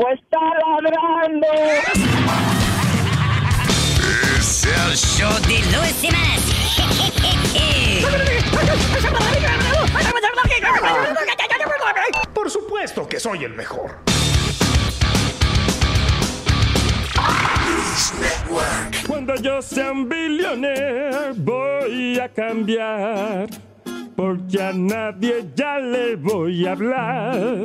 Pues está ladrando. Es el show de Luis. Por supuesto que soy el mejor. Cuando yo sea un billionaire voy a cambiar, porque a nadie ya le voy a hablar.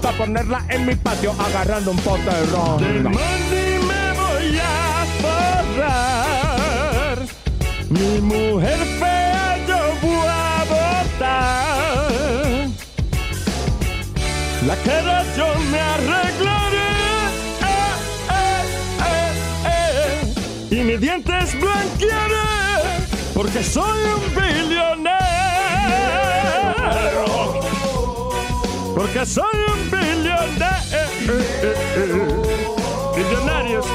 para ponerla en mi patio agarrando un pote de De ron. money me voy a forrar. Mi mujer fea yo voy a botar. La cara yo me arreglaré. Eh, eh, eh. Y mis dientes blanquearé. Porque soy un billonero. Porque soy un billonero. Billonarios.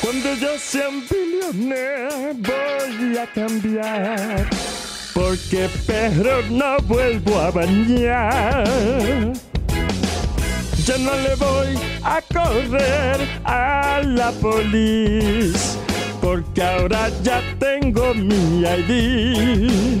Cuando yo sea un billonero voy a cambiar. Porque perro no vuelvo a bañar. Yo no le voy a correr a la policía. Porque ahora ya tengo mi ID.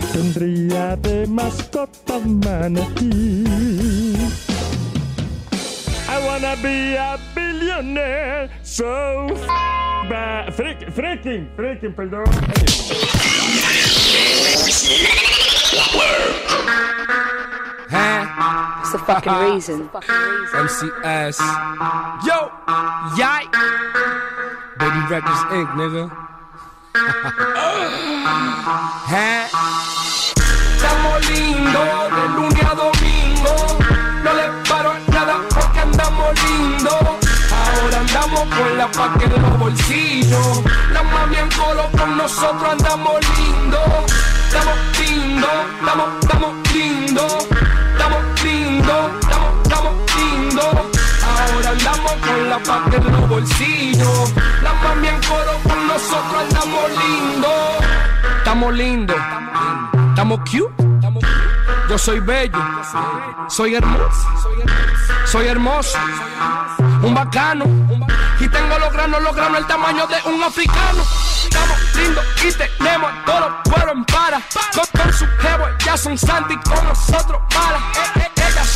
Tendría de mascota manatí. I wanna be a billionaire, so f ba- freak- freaking, freaking, perdón. It's the fucking reason. MCS. Yo, yike. Baby Records Inc., nigga. Estamos lindos de lunes a domingo. No le paro nada porque andamos lindos. Ahora andamos con la paque en los bolsillos. La mami en coro con nosotros andamos lindos. Estamos lindos, estamos, estamos lindos. Estamos lindos. Ahora andamos con la paque en los bolsillos. La mami en coro con nosotros andamos lindos. Estamos lindos. Estamos cute. Yo soy bello. Soy hermoso. Soy hermoso. Un bacano. Y tengo los granos, los granos el tamaño de un africano. Estamos lindos y tenemos los cueros en para. Con, con su jevo, ya son santi con nosotros malas. Eh, eh,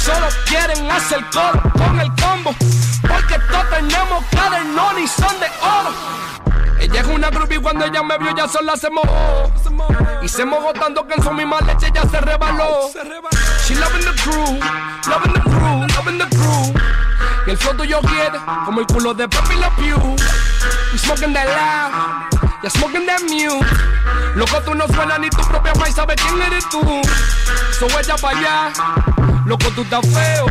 solo quieren hacer coro con el combo. Porque todos tenemos cadernón y son de oro. Ella es una groupie cuando ella me vio ya sola se mojó Y se mogó tanto que en su misma leche ya se rebaló. She loving the crew, loving the crew, loving the crew. Y el flow tuyo quiere como el culo de Papi La Pew. We smoking that loud, ya smoking that mute. Loco, tú no suena ni tu propia y sabe quién eres tú. So ella pa' allá, loco, tú estás feo.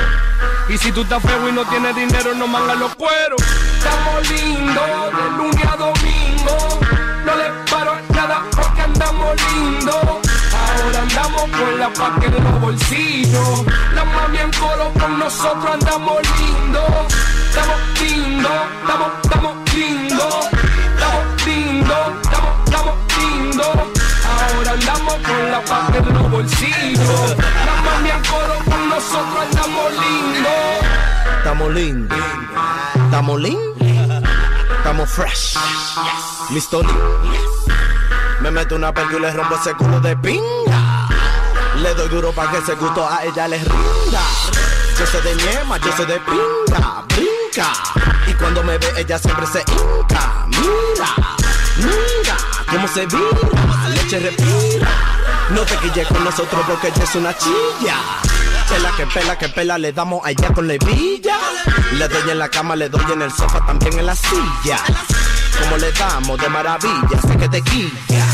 Y si tú estás feo y no tienes dinero, no mangas los cueros. Estamos lindos de lunes a domingo. No le paro nada porque andamos lindos. Ahora andamos con la paca en los bolsillos. La mami en coro con nosotros andamos lindos. Estamos lindos, estamos, estamos lindos. Estamos lindos, estamos, estamos lindos. Ahora andamos con la paca en los bolsillos. La mami coro con nosotros andamos lindos. Estamos lindos, estamos lindos, estamos fresh. Listo, Me meto una perca y le rompo ese culo de pinga. Le doy duro para que ese gusto a ella les rinda. Yo soy de ñema, yo soy de pinga, brinca. Y cuando me ve, ella siempre se hinca. Mira, mira cómo se vira, respira. No te quilles con nosotros porque ella es una chilla. Pela que pela que pela, le damos allá con levilla. Le doy en la cama, le doy en el sofá, también en la silla. Como le damos de maravilla, sé que te quilla.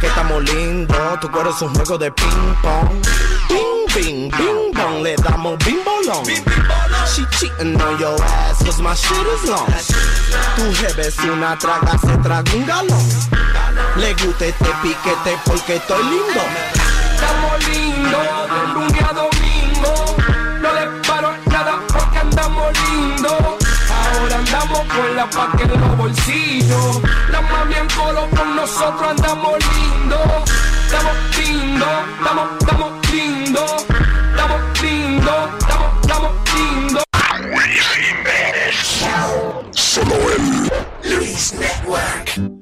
Que estamos lindos, tu cuero es un juego de ping pong. Ping, ping, ping pong, le damos bing bolón. She cheating on your ass, cause my shit is long. Tu jefe es una traga, se traga un galón. Le gusta este piquete porque estoy lindo. Estamos lindos de lunes a domingo. No le paro nada porque andamos lindos. Ahora andamos con la paca en los bolsillos. La mami en coro con nosotros andamos lindos. Estamos lindos, estamos, estamos lindos. Estamos lindos, estamos, estamos lindos. Solo el Luis Network.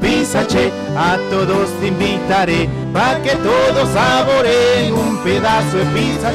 Pizza Che, a todos invitaré pa' que todos saboreen un pedazo de Pizza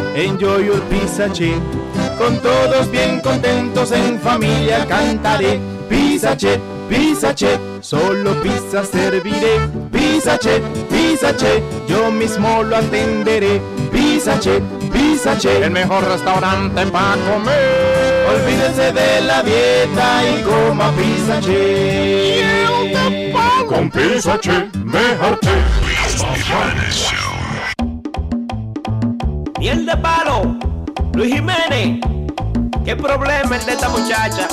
Enjoy your Pizza Che. Con todos bien contentos en familia cantaré. Pizza Che, Pizza Che. Solo pizza serviré. Pizza Che, Pizza Che. Yo mismo lo atenderé. Pizza Che, Pizza Che. El mejor restaurante para comer. Olvídense de la dieta y coma Pizza Che. Con Pizza Che, mejor Miel de palo, Luis Jiménez. ¿Qué problema el de esta muchacha?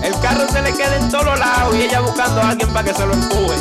El carro se le queda en todos lados y ella buscando a alguien para que se lo empuje.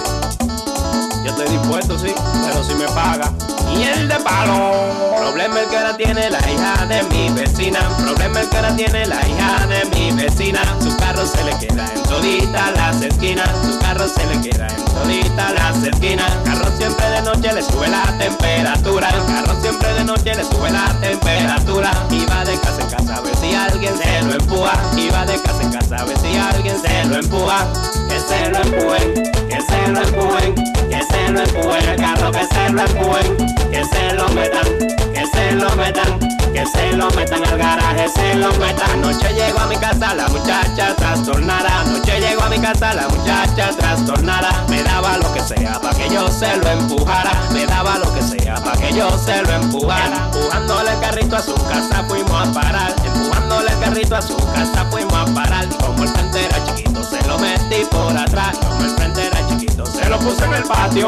Yo estoy dispuesto, sí, pero si me paga. Miel de palo. Problema el que ahora tiene la hija de mi vecina. Problema el que ahora tiene la hija de mi vecina. Su carro se le queda en todita las esquinas. Su carro se le queda en todita las esquinas. Carro siempre de noche le sube la temperatura. El carro siempre de noche le sube la temperatura. Y va de casa en casa a ver si alguien se lo empuja. Y va de casa en casa a ver si alguien se lo empuja. Que se lo empujen, que se lo empujen, que se lo empujen. El carro que se lo empujen, que se lo metan, que se lo metan, que se lo metan al garaje, se lo metan. Anoche llego a mi casa la muchacha trastornada. Anoche llego a mi casa la muchacha trastornada. Me daba lo que se sea pa' que yo se lo empujara. Me daba lo que sea pa' que yo se lo empujara. Empujándole el carrito a su casa fuimos a parar. Empujándole el carrito a su casa fuimos a parar. Como el frente era chiquito, se lo metí por atrás. Como el frente chiquito, se lo puse en el patio.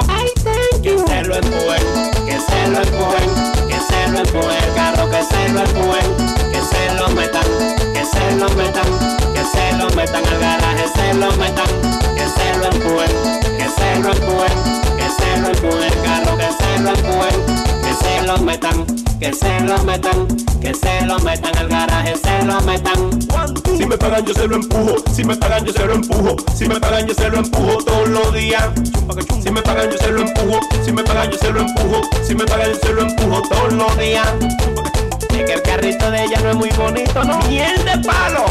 Que se lo empujen, que se lo empujen, que se lo empujen. El carro que se lo empujen, que se lo metan, que se lo metan, que se lo metan al garaje, se lo metan, que se lo empujen, que se lo empujen, que se lo empujen. El carro que se lo se lo metan, que se lo metan, que se lo metan al garaje, se lo metan. Si me pagan yo se lo empujo, si me pagan yo se lo empujo, si me pagan yo se lo empujo todos los días. Si me pagan yo se lo empujo, si me pagan yo se lo empujo, si me pagan yo se lo empujo todos los días. Es que el carrito de ella no es muy bonito, ¿no? Y el de palo,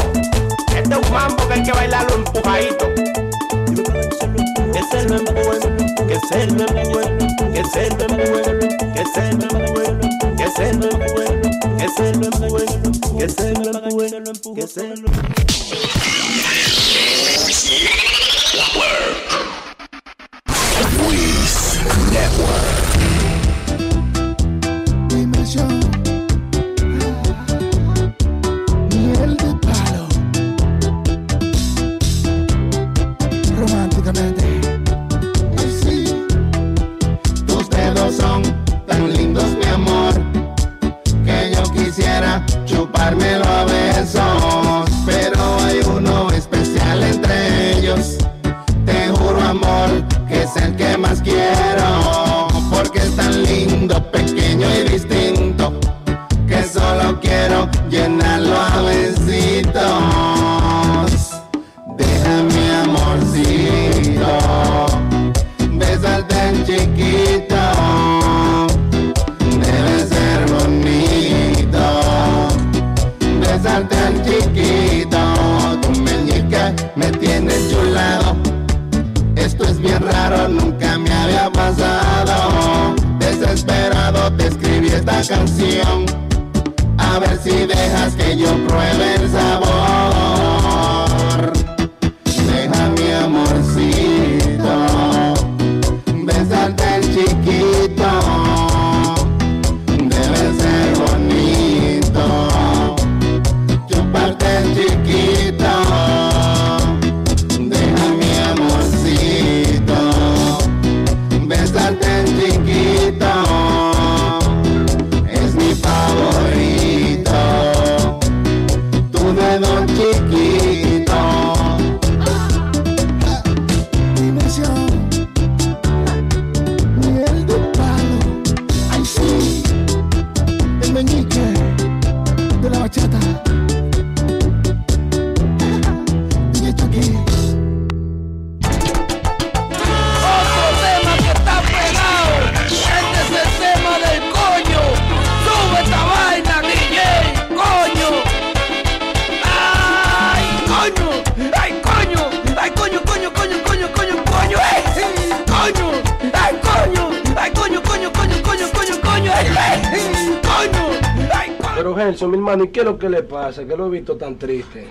este es un mambo que hay que bailarlo empujadito. Que se lo empujen, que se lo empujen, que se lo empujen, que se lo empujen, que se lo empujen, que se lo empujen, que se lo empujen, que se lo Luis Network. Lo que le pasa? Que lo he visto tan triste.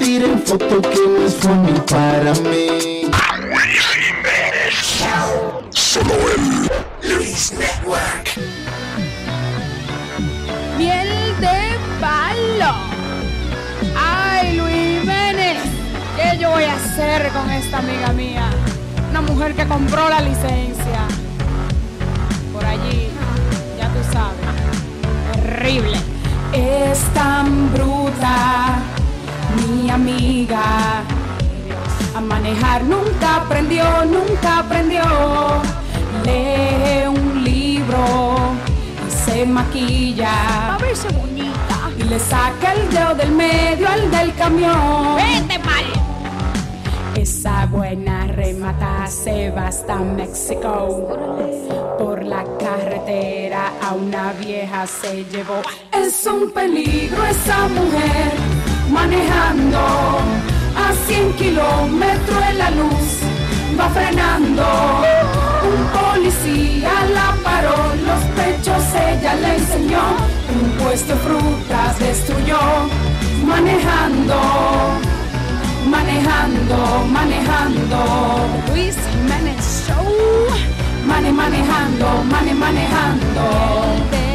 Tiren fotos que no es funny para mí Solo en Luis Network. Miel de palo. Ay, Luis Jiménez, ¿qué yo voy a hacer con esta amiga mía? Una mujer que compró la licencia. Por allí, ya tú sabes. Terrible. Es tan bruta, mi amiga. A manejar nunca aprendió, nunca aprendió. Lee un libro y se maquilla. A verse bonita. Y le saca el dedo del medio al del camión. Vete mal. Esa buena remata se va hasta México. Por la carretera a una vieja se llevó. Es un peligro esa mujer manejando a 100 kilómetros en la luz. Va frenando. Un policía la paró, los pechos ella le enseñó. Un puesto de frutas destruyó. Manejando manejando, manejando. Luis Jiménez Show. Mane manejando, mane manejando.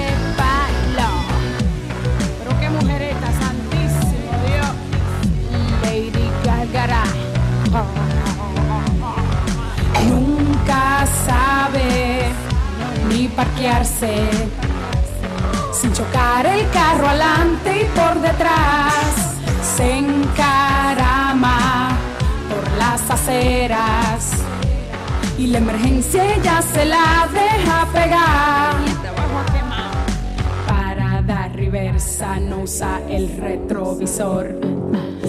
Nunca sabe ni parquearse sin chocar el carro adelante y por detrás. Se encarama por las aceras y la emergencia ya se la deja pegar no usa el retrovisor.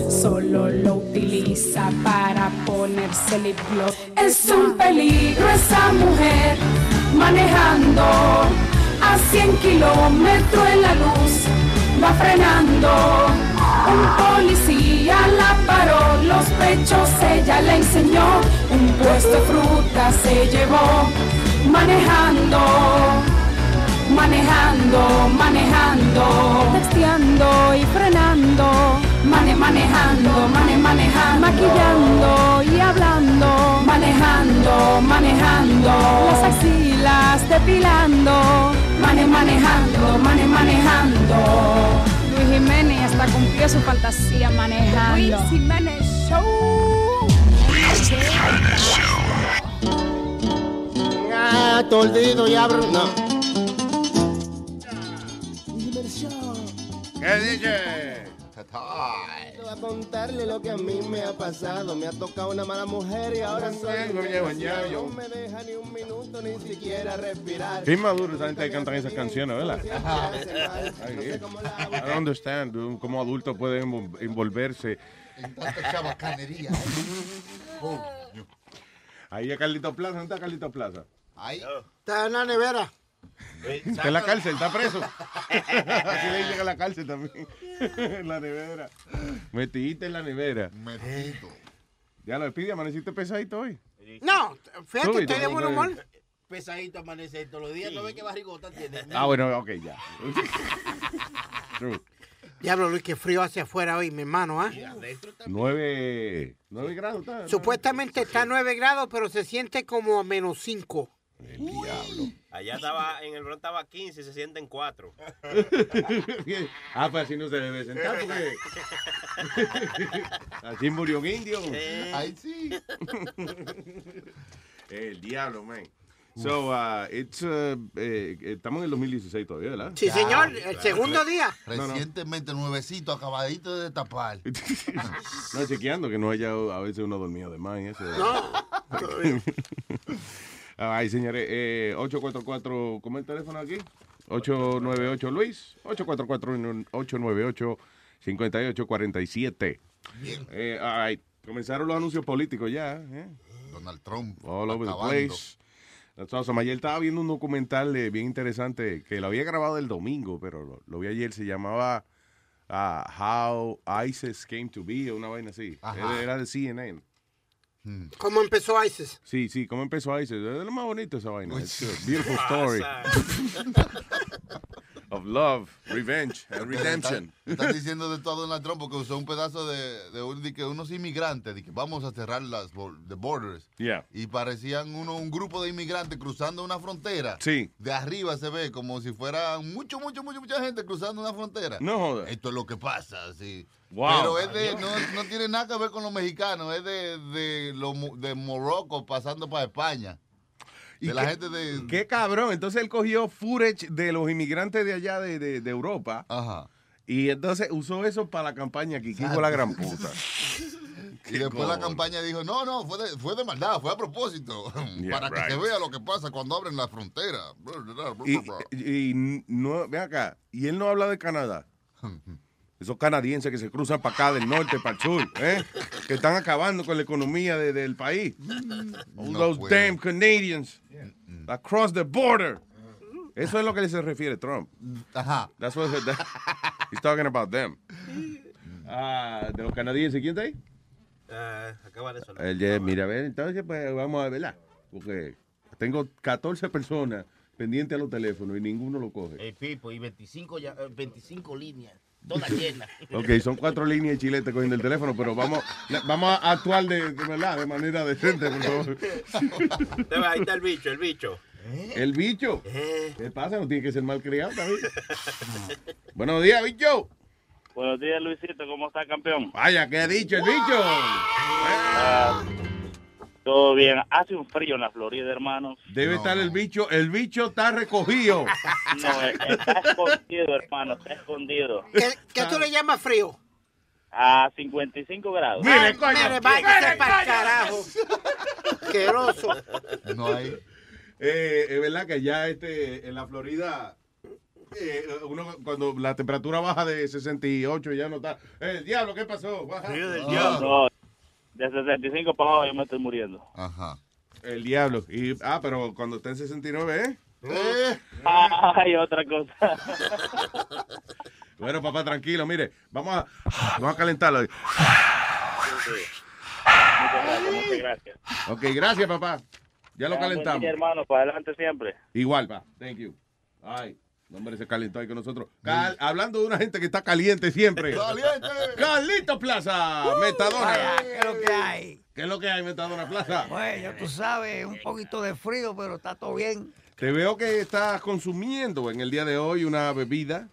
Solo lo utiliza para ponerse lip gloss es un peligro esa mujer manejando a 100 kilómetros en la luz. Va frenando un policía la paró, los pechos ella le enseñó, un puesto de fruta se llevó, manejando, manejando, manejando, texteando y frenando, mane manejando, mane manejando, maquillando y hablando, manejando, manejando, las axilas depilando, mane manejando, mane manejando. Luis Jiménez hasta cumplió su fantasía manejando. Luis Jiménez Show. Ah, toldido y abro. No. ¿Qué dice? Voy a contarle lo que a mí me ha pasado. Me ha tocado una mala mujer y ahora soy. No me deja ni un minuto ni siquiera respirar. Qué maduro esa gente que cantan esas canciones, ¿verdad? I don't understand dude, cómo adultos pueden envol- envolverse. En tanta chabacanería. Oh. Ahí a Carlito Plaza, ¿dónde está Carlito Plaza? Ahí. Está en la nevera. Está en la cárcel, está preso. Así le dicen a la cárcel también. en la nevera. Metiste en la nevera. Metito. Ya lo despide, amaneciste pesadito hoy. No, fíjate, Súbito, estoy de buen súbito. humor. pesadito amanecer todos los días. ¿No ves qué barrigota tiene? Ah, bueno, ok, ya. True. Diablo, Luis, qué frío hacia afuera hoy, mi hermano, ¿ah? Nueve, nueve grados. Está, Supuestamente está a 9 grados, pero se siente como a menos 5. El diablo. Allá estaba, en el Bronx estaba 15 y se sienten 4. ah, pues así no se debe sentar porque... así murió un indio. Ay, sí. El diablo, man. So, uh, it's, uh, eh, estamos en el 2016 todavía, ¿verdad? Sí, señor, el segundo día. Recientemente, nuevecito, acabadito de tapar. No, chequeando que no haya a veces uno dormido de más eso. No. Ay, señores, eh, 844, ¿cómo es el teléfono aquí? 898 Luis, 844-898-5847. Bien. Eh, all right. Comenzaron los anuncios políticos ya. ¿eh? Donald Trump. All over the acabando. place. That's awesome. Ayer estaba viendo un documental eh, bien interesante que lo había grabado el domingo, pero lo, lo vi ayer. Se llamaba ah, How ISIS Came to Be, una vaina así. Ajá. Era de CNN. ¿Cómo empezó ISIS? Sí, sí, ¿cómo empezó ISIS? Es lo más bonito esa vaina. It's a beautiful story. of love, revenge, and redemption. Están diciendo de todo Donald Trump porque usó un pedazo de, de, un- de que unos inmigrantes, de que vamos a cerrar las the borders. Yeah. Y parecían uno, un grupo de inmigrantes cruzando una frontera. Sí. De arriba se ve como si fuera mucho, mucho, mucho, mucha gente cruzando una frontera. No jodas. Esto es lo que pasa, sí. Wow. Pero es de, no, no tiene nada que ver con los mexicanos, es de, de, lo de Morocco pasando para España. ¿Y De la qué- gente de... Qué cabrón. Entonces él cogió footage de los inmigrantes de allá de, de- de Europa. Ajá. Y entonces usó eso para la campaña aquí. Hijo de la gran puta. Y después la campaña dijo, no, no, fue de, fue de maldad, fue a propósito, Yeah, para que right. se vea lo que pasa cuando abren la frontera. Y, y no, ve acá. Y él no habla de Canadá. Esos canadienses que se cruzan para acá del norte, para el sur, ¿eh? que están acabando con la economía de- del país. All No those puede. damn Canadians across the border. Eso es lo que se refiere Trump. Ajá. That's what that- he's talking about them. Ah, de los canadienses, ¿quién está ahí? Ah, acaba de sonar. El mira, a ver, entonces pues vamos a verla. Porque tengo 14 personas pendientes a los teléfonos y ninguno lo coge. El Pipo y 25, ya- eh, 25 líneas, todas llenas. Ok, son cuatro líneas de chilete cogiendo el teléfono, pero vamos, vamos a actuar de, de verdad, de manera decente, por favor. Ahí está el bicho, el bicho. El bicho. ¿Qué pasa? No tiene que ser mal criado, David. Buenos días, bicho. Buenos días, Luisito. ¿Cómo está, campeón? Vaya, ¿qué ha dicho el bicho? Ah, Todo bien. Hace un frío en la Florida, hermanos. Debe estar el bicho. El bicho está recogido. No, eh, está escondido, hermano. Está escondido. ¿Qué, qué tú le llamas frío? A 55 grados. Mire, Mire, váyase para carajo. Asqueroso. No hay. Eh, es verdad que ya este, en la Florida, eh, uno cuando la temperatura baja de 68 ya no está. Eh, el diablo, ¿qué pasó? Baja. No, de 65 para abajo yo me estoy muriendo. Ajá. El diablo. Y, ah, pero cuando está en 69, ¿eh? Ay, otra cosa. Bueno, papá, tranquilo, mire, vamos a, vamos a calentarlo. Muchas gracias, muchas gracias. Ok, gracias, papá. Ya lo calentamos. día, hermano. Para adelante siempre. Igual, pa. Thank you. Ay, el hombre se calentó ahí con nosotros. Cal- hablando de una gente que está caliente siempre. ¡Caliente! Carlito Plaza, Metadona. Vaya, ¿qué es lo que hay? ¿Qué es lo que hay, Metadona Plaza? Pues ya tú sabes, un poquito de frío, pero está todo bien. Te veo que estás consumiendo en el día de hoy una bebida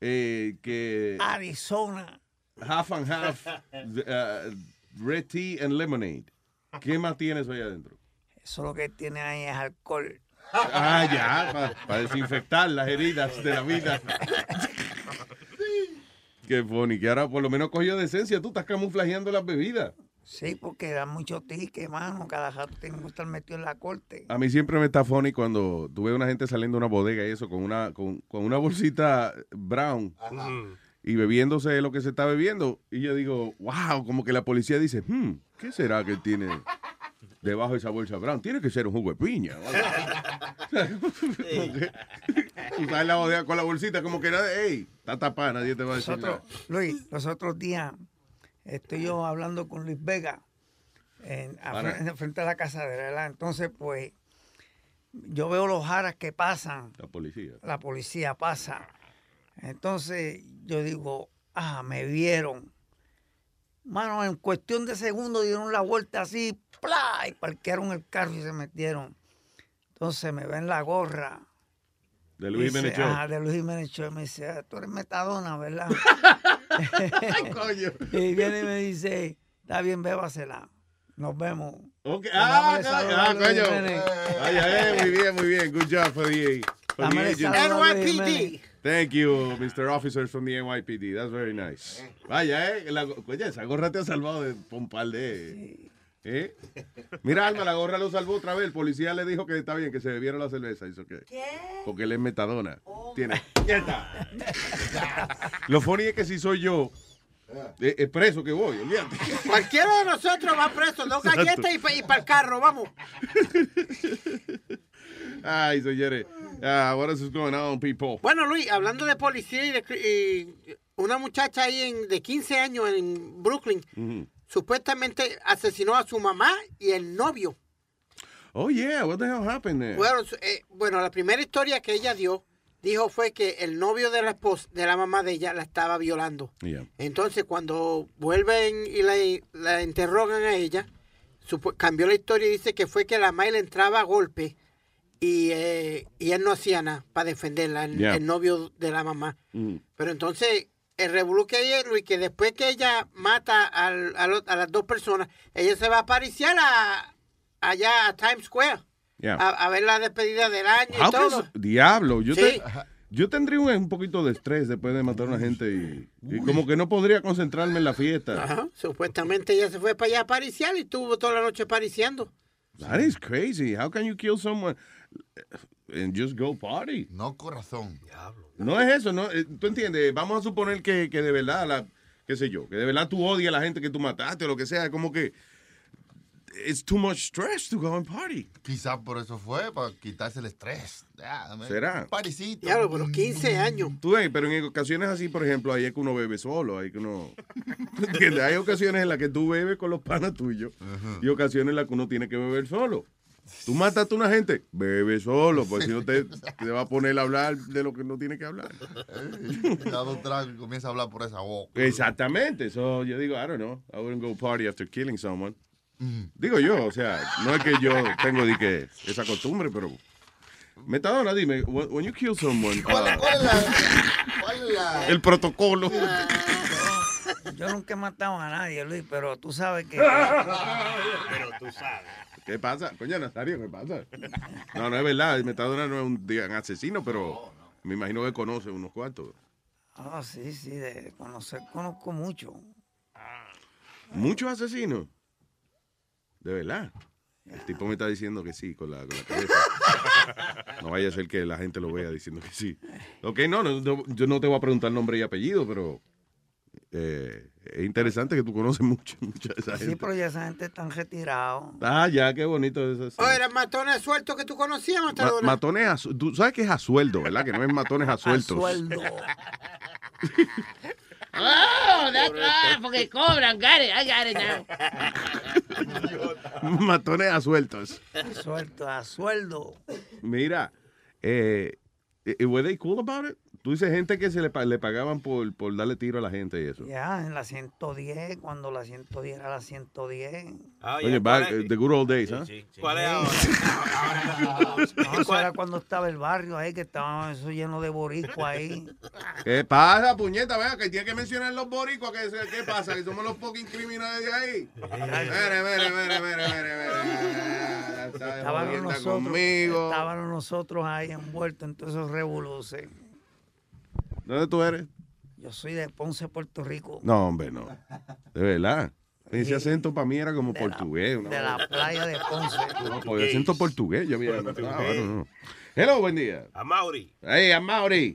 eh, que Arizona. half and half uh, red tea and lemonade. ¿Qué más tienes ahí adentro? Eso lo que tiene ahí es alcohol. Ah, ya, para desinfectar las heridas de la vida. Qué funny, que ahora por lo menos cogió decencia, tú estás camuflajeando las bebidas. Sí, porque da mucho tique, mano. Cada rato tengo que estar metido en la corte. A mí siempre me está funny cuando tú ves una gente saliendo de una bodega y eso con una, con, con una bolsita brown y bebiéndose lo que se está bebiendo. Y yo digo, wow, como que la policía dice, hmm, ¿qué será que tiene debajo de esa bolsa brown? Tiene que ser un jugo de piña. Tú sales la bodega con la bolsita como que, hey, está tapada, nadie te va a decir Nosotros, nada. Luis, los otros días estoy yo hablando con Luis Vega en, Para. en frente a la casa de él, ¿verdad? Entonces, pues, yo veo los jaras que pasan, La policía. la policía pasa. Entonces yo digo, ah, me vieron. Mano, en cuestión de segundos dieron la vuelta así, ¡plá! y parquearon el carro y se metieron. Entonces me ven la gorra. De Luis Jiménez. Ah, de Luis Jiménez. Me dice, ah, tú eres metadona, ¿verdad? coño. Y viene y me dice, está bien, bébasela. Nos vemos. Ok, Ah, ah, a Luis coño. Ay, ay, muy bien, muy bien. Good job for the, for the agent. Jiménez. Thank you, Mr. Officer from the NYPD. That's very nice. Vaya, eh. La, oye, esa gorra te ha salvado de un par de. ¿Eh? Mira, Alma, la gorra lo salvó otra vez. El policía le dijo que está bien, que se bebiera la cerveza. Hizo que. Porque él es metadona. Tiene. Ya está. Lo funny es que si soy yo, eh, es preso que voy, olvídate. Cualquiera de nosotros va preso, dos Exacto. galletas y para el carro, vamos. Ay, señores. Ah, what is going on, people? Bueno, Luis, hablando de policía y, de, y una muchacha ahí en- de 15 años en Brooklyn Ujú. Supuestamente asesinó a su mamá y el novio. Oh, yeah, what the hell happened there? Bueno, eh, bueno, la primera historia que ella dio dijo fue que el novio de la esposa, de la mamá de ella la estaba violando. Yeah. Entonces, cuando vuelven y la, la interrogan a ella, cambió la historia y dice que fue que la madre le entraba a golpe y, eh, y él no hacía nada para defenderla, el, Yeah. el novio de la mamá. Mm. Pero entonces, el revolú que hay, Luis, que después que ella mata al- ot- a, las dos personas, ella se va a apariciar a, allá a Times Square Yeah. a, a ver la despedida del año y todo. Diablo, yo, Sí. te- yo tendría un, un poquito de estrés después de matar a una gente y, y como que no podría concentrarme en la fiesta. Ajá, Supuestamente ella se fue para allá a pariciar y estuvo toda la noche pariciando. That is crazy. How can you kill someone and just go party? No corazón. No es eso, no. eh, ¿Tú entiendes? Vamos a suponer que, que de verdad, la, qué sé yo, que de verdad tú odias a la gente que tú mataste o lo que sea. Como que it's too much stress to go and party. Quizás por eso fue, para quitarse el estrés. Dame ¿Será? Un parisito. Diablo, pero 15 años. Tú ves, pero en ocasiones así, por ejemplo, ahí es que uno bebe solo, hay que uno... ¿Entiendes? Hay ocasiones en las que tú bebes con los panas tuyos y ocasiones en las que uno tiene que beber solo. Tú matas a una gente, bebe solo, porque si no te, te va a poner a hablar de lo que no tiene que hablar. Dado un trago y comienza a hablar por esa boca. Exactamente. So, yo digo, I don't know. I wouldn't go party after killing someone. Digo yo, o sea, no es que yo tengo de que esa costumbre, pero... Metadona, dime, when you kill someone... ¿Cuál, ah, cuál es la, cuál es la- el protocolo. Yo nunca he matado a nadie, Luis, pero tú sabes que... Pero tú sabes. ¿Qué pasa? Coño, Nazario, ¿qué pasa? No, no es verdad. Metadona no es un digan, asesino, pero me imagino que conoce unos cuantos. Ah, sí, sí, de conocer conozco mucho. Muchos asesinos. De verdad. El tipo me está diciendo que sí con la, con la cabeza. No vaya a ser que la gente lo vea diciendo que sí. Ok, no, no, no, yo no te voy a preguntar nombre y apellido, pero eh, es interesante que tú conoces mucho, mucha de esa Sí, gente. pero ya esa gente están retirados. Ah, ya, qué bonito eso. sí. O eran matones sueltos que tú conocías, Ma- Matadona. matones a su- tú sabes que es a sueldo, ¿verdad? Que no es matones a sueltos. sueldo. Oh, that's right, porque cobran. Got it. I got it now. matones a sueltos. Suelto, a sueldo. Mira, eh, eh, ¿were they cool about it? Tú dices gente que se le, le pagaban por, por darle tiro a la gente y eso. Ya, en la 110, cuando la 110 era la 110. Oye, back, eh, the good old days, ¿ah? ¿Cuál es ahora? No, eso era cuando estaba el barrio ahí, que estaba eso lleno de boricua ahí. ¿Qué pasa, puñeta? Vea, que tiene que mencionar los boricuas. Que, ¿Qué pasa? Que somos los fucking criminales de ahí. Mire, mire, mire, mire, mire, Estaban nosotros, conmigo. estaban nosotros ahí envueltos en todos esos revoluces. ¿Dónde tú eres? Yo soy de Ponce, Puerto Rico. No, hombre, no. De verdad. Ese acento para mí era como De la- portugués. ¿no? De la playa de Ponce. No, el acento portugués. Yo había notado. Ah, bueno, no. Hello, buen día. A Mauri. Hey, a Mauri.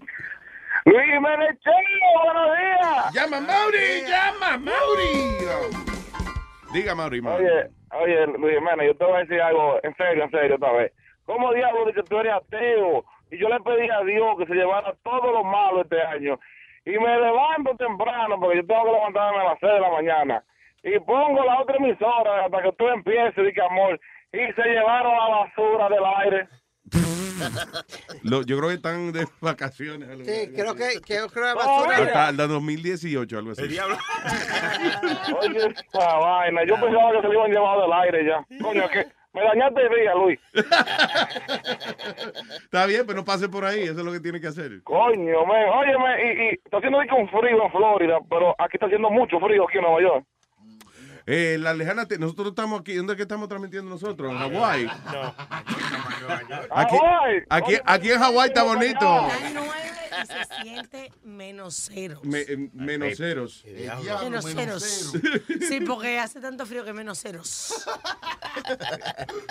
Luis Jiménez Chelo, buenos días. Llama a Mauri, llama a Mauri. Diga, Mauri, Mauri. Oye, oye, Luis Jiménez, yo te voy a decir algo en serio, en serio, otra vez. ¿Cómo diablos de que tú eres ateo? Y yo le pedí a Dios que se llevara todo lo malo este año. Y me levanto temprano, porque yo tengo que levantarme a las 6 de la mañana. Y pongo la otra emisora hasta que tú empieces, di que amor. Y se llevaron la basura del aire. Lo- yo creo que están de vacaciones. algo Sí, así. creo que, que yo creo que basura. Hasta el 2018, algo así. Oye, esa vaina. Yo pensaba que se le iban llevado del aire ya. Coño, que me dañaste el día, Luis. Está bien, pero no pase por ahí. Eso es lo que tiene que hacer. Coño, man. Óyeme, y, y está haciendo ahí con frío en Florida, pero aquí está haciendo mucho frío aquí en Nueva York. Eh, la lejana, te- nosotros estamos aquí. ¿Dónde es que estamos transmitiendo nosotros? En Hawái. Aquí, Hawái. aquí, aquí en Hawái está bonito. Está 9 y se siente menos ceros. Me- eh, menos ceros. Menos ceros. Sí, porque hace tanto frío que menos ceros.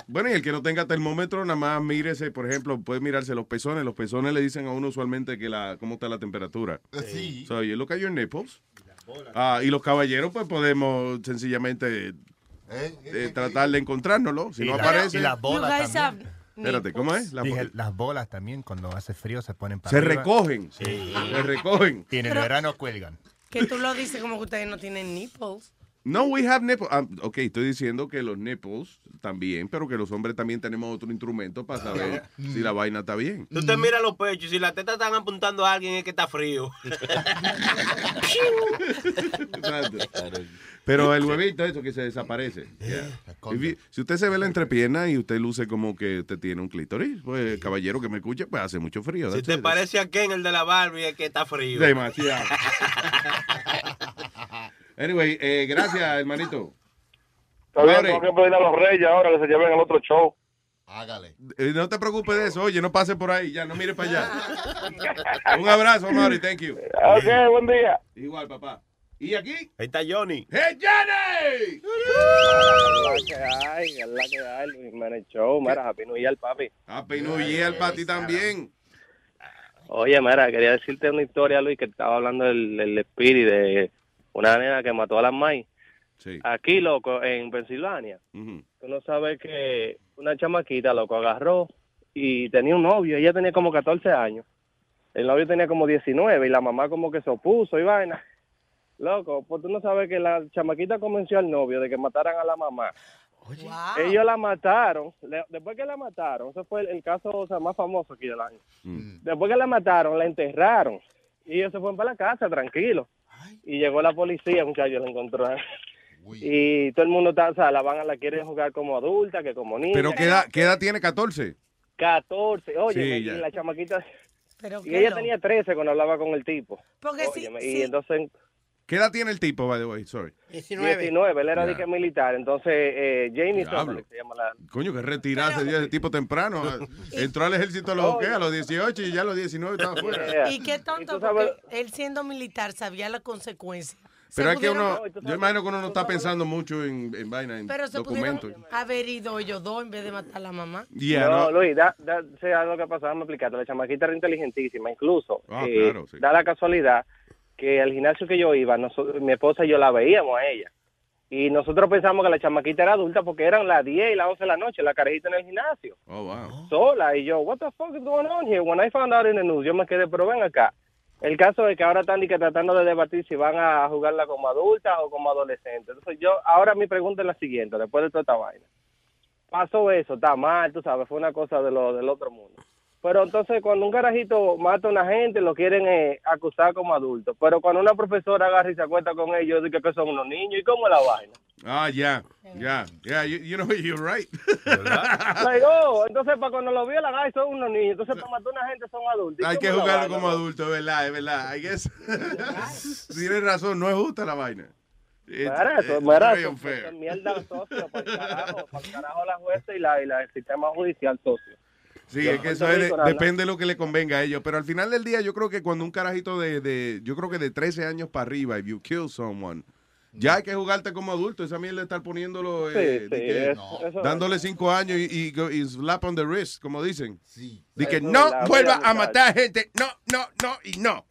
Bueno, y el que no tenga termómetro, nada más mírese, por ejemplo, puede mirarse los pezones. Los pezones le dicen a uno usualmente que la, cómo está la temperatura. Sí. So, you look at your nipples. Ah, y los caballeros, pues podemos sencillamente eh, tratar de encontrárnoslo. Si Y no la- aparece. y las bolas Espérate, ¿cómo es? La- Dije, las bolas también, cuando hace frío, se ponen para Se arriba. recogen. Sí. Se recogen. Y en el Pero- verano cuelgan. Que tú lo dices como que ustedes no tienen nipples. No, we have nipples. Ah, ok, estoy diciendo que los nipples también, pero que los hombres también tenemos otro instrumento para saber si la vaina está bien. Tú te miras los pechos y si las tetas están apuntando a alguien es que está frío. Pero el huevito, eso que se desaparece. Yeah. If you- Si usted se ve la entrepierna y usted luce como que usted tiene un clítoris, pues el caballero que me escuche, pues hace mucho frío. Si te it. parece a Ken, el de la Barbie, es que está frío. Demasiado. Anyway, eh, gracias, hermanito. Está bien, tengo que pedirle a los reyes ahora que se lleven el otro show. Hágale. eh, no te preocupes de eso. Oye, no pase por ahí. Ya, no mire para allá. Un abrazo, Mauri. Thank you. Ok, buen día. Igual, papá. ¿Y aquí? Ahí está Johnny. ¡Hey, Johnny! la que hay, es la que hay, Luis Show. Mira, Happy New Year, papi. Happy New Year para ti también. Oye, mira, quería decirte una historia, Luis, que estaba hablando del, del espíritu de una nena que mató a las May. Sí. Aquí, loco, en Pensilvania. Ujú. Tú no sabes que una chamaquita, loco, agarró y tenía un novio. Ella tenía como 14 años. El novio tenía como 19 y la mamá como que se opuso y vaina. Loco, pues tú no sabes que la chamaquita convenció al novio de que mataran a la mamá. Ellos la mataron. Le- después que la mataron, ese fue el, el caso o sea, más famoso aquí del año. Después que la mataron, la enterraron. Y ellos se fueron para la casa, tranquilo. Y llegó la policía, muchachos, la encontró. Y todo el mundo está, o sea, la van a la quieren jugar como adulta, que como niña. Pero ¿qué edad, qué edad tiene 14? 14, oye, Sí, la chamaquita. Pero y ella loco. tenía 13 cuando hablaba con el tipo. Porque Óyeme, si- Y entonces, ¿Qué edad tiene el tipo, by the way? Sorry. 19, él era de que militar. Entonces, eh, Jamie se llama la. Coño, que retirarse de tipo temprano. Entró al ejército a los, ¿qué? a los 18 y ya a los 19 estaba fuera. Y qué tonto, porque él siendo militar sabía las consecuencias. Pero es que uno, yo imagino que uno no está pensando mucho en, en vaina, en Pero se pudieron documentos. haber ido ellos dos en vez de matar a la mamá. Yeah, no, no. Luis, da, da, sea lo que pasaba, me explicaste. La chamaquita era inteligentísima, incluso. Ah, eh, claro, sí. Da la casualidad que al gimnasio que yo iba, nosotros- mi esposa y yo la veíamos a ella. Y nosotros pensamos que la chamaquita era adulta porque eran las 10 y las 11 de la noche, la carajita en el gimnasio. Oh, wow. sola y yo, what the fuck is going on here? When I found out in the news, yo me quedé, pero ven acá. El caso es que ahora están que tratando de debatir si van a jugarla como adulta o como adolescente. Entonces yo, ahora mi pregunta es la siguiente, después de toda esta vaina. Pasó eso, está mal, tú sabes, fue una cosa de lo, del otro mundo. Pero entonces cuando un carajito mata a una gente, lo quieren eh, acusar como adulto. Pero cuando una profesora agarra y se acuesta con ellos, dice que son unos niños. ¿Y cómo es la vaina? Ah, ya, ya, ya, you, know, you're right. Like, oh, entonces para cuando lo vio la gay son unos niños. Entonces para matar a una gente son adultos. ¿Y Hay que jugarlo vaina, como no? adulto, es verdad, es verdad. I guess. Tienes razón, no es justa la vaina. Porque mierda socio, para el carajo, para el carajo la jueza y, la, y la, el sistema judicial socio. Sí, Yo es que eso es de- depende de lo que le convenga a ellos. Pero al final del día, yo creo que cuando un carajito de, de yo creo que de 13 años para arriba, if you kill someone, ya hay que jugarte como adulto. Esa mierda de estar poniéndolo, Sí, eh, sí, que- dándole 5 años y, y, go- y slap on the wrist, como dicen. De que no vuelva a matar gente, no, no, no y no.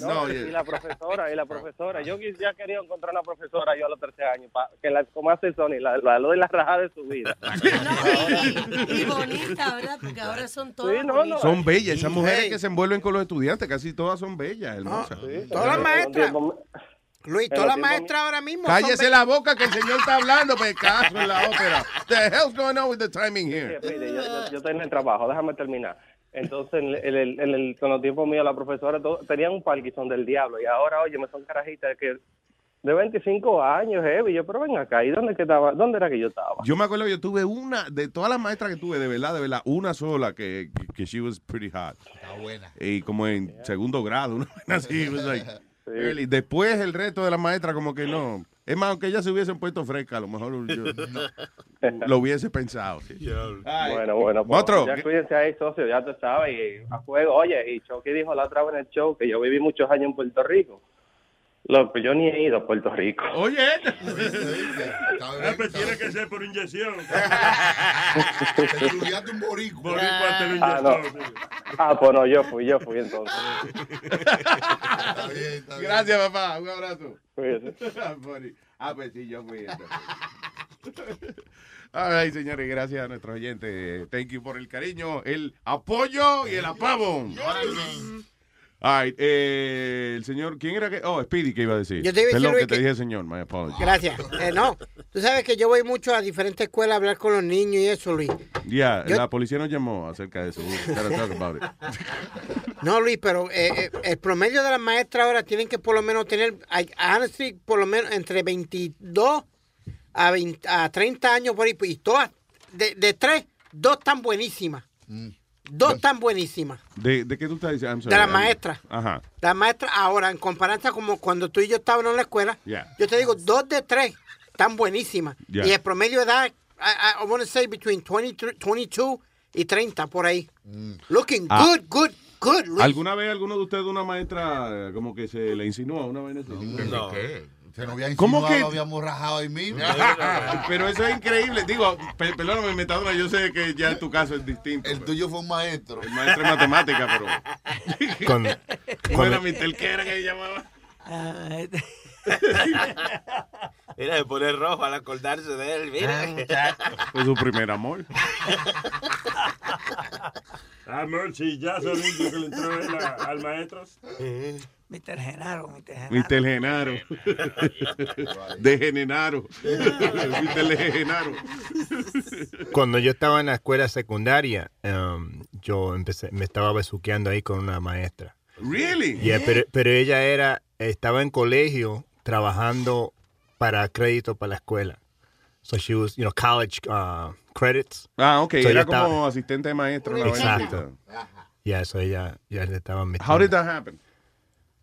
No, No, y la profesora, y la profesora. Yo quis- ya quería encontrar una profesora yo a los 13 años, pa- que la, como hace Sony, la, la, lo de la rajada de su vida. Y bonita, ¿verdad? Porque ahora son todas Sí, no, no. Son bellas. Esas mujeres Hey. que se envuelven con los estudiantes, casi todas son bellas, hermosas. Todas las maestras. Luis, tiempos maestras ahora mismo. Cállese la boca que el señor está hablando, Picasso, en la ópera. The hell's going on with the timing here? Sí, mire, yo, yo, yo estoy en el trabajo, déjame terminar. Entonces, en, el, en el- con los tiempos míos, la profesora todo- tenían un Parkinson del diablo. Y ahora, oye, me son carajitas que de 25 años, heavy. Yo, pero ven acá, ¿y dónde, que estaba, dónde era que yo estaba? Yo me acuerdo, yo tuve una, de todas las maestras que tuve, de verdad, de verdad, una sola que, que, que she was pretty hot. Está buena. Y como en segundo grado, una así. was like early. Después el resto de las maestras como que no. Es más, aunque ellas se hubiesen puesto fresca, a lo mejor yo lo hubiese pensado. sí. Ay. Bueno, bueno, pues, Otro. ya cuídense ahí, socio, ya te sabes, y a fuego. Oye, y Chucky dijo la otra vez en el show que yo viví muchos años en Puerto Rico. Loco, yo ni he ido a Puerto Rico. Oye, Ah, pues tiene que ser por inyección. Te estudiaste un boricua. Boricua te lo Ah, inyectó. Ah, pues no, yo fui, yo fui entonces. Gracias, papá. Un abrazo. Funny. ah, pues sí, yo fui. entonces. Right, señores, gracias a nuestros oyentes. Thank you por el cariño, el apoyo y el apavo. All right, eh, el señor, ¿quién era que? Oh, Speedy, que iba a decir? Yo te iba a decir, Perdón, Luis, que te que- dije señor, my apologies. Gracias. Eh, no, tú sabes que yo voy mucho a diferentes escuelas a hablar con los niños y eso, Luis. Ya, Yo- la policía nos llamó acerca de eso. We gotta talk about it. No, Luis, pero eh, eh, el promedio de las maestras ahora tienen que por lo menos tener, I- honestly, por lo menos entre 22 a, 20 a 30 años por ahí. Y todas, de, de tres, dos tan buenísimas. Dos tan buenísimas. ¿De, de qué tú estás diciendo? I'm De la maestra. Ajá. Las maestras ahora, en comparación como cuando tú y yo estábamos en la escuela, Yeah. yo te digo, dos de tres están buenísimas. Yeah. Y el promedio de edad, I, I, I want to say between 23 22 y 30 por ahí. Looking Ah. good, good, good, Luis. ¿Alguna vez alguno de ustedes, una maestra, eh, como que se le insinuó una vaina así? No. ¿Qué? Se nos había ¿Cómo insinuado, que? lo habíamos rajado ahí mismo. Pero eso es increíble. Digo, pe- perdóname, Metadona, yo sé que ya tu caso es distinto. El tuyo fue un maestro. El maestro de matemática, pero. Con, ¿Cómo era Mr. ¿Qué era que llamaba? Mira, se pone rojo al acordarse de él, mira. Fue su primer amor. Amor, si ya son indios que le entró a- al maestro. Mr. Genaro, Mr. Genaro. Mr. Genaro. De Genaro. Mr. de Genaro. Cuando yo estaba en la escuela secundaria, um, yo empecé, me estaba besuqueando ahí con una maestra. Really? Yeah, pero, pero ella era, estaba en colegio trabajando para crédito para la escuela. So she was, you know, college uh, credits. Ah, ok. So era estaba- como asistente de maestro. Exacto. Ya, eso ella ya le estaban metiendo. How did that happen?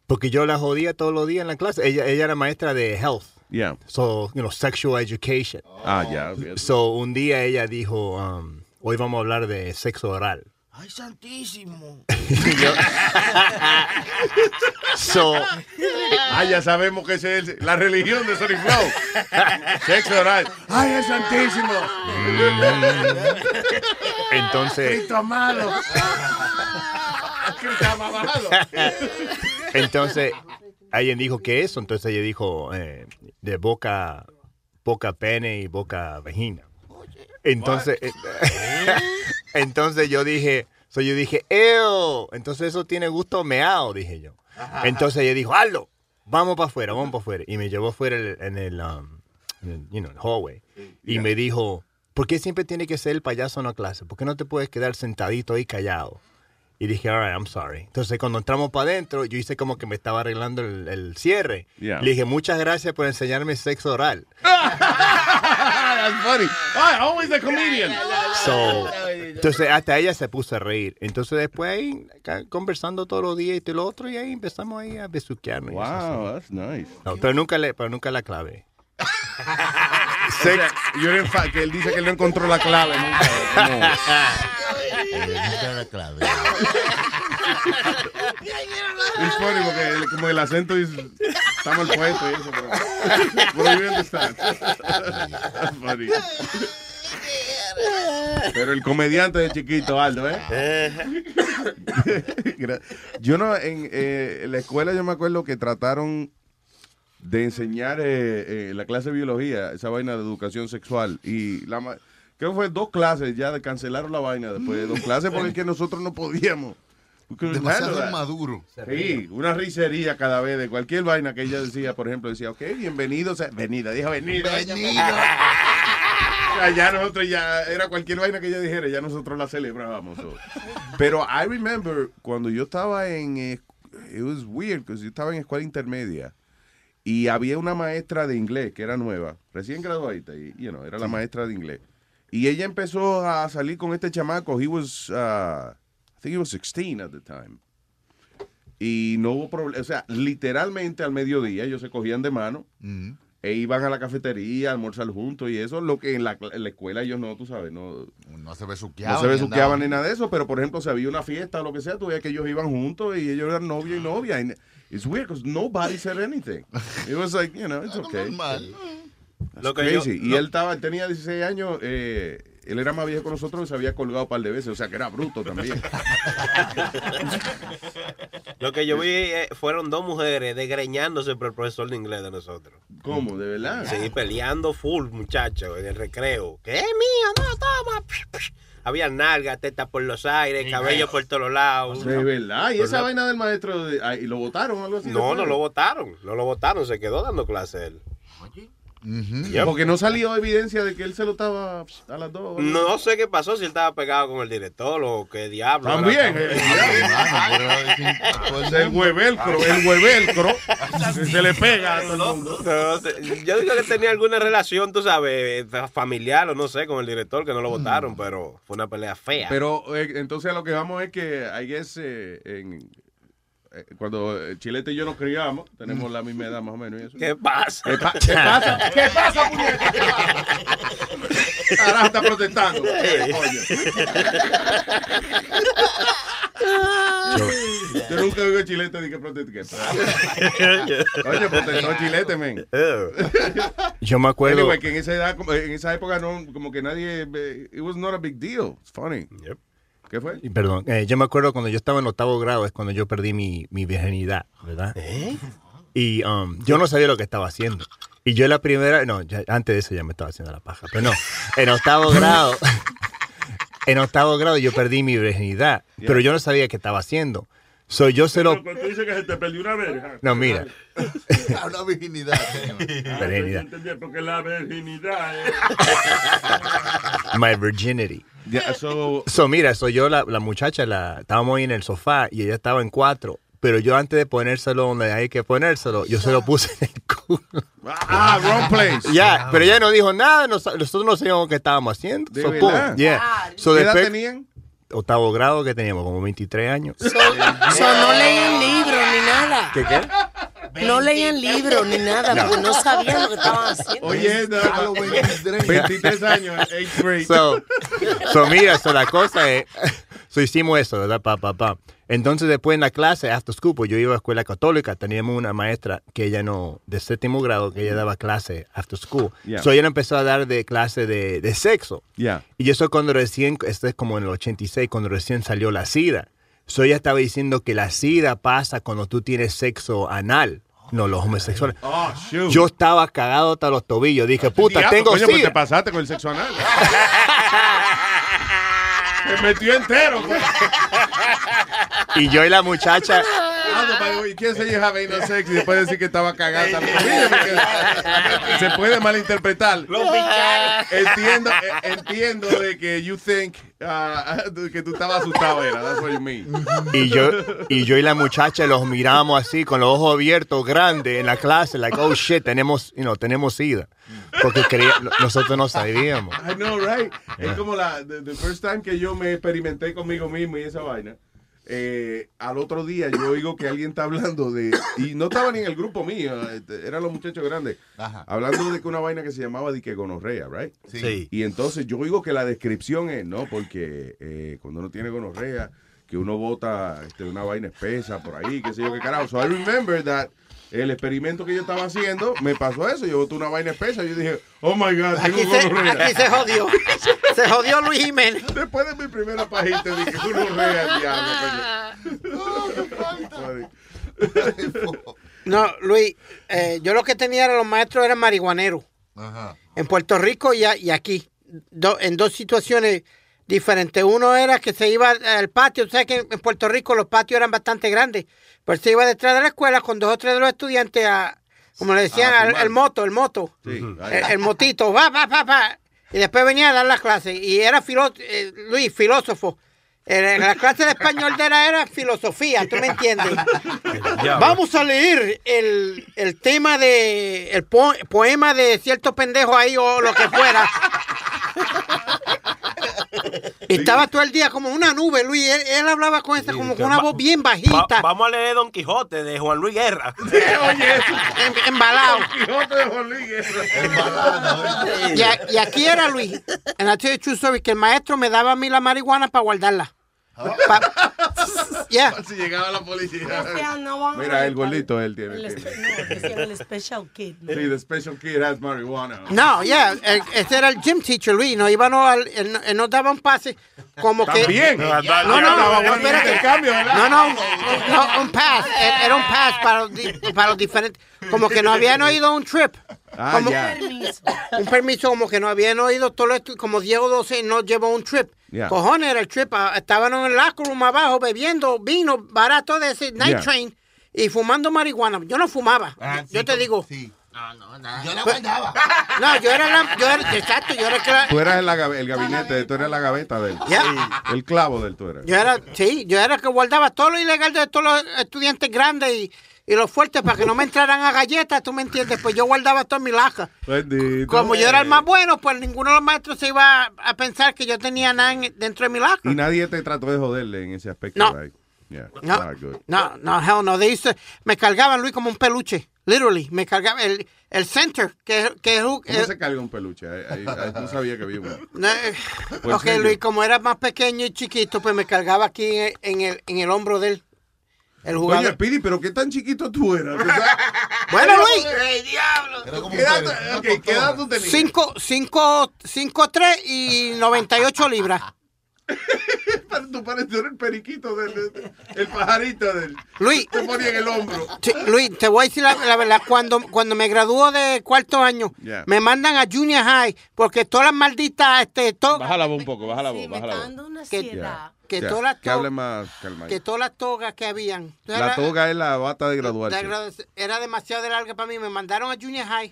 Porque yo la jodía todos los días en la clase. Ella, ella era maestra de health. Yeah. So, you know, sexual education. Ah, ya. ok. So, un día ella dijo, um, hoy vamos a hablar de sexo oral. Ay, santísimo. So, Ah, ya sabemos que es la religión de Sonic Flow. Sexo oral. Ay, es santísimo. entonces, Cristo amado. Cristo amado. entonces, alguien dijo que eso. Entonces ella dijo, eh, de boca, boca pene y boca vagina. Entonces, entonces yo dije, so yo dije, ew. Entonces eso tiene gusto meao, dije yo. Entonces ella dijo, hazlo, vamos para afuera, vamos para afuera. Y me llevó afuera en el, um, en el, you know, el hallway. Y me dijo, ¿por qué siempre tiene que ser el payaso en la clase? ¿Por qué no te puedes quedar sentadito ahí callado? Y dije, all right, I'm sorry. Entonces, cuando entramos para adentro, yo hice como que me estaba arreglando el, el cierre. Yeah. Le dije, muchas gracias por enseñarme sexo oral. That's funny. Ah, always the comedian. So, entonces, hasta ella se puso a reír. Entonces, después ahí, conversando todos los días y todo lo otro, y ahí empezamos ahí a besuquearnos. Wow, that's nice. No, pero nunca, le, pero nunca la clave. Sex, yo que él dice que él no encontró la clave nunca. Es funny porque como el acento es, está mal puesto y eso, pero, pero you. Pero el comediante de chiquito, Aldo, ¿eh? Yo no, en, eh, la escuela yo me acuerdo que trataron de enseñar eh, eh, la clase de biología, esa vaina de educación sexual. Y la creo que fue dos clases ya cancelaron la vaina después de dos clases porque nosotros no podíamos. Demasiado Claro, inmaduro. Sí, una risería cada vez de cualquier vaina que ella decía, por ejemplo, decía, ok, bienvenido, o sea, venida, dijo venida. Venido. Ya nosotros ya, era cualquier vaina que ella dijera, ya nosotros la celebrábamos. so. Pero I remember cuando yo estaba en, eh, it was weird, because yo estaba en escuela intermedia y había una maestra de inglés que era nueva, recién graduadita, y, you know, era la maestra de inglés. Y ella empezó a salir con este chamaco, he was, uh, I think he was 16 at the time. Y no hubo problema, o sea, literalmente al mediodía ellos se cogían de mano Mm. e iban a la cafetería a almorzar juntos y eso, lo que en la, en la escuela ellos no, tú sabes, no, No se besuqueaban. no se ni besuqueaban andaban. ni nada de eso, pero por ejemplo, si había una fiesta o lo que sea, tú veías que ellos iban juntos y ellos eran novio y novia. It's weird because nobody said anything. It was like, you know, it's okay. That's Lo que yo- crazy. y lo- él estaba, él tenía 16 años, eh, él era más viejo que nosotros y se había colgado un par de veces, o sea que era bruto también. Lo que yo vi eh, fueron dos mujeres desgreñándose por el profesor de inglés de nosotros. ¿Cómo? ¿De verdad? Sí, peleando full, muchachos, en el recreo. ¿Qué es mío? No, toma. Había nalgas, tetas por los aires, cabello por todos lados. De verdad. Y Por esa la- vaina del maestro, de- ah, ¿y lo votaron o algo así? No, no lo votaron. No lo votaron, se quedó dando clase él. Yep. Porque no salió evidencia de que él se lo estaba a las dos. No sé qué pasó, si él estaba pegado con el director o qué diablo. También, eh, El huevelcro, el huevelcro. se le pega a todo el mundo. No yo digo que tenía alguna relación, tú sabes, familiar o no sé, con el director que no lo votaron, pero fue una pelea fea. Pero eh, entonces a lo que vamos es que, I guess, eh, en, eh, cuando eh, Chilete y yo nos criamos, tenemos la misma edad más o menos. y eso. ¿Qué pasa? ¿Qué, pa- qué pasa? ¿Qué pasa, puñeta? Carajo, está protestando. Coño. Yo nunca oigo Chilete de que proteste. ¿Qué pasa? Oye, protestó Chilete, men. Yo me acuerdo. Anyway, que en esa edad, en esa época no, como que nadie, eh, it was not a big deal. It's funny. ¿Qué fue? Perdón, eh, yo me acuerdo cuando yo estaba en octavo grado es cuando yo perdí mi, mi virginidad, ¿verdad? Y um, yo no sabía lo que estaba haciendo. Y yo la primera, no, ya- antes de eso ya me estaba haciendo la paja, pero no, en octavo grado, en octavo grado yo perdí mi virginidad, pero yo no sabía qué estaba haciendo. So yo se lo... Cuando tú dices que se te perdió una verja. No, mira. Una virginidad. Virginidad. Entendí, porque la virginidad es... My virginity. Yeah, so, So, mira, soy yo, la, la muchacha, la, estábamos ahí en el sofá y ella estaba en cuatro. Pero yo antes de ponérselo donde hay que ponérselo, yo se lo puse en el culo. Ah, wrong place. Ya, pero ella no dijo nada, nos- nosotros no sabíamos qué estábamos haciendo. ¿De So, verdad? ¿Qué edad después- tenían? Octavo grado que teníamos, como 23 años. So, no leían libros ni nada. ¿Qué qué? No leían libros ni nada, No. porque no sabían lo que estaban haciendo. Oye, no, 23 años, 8th grade. So, so, mira, so la cosa es, so hicimos eso, ¿verdad? Pa, pa, pa. Entonces después en la clase, after school, pues yo iba a escuela católica, teníamos una maestra que ella no, de séptimo grado, que ella daba clase after school. Yeah. So ella empezó a dar de clase de, de sexo. Ya. Y eso cuando recién, esto es como en el 86, cuando recién salió la SIDA. So ella estaba diciendo que la SIDA pasa cuando tú tienes sexo anal. No, los homosexuales. Oh. Yo estaba cagado hasta los tobillos. Dije, puta, Diablo, tengo coño, pues te SIDA. pasaste con el sexo anal. Se metió entero. pues. Y yo y la muchacha, Ah, no, ¿Quién se you have anal sex y después decir que estaba cagada Se puede malinterpretar. Entiendo, eh, entiendo de que you think ah, que tú estabas asustado era. That's what you mean. y yo, y yo y la muchacha los miramos así, con los ojos abiertos, grandes, en la clase, like, oh shit, tenemos, you know, tenemos SIDA. Porque creía- nosotros no sabíamos. I know, right? Yeah. Es como la the, the first time que yo me experimenté conmigo mismo y esa vaina. Eh, al otro día yo oigo que alguien está hablando de y no estaba ni en el grupo mío, este, eran los muchachos grandes, hablando de que una vaina que se llamaba de que gonorrea, right? Sí. Sí. Y entonces yo oigo que la descripción es, no, porque eh, cuando uno tiene gonorrea, que uno bota este, una vaina espesa por ahí, qué sé yo qué carajo. So I remember that el experimento que yo estaba haciendo me pasó eso. Yo boté una vaina espesa y yo dije, oh my God, tengo Aquí se, aquí se jodió. Se jodió Luis Jiménez. Después de mi primera pajita dije, gonorrea, diablo, coño. No, Luis, eh, yo lo que tenía eran los maestros eran marihuaneros. Ajá. En Puerto Rico y, a- y aquí. Do- en dos situaciones diferente. Uno era que se iba al patio, o sea que en Puerto Rico los patios eran bastante grandes, pues se iba detrás de la escuela con dos o tres de los estudiantes a, como le decían, A al- fumar. el moto, el moto, Sí, el, el motito, va, va, va, va. Y después venía a dar la clase. Y era filo- eh, Luis, filósofo. En la clase de español de era, era filosofía, ¿tú me entiendes? Vamos a leer el, el tema de, el po- poema de cierto pendejo ahí o lo que fuera. Estaba todo el día como una nube, Luis. Él, él hablaba con esa, como con una voz bien bajita. Va- vamos a leer Don Quijote de Juan Luis Guerra. Oye, Em- embalado. Quijote de Juan Luis Guerra. Y, a- y aquí era Luis, en la story, que el maestro me daba a mí la marihuana para guardarla. Pa- Yeah. Si llegaba la policía. Mira, el gordito él tiene. El, no, el special kid. ¿no? Sí, the special kid has marijuana. No, yeah, el- ese era el gym teacher, Luis. No íbamos al, no- él nos daba un pase como que. También. No, no, no, no, espérate. ¿verdad? No, no, no, un pass. Era era un pass para los, para los diferentes. Como que no habían oído un trip. Ah, Como- ya. Un permiso como que no habían oído todo esto, como Diego 12 no llevó un trip. Yeah. Cojones era el trip. Estaban en el locker room abajo bebiendo vino barato de ese night Yeah. train y fumando marihuana. Yo no fumaba. Ah, yo sí, te digo. No, no, no. Yo la Pues- guardaba. No, yo era la, yo era, exacto, yo era el Tú eras el, gabinete, tú eras la gaveta del. Ya. El clavo del tú eras. Yo era, sí, yo era el que guardaba todo lo ilegal de todos los estudiantes grandes y, y los fuertes para que no me entraran a galletas, tú me entiendes, pues yo guardaba todo en mi laja. Bendito. Como yo era el más bueno, pues ninguno de los maestros se iba a, a pensar que yo tenía nada en- dentro de mi laja. Y nadie te trató de joderle en ese aspecto. No. right? Yeah. No, good. no, no, hell no. They used to- me cargaban, Luis, como un peluche. Literally. Me cargaban el, el center, que, que es... ¿Cómo eh, se carga un peluche? Ahí, ahí- no sabía que había uno. no, eh, Pues ok, serio. Luis, como era más pequeño y chiquito, pues me cargaba aquí en, en el, en el hombro de él. El jugador. Oye, Pidi, pero qué tan chiquito tú eras. Bueno, Luis. ¡Ey, diablo! ¿Qué edad, ¿qué edad tú tenías? 5, 5, 5, 3 y 98 libras. Tú pareces el periquito del, del- el pajarito del. Luis. Te ponía en el hombro. Sí, Luis, te voy a decir la, la verdad. Cuando, cuando me graduó de cuarto año, Yeah. me mandan a Junior High porque todas las malditas. Este, to- Baja la voz un poco, baja la voz, baja la voz. una que, que Ya, todas las que to- hable más que todas las togas que habían. La toga es la bata de graduarse. Gradu- Era demasiado de larga para mí. Me mandaron a Junior High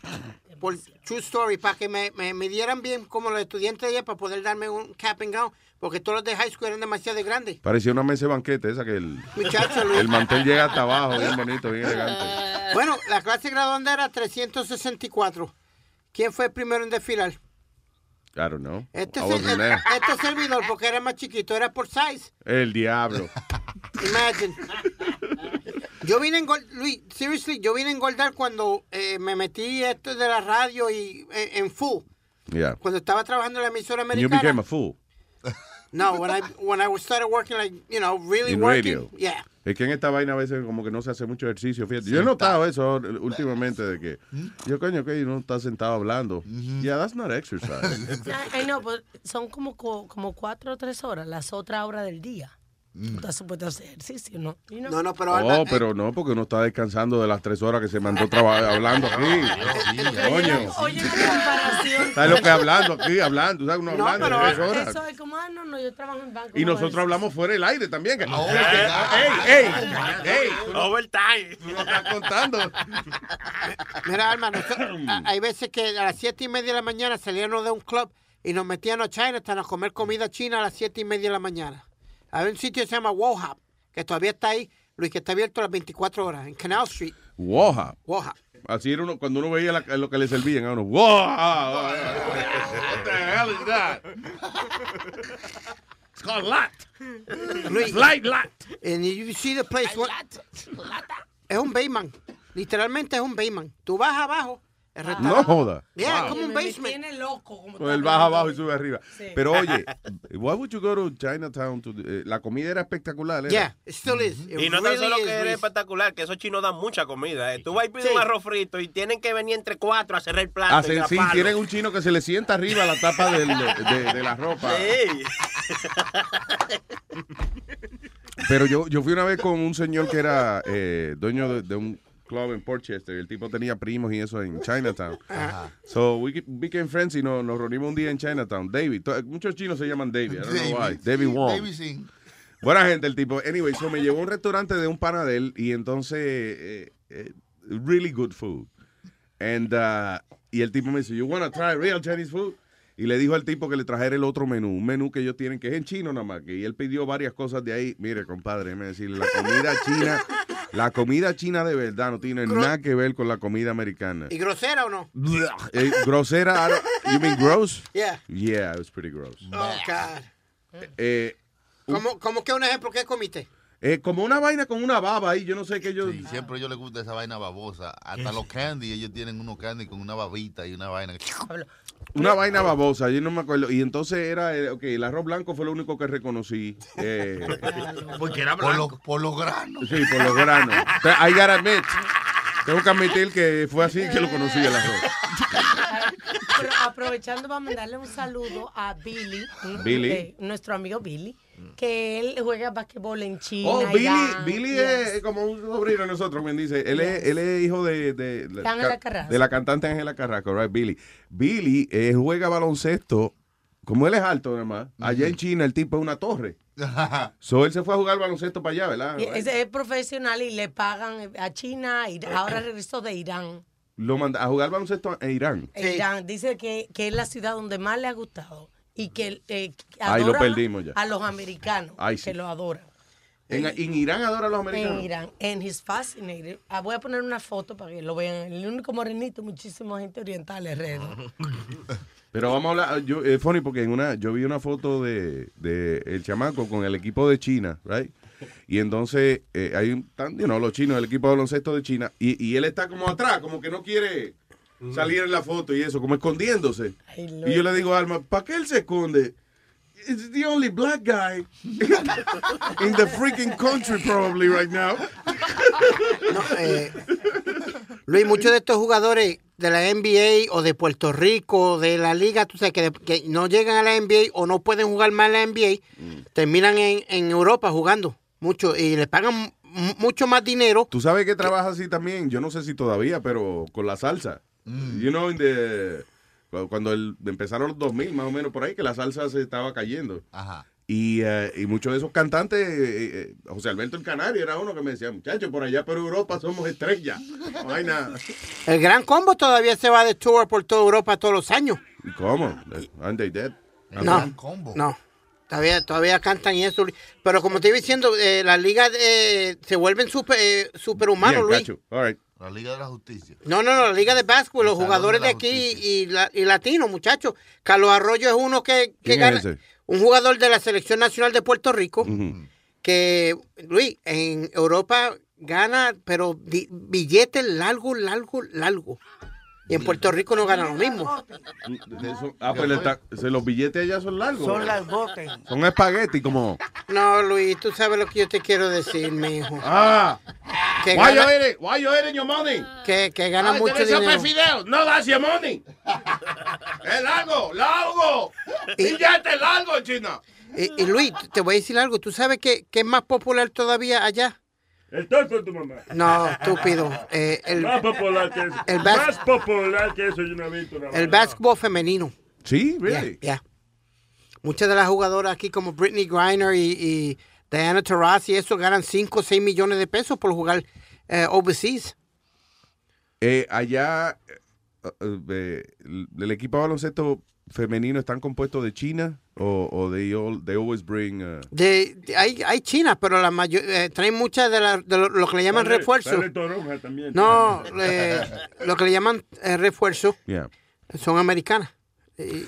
por True Story para que me, me, me dieran bien como los estudiantes de allá para poder darme un cap and gown. Porque todos los de high school eran demasiado grandes. Parecía una mesa de banquete, esa que el, Muchacho, el mantel llega hasta abajo, bien bonito, bien elegante. Bueno, la clase graduanda era 364. ¿Quién fue el primero en desfilar? I don't know. Este, wasn't there. este servidor, porque era más chiquito, era por size. El diablo. Imagine. Yo vine a engordar, Luis, seriously, yo vine a engordar cuando eh, me metí esto de la radio y eh, en full. Yeah. Cuando estaba trabajando en la emisora You americana. became a fool. No, when I when I started working like, you know, really In working. radio. Yeah. Es que en esta vaina a veces como que no se hace mucho ejercicio. Fíjate. Yo he notado eso últimamente de que yo coño que uno está sentado hablando. Yeah, that's not exercise. Ay, no, pues son como, co- como cuatro o tres horas, las otras horas del día. Tú estás supuesto a hacer ejercicio, ¿no? You know? No, no, pero Oh, pero no, porque uno está descansando de las tres horas que se mandó hablando aquí. Coño. Oye, qué comparación. ¿Sabes lo que hablando aquí? Hablando, ¿sabes? Uno No, hablando pero de tres horas. eso es como, ah, no, no, yo trabajo en banco. Y no, nosotros hablamos fuera del aire también. que- ey, ey, ey, no- Overtime. tú no estás contando. Mira, Alma, nosotros- a- hay veces que a las siete y media de la mañana salíamos de un club y nos metían a Chinatown a comer comida china a las siete y media de la mañana. Hay un sitio que se llama Wohop, que todavía está ahí, Luis, que está abierto las 24 horas, en Canal Street. Wohop. Así era uno, cuando uno veía la- lo que le servían a uno. ¡Wow! What the hell is that? It's called lat. Luis, Light lat. And you see the place. what- es un basement. Literalmente es un basement. Tú vas abajo. No joda. Yeah, Wow. como un Me basement. tiene loco. Como Pues él está baja abajo y sube arriba. Sí. Pero oye, why would you go to Chinatown? to- eh, la comida era espectacular. ¿era? Yeah, it still is. It Y no tan really solo is, que es Luis. espectacular, que esos chinos dan mucha comida. eh. Tú vas y pides Sí. un arroz frito y tienen que venir entre cuatro a cerrar el plato. Hace- y sí, tienen un chino que se le sienta arriba a la tapa del- de, de la ropa. Sí. Pero yo, yo fui una vez con un señor que era eh, dueño de, de un club en Portchester. El tipo tenía primos y eso en Chinatown. Ajá. So we became friends y nos, nos reunimos un día en Chinatown. David. Muchos chinos se llaman David. I don't know why. David. David Wong. David Singh. Buena gente el tipo. Anyway, so me llevó a un restaurante de un pana de él y entonces, eh, eh, really good food. And, uh, y el tipo me dice, you wanna try real Chinese food? Y le dijo al tipo que le trajera el otro menú, un menú que ellos tienen que es en chino nada más. Que, y él pidió varias cosas de ahí. Mire, compadre, déjeme decirle, la comida china, la comida china de verdad no tiene nada que ver con la comida americana. ¿Y grosera o no? Eh, grosera, you mean gross? Yeah. Yeah, it was pretty gross. Oh, God. Eh, ¿Cómo, cómo que un ejemplo? ¿Qué comiste? Eh, como una vaina con una baba ahí, yo no sé qué yo... Sí, siempre a ellos les gusta esa vaina babosa. Hasta los candy, ellos tienen unos candy con una babita y una vaina. Una vaina babosa, yo no me acuerdo. Y entonces era, eh, ok, el arroz blanco fue lo único que reconocí. eh, Porque era Por los, por los granos. sí, por los granos. I gotta admit, tengo que admitir que fue así que lo conocí el arroz. Pero aprovechando para mandarle un saludo a Billy, Billy. nuestro amigo Billy, que él juega basquetbol en China. Oh, Billy, Irán, Billy yes. es como un sobrino de nosotros, quien dice. Él, es, él es hijo de, de, de- la cantante Ángela Carrasco, right? Billy. Billy eh, juega baloncesto, como él es alto además, allá en China el tipo es una torre. So él se fue a jugar baloncesto para allá, ¿verdad? Y ese es profesional y le pagan a China, y ahora regresó de Irán. Lo manda a jugar baloncesto en Irán. Irán dice que, que es la ciudad donde más le ha gustado y que eh, Ahí lo adora perdimos ya. a los americanos, Ay, sí. que lo adoran. En, en Irán adora a los americanos. En Irán. And he's fascinated. Ah, voy a poner una foto para que lo vean. El único morenito, muchísima gente oriental alrededor. Pero vamos a hablar, yo, es funny porque en una, yo vi una foto de, de el chamaco con el equipo de China, right? Y entonces eh, hay un, tan, you know, los chinos, el equipo de baloncesto de China, y, y él está como atrás, como que no quiere salir en la foto y eso, como escondiéndose. Y yo le digo a Alma, ¿para qué él se esconde? It's the only black guy in the freaking country probably right now. No, eh, Luis, muchos de estos jugadores de la NBA o de Puerto Rico, de la liga, tú sabes, que, de- que no llegan a la NBA o no pueden jugar más en la NBA, terminan en, en Europa jugando mucho y les pagan mucho más dinero. Tú sabes que trabaja así también, yo no sé si todavía, pero con la salsa. You know, in the- cu- cuando el- empezaron los 2000, más o menos por ahí, que la salsa se estaba cayendo. Ajá. Y, eh, y muchos de esos cantantes, eh, eh, José Alberto el Canario era uno que me decía, muchachos, por allá por Europa somos estrellas. No hay nada. El gran combo todavía se va de tour por toda Europa todos los años. ¿Y ¿Cómo? Aren't they dead? No, no. Todavía, todavía cantan y eso. Pero como te iba diciendo, eh, las ligas eh, se vuelven super, eh, superhumanos, Bien, Luis. All right. La Liga de la Justicia. No, no, no, la liga de básquetbol, los jugadores de aquí y, la- y latinos, muchachos. Carlos Arroyo es uno que, que ¿Quién gana, es ese? un jugador de la selección nacional de Puerto Rico, que, Luis, en Europa gana, pero billetes largo, largo, largo. Y en Puerto Rico no gana lo mismo. Eso- ah, pues le ta- se- los billetes allá son largos. Son largotes. Son espagueti como... No, Luis, tú sabes lo que yo te quiero decir, mi hijo. Ah. Que Why you gana, eating? Why you eating your money? que, que gana Ay, mucho dinero. No, that's your money. es largo, largo. Billete largo, china. Y, y Luis, te voy a decir algo. ¿Tú sabes qué, qué es más popular todavía allá? El torco de tu mamá. No, estúpido. Eh, el, Más popular que eso. el Más popular que eso yo no he visto. nada el básquetbol femenino. Sí, really. Ya. Muchas de las jugadoras aquí como Britney Griner y, y Diana Taurasi, eso ganan 5 o 6 millones de pesos por jugar eh, overseas. Eh, allá, el el equipo de baloncesto femenino están compuestos de China o, o they, all, they always bring... uh, De, de- hay, hay chinas, pero la mayor, eh, traen muchas de, la- de lo, lo que le llaman Sale- refuerzo. también. No, eh, lo que le llaman eh, refuerzo yeah. son americanas.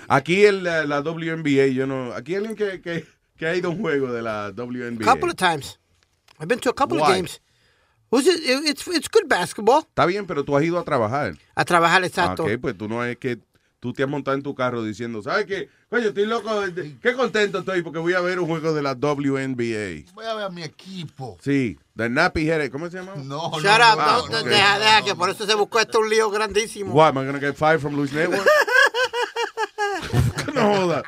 Aquí en la, la WNBA, yo no... Aquí hay alguien que, que, que ha ido a un juego de la WNBA. couple of times. I've been to a couple of games. Was it- it- it's, it's good basketball. Está bien, pero tú has ido a trabajar. A trabajar, exacto. Ok, pues tú no es que tú te has montado en tu carro diciendo, ¿sabes qué? Coño, estoy loco, de- qué contento estoy porque voy a ver un juego de la WNBA. Voy a ver a mi equipo. Sí, the Nappy Head, ¿cómo se llama? No, Shut up, Ah, no, ok. deja, deja, que por eso se buscó esto un lío grandísimo. What, am I gonna get fired from Luis Network? no joda.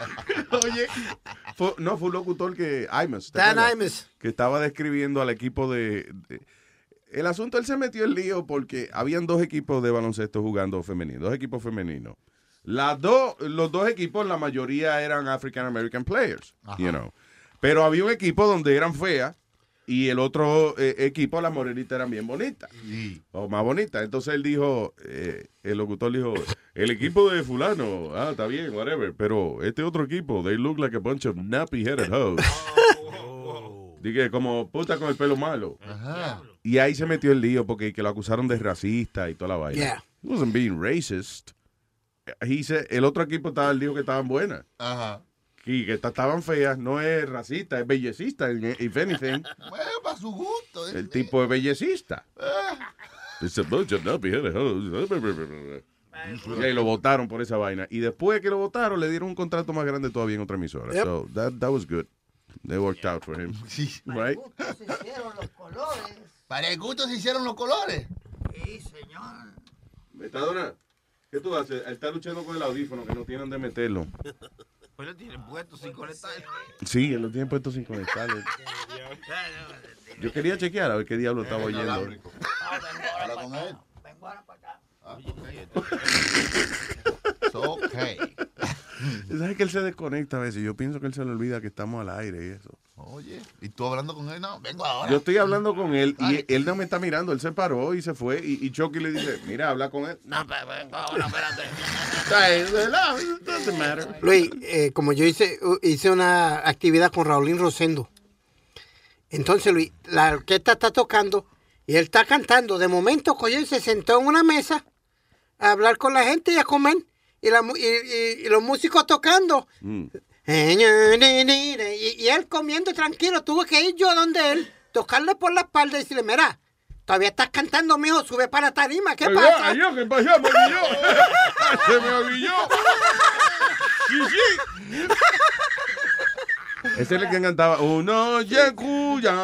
Oye, fue- no, fue un locutor que, Imus. ¿te Dan? Imus. Que estaba describiendo al equipo de, de- el asunto, él se metió en lío porque habían dos equipos de baloncesto jugando femenino, dos equipos femeninos. Las dos, los dos equipos, la mayoría eran African American players, you know. Pero había un equipo donde eran feas y el otro eh, equipo, las morenitas eran bien bonitas. O más bonitas. Entonces él dijo, eh, el locutor dijo, el equipo de fulano, ah, está bien, whatever. Pero este otro equipo, they look like a bunch of nappy-headed hoes. Dije, como puta con el pelo malo. Y ahí se metió el lío porque que lo acusaron de racista y toda la vaina. Yeah. He wasn't being racist. He said- el otro equipo estaba el lío que estaban buenas. Ajá. Y que ta- estaban feas, no es racista, es bellecista, if anything. Bueno, para su gusto. El tipo es bellecista. It's a bunch of nappy-headed hoes. Y ahí lo votaron por esa vaina. Y después que lo votaron, le dieron un contrato más grande todavía en otra emisora. Yep. So that, that was good. They worked out for him. Right? Para el gusto se hicieron los colores. Metadona, ¿qué tú haces? Él está luchando con el audífono que no tienen de meterlo. Pues lo tienen puesto sin conectar. Sí, él lo tiene puesto sin conectarlo. Yo quería chequear a ver qué diablo estaba oyendo. Habla con él. Ah, It's okay. ¿Sabes que él se desconecta a veces? Yo pienso que él se le olvida que estamos al aire y eso. Oye, ¿y tú hablando con él? No, vengo ahora. Yo estoy hablando con él y él no me está mirando. Él se paró y se fue. Y, y Chucky le dice, mira, habla con él. No, pero vengo ahora, espérate. Luis, eh, como yo hice, hice una actividad con Raulín Rosendo. Entonces, Luis, la orquesta está tocando y él está cantando. De momento, y se sentó en una mesa a hablar con la gente y a comer. Y, la mu- y- y- y los músicos tocando. Mm. Y, y él comiendo tranquilo. Tuve que ir yo donde él, tocarle por la espalda y decirle, mira, todavía estás cantando, mijo, sube para la tarima. ¿Qué Ay, pasa? ay, yo, ¿Qué pasó? Me olvidó. Se me olvidó. Sí, sí. Ese es el que cantaba. Uno ye cuya.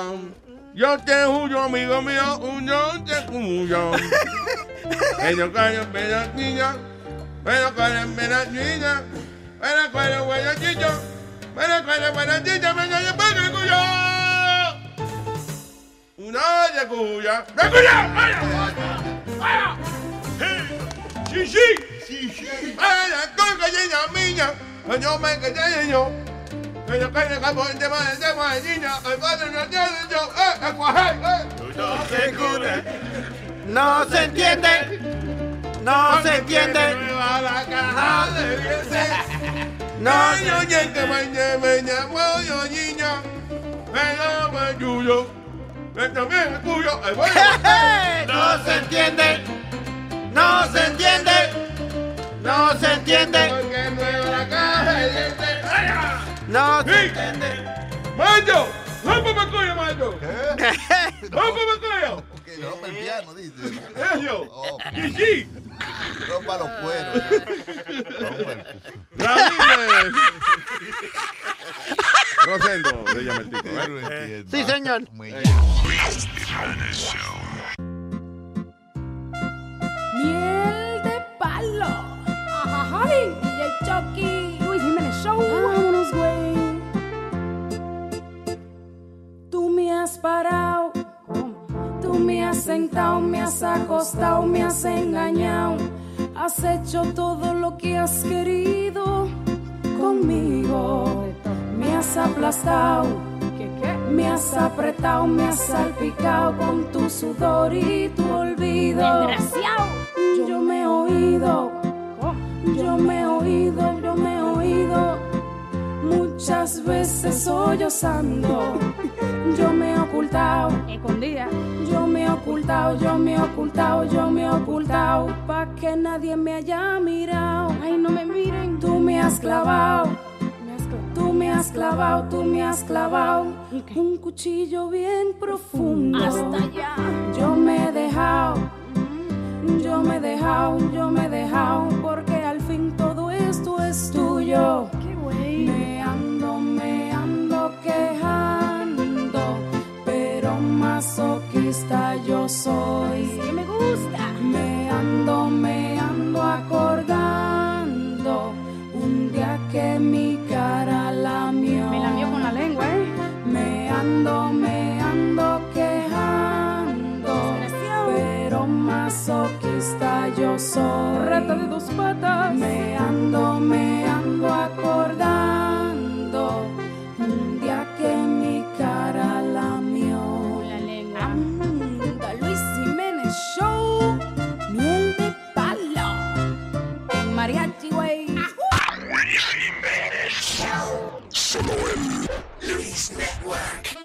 Yo te juro, amigo mío. Uno te cuya. Ellos caen bella niña. Pero caen bella niña. Pero caen buena chicha. Pero caen buena chicha. Me caen buena cuya. Uno ye cuya. ¡Me cuya! ¡Vaya! ¡Vaya! Sí, sí. Sí, sí. Vaya, con gallina miña. Yo me quedé yo. Que le capo el tema del tema de niña. El padre no tiene yo. ¡Eh, eh, cuajé, eh! No se cure. No se entiende. No se entiende. No. No se entiende. No se entiende. No se entiende. Porque nueva la caja de. No se entiende. ¡Mayo! ¡Rómpame cuello, Mayo! ¡Rómpame cuello! Que rompa el piano, dice. ¡Ello! Oh. Rompa los cueros. Rompa el- ¡Ramírez! Rosendo, se llama el tipo, ¿eh? Sí, señor. Miel de palo. Ay, DJ Chucky. Luis Jiménez Show. Vámonos, güey. Tú me has parado. Tú me has sentado, me has acostado, me has engañado. Has hecho todo lo que has querido conmigo. Me has aplastado. Me has apretado, me has salpicado con tu sudor y tu olvido. Desgraciado. Yo me he oído, yo me he oído, yo me he oído muchas veces sollozando. Yo me he ocultado, Escondida. yo me he ocultado, yo me he ocultado, yo me he ocultado, pa' que nadie me haya mirado. Ay, no me miren. Tú me has clavado, tú me has clavado, tú me has clavado un cuchillo bien profundo. Hasta allá. Yo me he dejado, yo me he dejado, yo me he dejado, porque fin todo esto es tuyo. Qué güey. Me ando, me ando quejando, pero masoquista yo soy. Que me gusta. Me ando, me ando acordando un día que mi cara lamió. Me lamió con la lengua, ¿eh? Me ando, pata yo soy. Rata de dos patas. Me ando, me ando acordando. Un día que mi cara lamió. La lengua. The Luis Jiménez Show. Miel de palo. En mariachi, güey. Solo en Luis Network.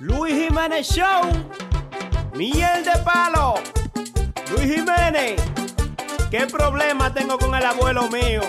Luis Jiménez Show. Miel de palo. Luis Jiménez. ¿Qué problema tengo con el abuelo mío?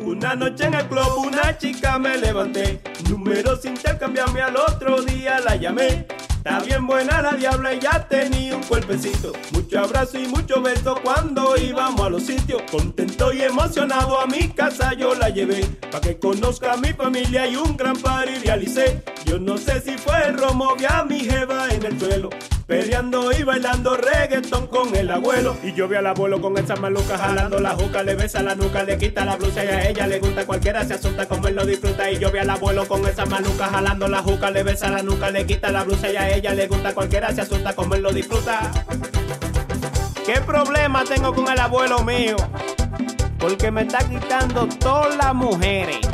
Una noche en el club una chica me levanté. Números intercambiarme al otro día la llamé. Está bien buena la diabla y ya tenía un cuerpecito. Mucho abrazo y mucho beso cuando íbamos a los sitios. Contento y emocionado a mi casa yo la llevé. Pa' que conozca a mi familia y un gran party realicé. Yo no sé si fue el romo, vi a mi jeva en el suelo. Peleando y bailando reggaetón con el abuelo. Y yo vi al abuelo con esa maluca jalando la juca, le besa la nuca, le quita la blusa y a ella le gusta. Cualquiera se asusta como él lo disfruta. Y yo vi al abuelo con esa maluca jalando la juca, le besa la nuca, le quita la blusa y a ella le gusta. Cualquiera se asusta como él lo disfruta. ¿Qué problema tengo con el abuelo mío? Porque me está quitando todas las mujeres.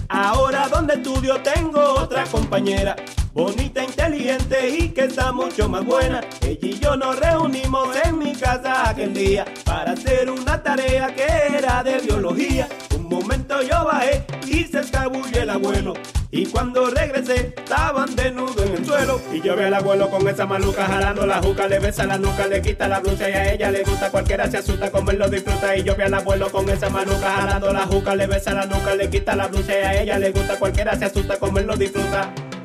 Ahora donde estudio tengo otra compañera. Bonita, inteligente y que está mucho más buena. Ella y yo nos reunimos en mi casa aquel día para hacer una tarea que era de biología. Un momento yo bajé y se escabulló el abuelo. Y cuando regresé, estaban desnudos en el suelo. Y yo vi al abuelo con esa maluca jalando la juca, le besa la nuca, le quita la blusa y a ella le gusta. Cualquiera se asusta como él lo disfruta. Y yo vi al abuelo con esa maluca jalando la juca, le besa la nuca, le quita la blusa y a ella le gusta. Cualquiera se asusta como él lo disfruta.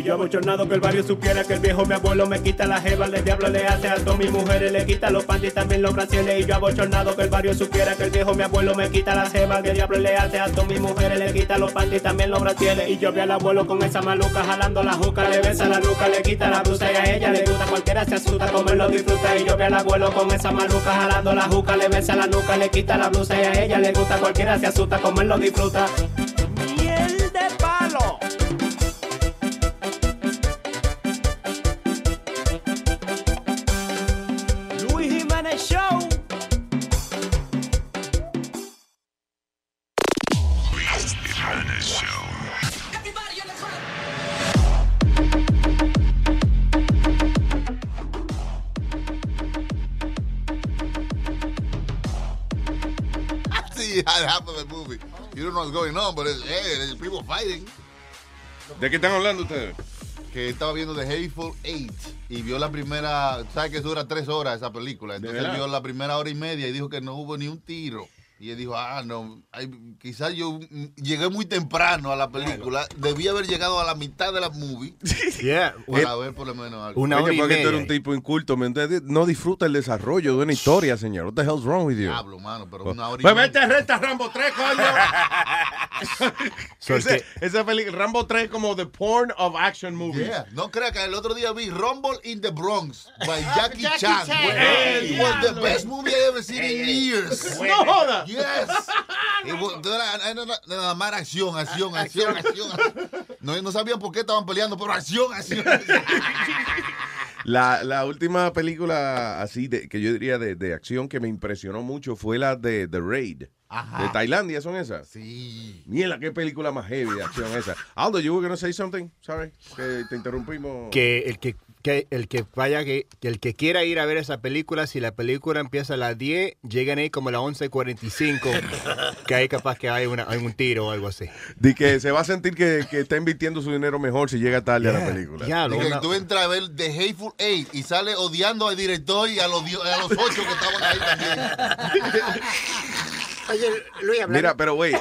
Y yo abochornado que el barrio supiera que el viejo mi abuelo me quita la jeva, el diablo le hace alto a mis mujeres, le quita los panties también los brasiles. Y yo abochornado que el barrio supiera que el viejo mi abuelo me quita la jeva, el diablo le hace alto a mis mujeres, le quita los panties también los brasiles. Y yo vi al abuelo con esa maluca jalando la juca, le besa la nuca, le quita la blusa y a ella le gusta, cualquiera se asusta como él lo disfruta. Y yo vi al abuelo con esa maluca jalando la juca, le besa la nuca, le quita la blusa y a ella le gusta, cualquiera se asusta como él lo disfruta. See half of the movie. You don't know what's going on, but it's, hey, there's people fighting. ¿De qué están hablando ustedes? Que estaba viendo The Hateful Eight y vio la primera, ¿sabes que dura tres horas esa película? Entonces vio la primera hora y media y dijo que no hubo ni un tiro. Y él dijo, ah, no, quizás yo mm, llegué muy temprano a la película. Debí haber llegado a la mitad de la movie Yeah. para ver por lo menos algo. Una hora y porque tú eres un tipo inculto, ¿me entiendes? No disfruta el desarrollo de una historia, señor. What the hell's wrong with you? Diablo, mano, pero una hora y Pues media. vete a renta Rambo 3, coño. Ese- esa película, Rambo 3 es como the porn of action movies. Yeah. No crea que el otro día vi Rumble in the Bronx by Jackie, Jackie Chan. Chan. Well, Hey, it was the best movie I ever seen in years. No joda. Yes. Nada más acción, acción, acción, acción. No, no sabían por qué estaban peleando, pero acción, acción. La, la última película así de, que yo diría de, de acción que me impresionó mucho fue la de The Raid. Ajá. De Tailandia, ¿son esas? Sí. Mierda, qué película más heavy de acción esa. Aldo, you were gonna say something? Sorry, que te interrumpimos. que el que que el que vaya, que, que el que quiera ir a ver esa película, si la película empieza a las 10, lleguen ahí como a las 11.45, que ahí capaz que hay, una, hay un tiro o algo así. De que se va a sentir que, que está invirtiendo su dinero mejor si llega tarde a la Yeah. película. Ya, Y que tú entras a ver The Hateful Eight y sale odiando al director y a los, a los ocho que estaban ahí también. Oye, Luis, hablando. Mira, pero güey,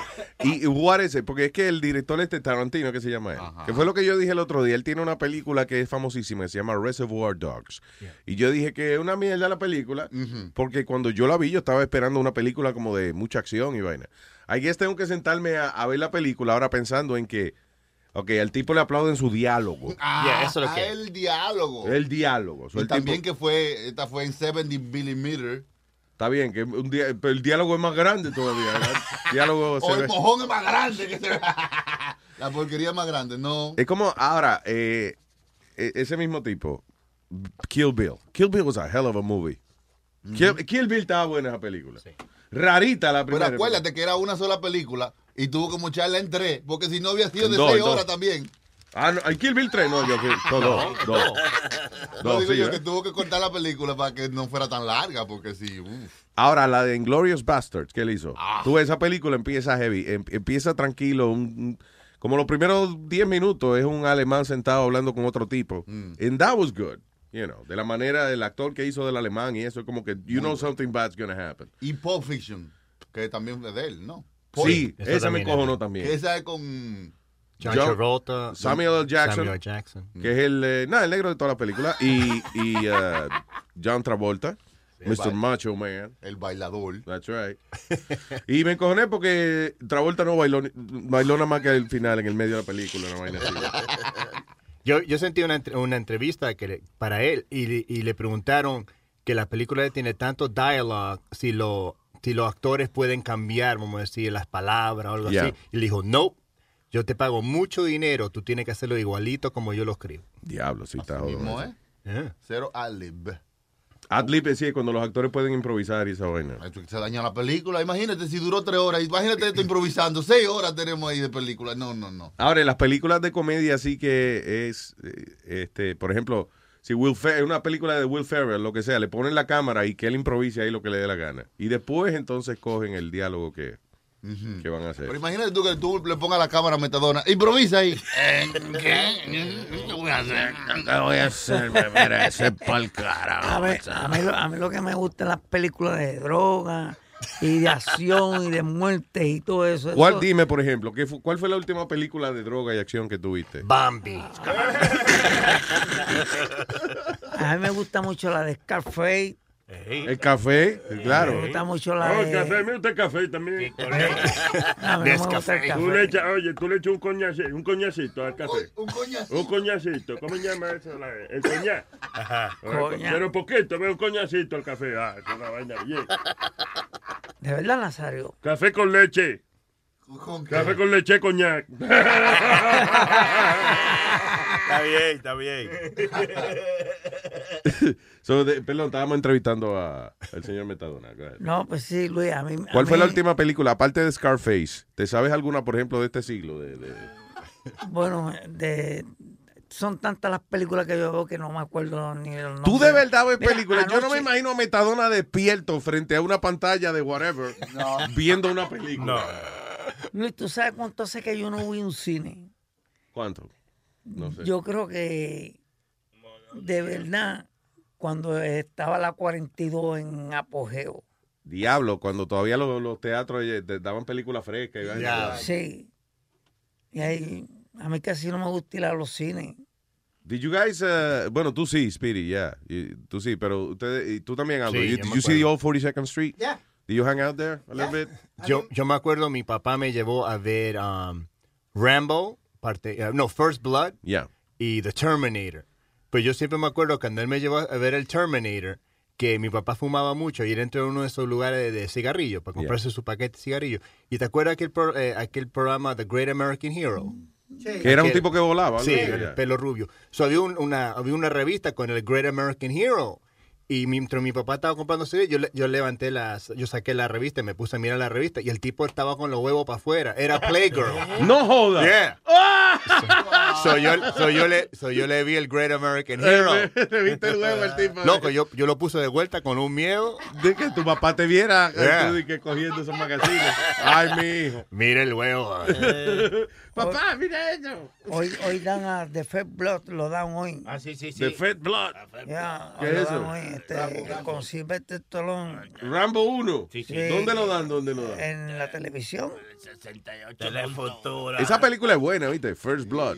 y, what is it? Porque es que el director este Tarantino, que se llama él, que fue lo que yo dije el otro día, él tiene una película que es famosísima, que se llama Reservoir Dogs. Y yo dije que es una mierda la película, porque cuando yo la vi, yo estaba esperando una película como de mucha acción y vaina. Ahí es tengo que sentarme a, a ver la película ahora pensando en que, ok, al tipo le aplauden su diálogo. Ah, eso es lo ah, que- el diálogo. El diálogo. So, y el también tipo- que fue, esta fue en 70 millimeter. Está bien, que un día, pero el diálogo es más grande todavía. ¿verdad? El diálogo O se el ve- mojón es más grande que se La porquería es más grande, no. Es como ahora, eh, e- ese mismo tipo, Kill Bill. Kill Bill was a hell of a movie. Kill, Kill Bill estaba buena esa película. Rarita la Pero primera. acuérdate que era una sola película y tuvo que mocharla en tres, porque si no había sido En de dos, seis horas también. Ah, no, ¿hay Kill Bill 3? No, yo que. No, dos, dos. No, Dos, digo sí, yo ¿eh? que tuvo que cortar la película para que no fuera tan larga, porque uf. Ahora, la de Inglorious Bastards, ¿qué él hizo? Tú ves, esa película empieza heavy, em- empieza tranquilo, un- como los primeros 10 minutos es un alemán sentado hablando con otro tipo. And that was good, you know, de la manera del actor que hizo del alemán y eso, como que you know something bad's gonna happen. Y Pulp Fiction, que también es de él, ¿no? Sí, esa me cojonó también. Esa es con. John Travolta, Samuel L. Jackson, Samuel L. Jackson. que es el, eh, el negro de toda la película, y, y uh, John Travolta, el Mr. Macho Man. El bailador. That's right. y me encojoné porque Travolta no bailó, bailó nada más que al final, en el medio de la película, una vaina así. Yo, yo sentí una, una entrevista que le- para él y, le- y le preguntaron que la película tiene tanto dialogue si, lo, si los actores pueden cambiar, vamos a decir, las palabras o algo Yeah. así. Y le dijo, no, yo te pago mucho dinero, tú tienes que hacerlo igualito como yo lo escribo. Diablo, sí está jodido. mismo, ¿eh? Yeah. Cero Alib. Adlib, sí, cuando los actores pueden improvisar y esa vaina. Se daña la película. Imagínate si duró tres horas. Imagínate esto improvisando. Seis horas tenemos ahí de película. No, no, no. Ahora, en las películas de comedia sí que es, eh, este, por ejemplo, si Will Ferrell, una película de Will Ferrell, lo que sea, le ponen la cámara y que él improvise ahí lo que le dé la gana. Y después entonces cogen el diálogo que, que van a hacer. Pero imagínate tú que tú le pongas la cámara a Metadona. Improvisa ahí. ¿Qué? ¿Qué voy a hacer? ¿Qué voy a hacer? Me merece pa'l carajo. A ver, a mí, lo, a mí lo que me gusta es las películas de droga y de acción y de muerte y todo eso. ¿Cuál, Eso- dime, por ejemplo, ¿qué fu- ¿cuál fue la última película de droga y acción que tuviste? Bambi. A mí me gusta mucho la de Scarface. El café, claro. Me gusta mucho la Oh, de... café, me gusta el café también. No gusta el Tú le café. echas, oye, tú le echas un coñacito, un coñacito al café. Un coñacito. Un coñacito. ¿Cómo se llama eso? La- El coñac. Ajá. Coñac. Pero poquito, ve un coñacito al café. Ah, es una vaina bien. De verdad, Nazario. Café con leche. ¿Con qué? Café con leche, coñac. Está bien, está bien. So, de- perdón, estábamos entrevistando a- al señor Metadona. No, pues sí, Luis, a mí... a ¿Cuál fue la última película, aparte de Scarface? ¿Te sabes alguna, por ejemplo, de este siglo? De, de- Bueno, de... Son tantas las películas que yo veo que no me acuerdo ni el nombre. Tú de verdad ves Mira, películas. Yo no me imagino a Metadona despierto frente a una pantalla de whatever viendo una película. Luis, ¿tú sabes cuánto hace que yo no voy a un cine? ¿Cuánto? No sé. Yo creo que de verdad, cuando estaba la 42 en apogeo, Diablo, cuando todavía los, los teatros eh, te daban películas frescas. y vaina. sí. Y ahí, a mí casi no me gusta ir a los cines. Did you guys, uh, bueno, tú sí, Speedy, yeah. Y- Tú sí, pero ustedes, y tú también, Aldo. Sí, You- yo did you see the old 42nd Street? Yeah. Did you hang out there a little bit? Yo, yo me acuerdo, mi papá me llevó a ver um, Rambo, parte, uh, no, First Blood Yeah. y The Terminator. Pues yo siempre me acuerdo cuando él me llevó a ver el Terminator, que mi papá fumaba mucho y él entró en uno de esos lugares de, de cigarrillos para comprarse su paquete de cigarrillos. ¿Y te acuerdas aquel, pro- eh, aquel programa The Great American Hero? Que era un tipo que volaba. Sí, el yeah. pelo rubio. So, había, un- una, había una revista con el Great American Hero. Y mientras mi papá estaba comprando cigarrillos, yo, yo levanté las, yo saqué la revista y me puse a mirar la revista y el tipo estaba con los huevos para afuera. Era Playgirl. No joda. Yeah. So yo, so yo le, so yo le vi el Great American Hero. Le viste el huevo al tipo. Loco, yo, yo lo puse de vuelta con un miedo. De que tu papá te viera Yeah. que cogiendo esos magazines. Ay, mi hijo. Mira el huevo. Papá, mira eso. Hoy, hoy dan a The Fed Blood, lo dan hoy. Ah, sí, sí, sí. The Fed Blood. Ya, ¿Qué lo es dan eso? hoy, este, con Sylvester Stallone. Rambo 1. sí. ¿Dónde lo dan? ¿Dónde lo dan? En la televisión. 68 del futuro. Esa película es buena, ¿viste? First Blood.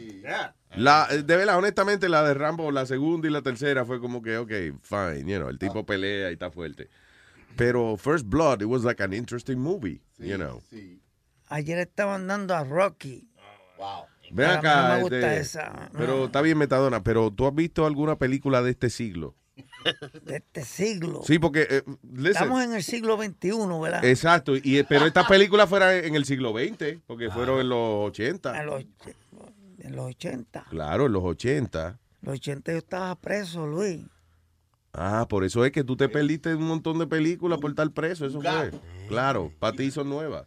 La, de verdad, honestamente, la de Rambo, la segunda y la tercera fue como que, ok, fine, you know, el tipo pelea y está fuerte. Pero First Blood, it was like an interesting movie, you know. Ayer estaban dando a Rocky. Wow. Ven Pero a mí acá. no me gusta este, esa. Pero está bien, Metadona, pero ¿tú has visto alguna película de este siglo? De este siglo. Sí, porque, eh, listen, Estamos en el siglo XXI, ¿verdad? exacto, y, eh, pero esta película fuera en el siglo XX, porque fueron en los 80. En los, en los 80. Claro, en los 80. Los 80 yo estaba preso, Luis. Ah, por eso es que tú te perdiste un montón de películas por estar preso, eso fue. Claro, para ti son nuevas.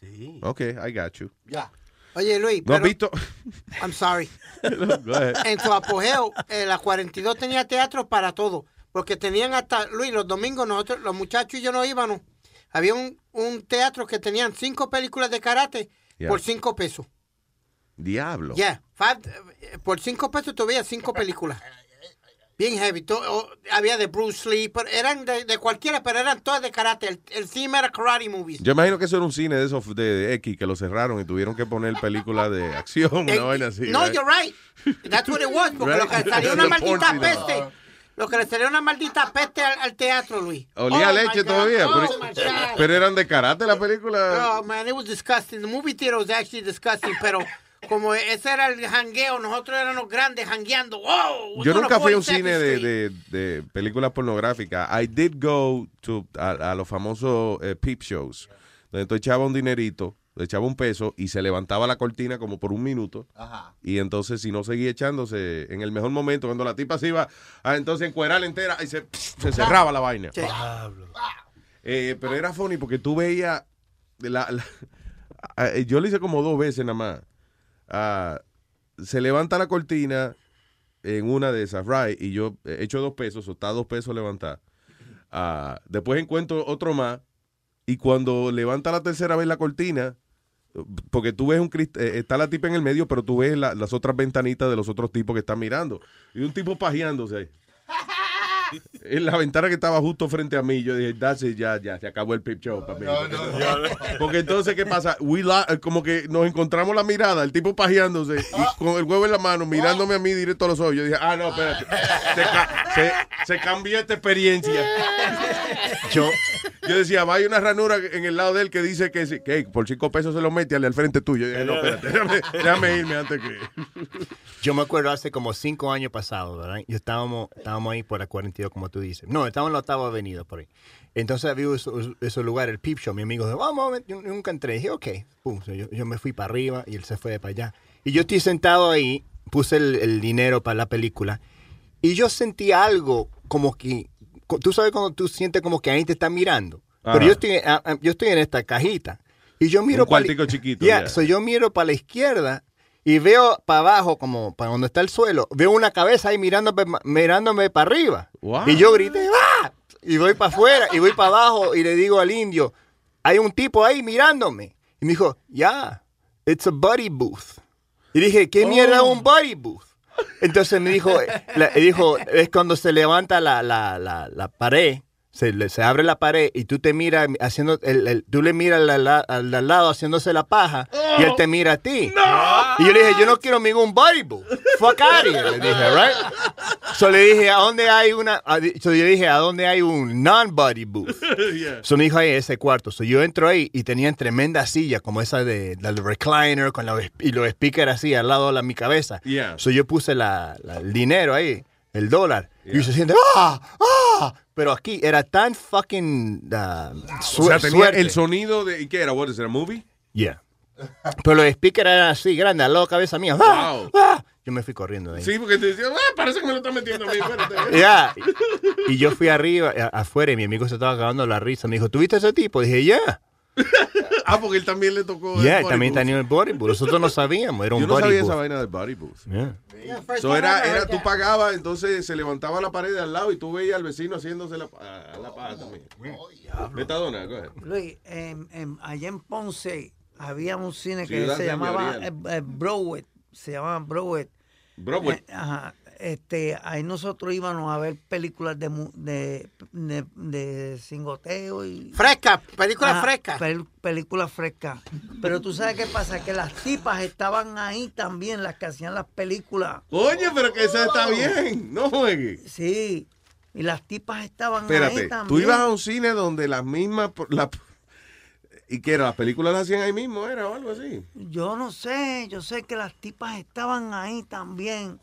Sí. Ok, I got you. Ya. Oye, Luis, ¿No has visto? I'm sorry. En su apogeo, eh, la 42 tenía teatro para todo. Porque tenían hasta, Luis, los domingos nosotros, los muchachos y yo no íbamos. Había un, un teatro que tenían cinco películas de karate Yeah. por cinco pesos. Diablo. Ya, eh, por cinco pesos tú veías cinco películas. Bien heavy. To- o- había de Bruce Lee, pero eran de, de cualquiera, pero eran todas de karate. El, el theme era karate movies. Yo imagino que eso era un cine de esos de X que lo cerraron y tuvieron que poner películas de acción, Eh, una vaina así. no, right? you're right. That's what it was. Porque Right. lo que le salió una maldita peste. Lo que le salió una maldita peste al, al teatro, Luis. Olía Oh, leche todavía. Oh, pero eran de karate la película. Oh, man, it was disgusting. The movie theater was actually disgusting, pero como ese era el jangueo, nosotros éramos grandes jangueando. Wow, Yo nunca fui a un 42nd cine de, Street. de, de películas pornográficas. I did go to, a, a los famosos eh, peep shows, donde tú echabas un dinerito, le echaba un peso y se levantaba la cortina como por un minuto. Ajá. Y entonces, si no seguía echándose, en el mejor momento, cuando la tipa se iba a entonces encuerar entera y se, se cerraba la vaina. Eh, pero era funny porque tú veías. La, la- ah, yo lo hice como dos veces nada más. Se levanta la cortina en una de esas, right? Y yo echo dos pesos, o está dos pesos levantar. Ah, después encuentro otro más. Y cuando levanta la tercera vez la cortina, porque tú ves un eh, está la tipa en el medio, pero tú ves la- las otras ventanitas de los otros tipos que están mirando. Y un tipo pajeándose ahí. En la ventana que estaba justo frente a mí, yo dije, that's it, ya, ya, se acabó el pip show para mí. Porque entonces, ¿qué pasa? We la- como que nos encontramos la mirada, el tipo pajeándose y con el huevo en la mano, mirándome a mí directo a los ojos. Yo dije, ah, no, espérate. Se, ca- se, se cambió esta experiencia. Yo, yo decía, va, hay una ranura en el lado de él que dice que, que por cinco pesos se lo mete al, frente tuyo. Yo dije, no, espérate, déjame, déjame irme antes que... Yo me acuerdo hace como cinco años pasados, ¿verdad? Y estábamos, estábamos ahí por la 42, como tú dices. No, estábamos en la octava avenida por ahí. Entonces había esos lugares, el Peep Show. Mi amigo dijo, vamos, yo nunca entré. dije, ok. Pum, yo, yo me fui para arriba y él se fue para allá. Y yo estoy sentado ahí, puse el, el dinero para la película. Y yo sentí algo como que, tú sabes cuando tú sientes como que ahí te están mirando. Ajá. Pero yo estoy, ah, ah, yo estoy en esta cajita. Y yo miro Un para cuartico chiquito, Yeah, so yo miro para la izquierda y veo para abajo, como para donde está el suelo, veo una cabeza ahí mirándome, mirándome para arriba. Wow. Y yo grité, ¡ah! Y voy para afuera y voy para abajo y le digo al indio, hay un tipo ahí mirándome. Y me dijo, ya, it's a buddy booth. Y dije, ¿qué mierda es un buddy booth? Entonces me dijo, la- dijo, es cuando se levanta la, la, la, pared, se, se abre la pared y tú te miras haciendo, el, el- tú le miras al, al- al lado haciéndose la paja y él te mira a ti. Y yo le dije, yo no quiero ningún booth. Fuck out of here", le dije, right? So le dije, ¿a dónde hay una? a- So yo dije, ¿a dónde hay un non-buddy booth? So me dijo ahí ese cuarto. So yo entro ahí y tenían tremenda silla como esa de la del recliner con la, y los speakers así al lado de la, mi cabeza. Yeah. So yo puse la, la- el dinero ahí, el dólar. Y se siente, ¡ah! ¡ah! Pero aquí era tan fucking uh, O sea, tenía suerte. el sonido de... ¿Y qué era? What is it, a movie? Yeah. Pero los speakers eran así, grandes, al lado de la cabeza mía. ¡Ah! Wow. ¡ah! Yo me fui corriendo de ahí. Sí, porque te decía, ah, parece que me lo está metiendo a mí. espérate". Ya. Y yo fui arriba, a- afuera, y mi amigo se estaba acabando la risa. Me dijo, ¿tuviste ese tipo? dije, ya. Ah, porque él también le tocó. Yeah, el body también tenía el body booth. Nosotros no sabíamos, era un Yo no body sabía booth. esa vaina del body booth. Yeah. So era, era, tú pagabas, entonces se levantaba la pared de al lado y tú veías al vecino haciéndose la, a la paja también. Metadona, go ahead. Luis, allá en Ponce había un cine que Ciudad se llamaba eh, eh, se llamaba Broadway. Broadway. Eh, ajá. Este, ahí nosotros íbamos a ver películas de mu- de, de, de singoteo y Fresca, película Ajá, fresca. pel- películas frescas. Pero tú sabes qué pasa, que las tipas estaban ahí también, las que hacían las películas. Oye, pero que eso está bien. No juegues. Sí. Y las tipas estaban ahí Espérate, también. tú ibas a un cine donde las mismas. la- ¿Y qué era? ¿Las películas las hacían ahí mismo? ¿Era o algo así? Yo no sé, yo sé que las tipas estaban ahí también.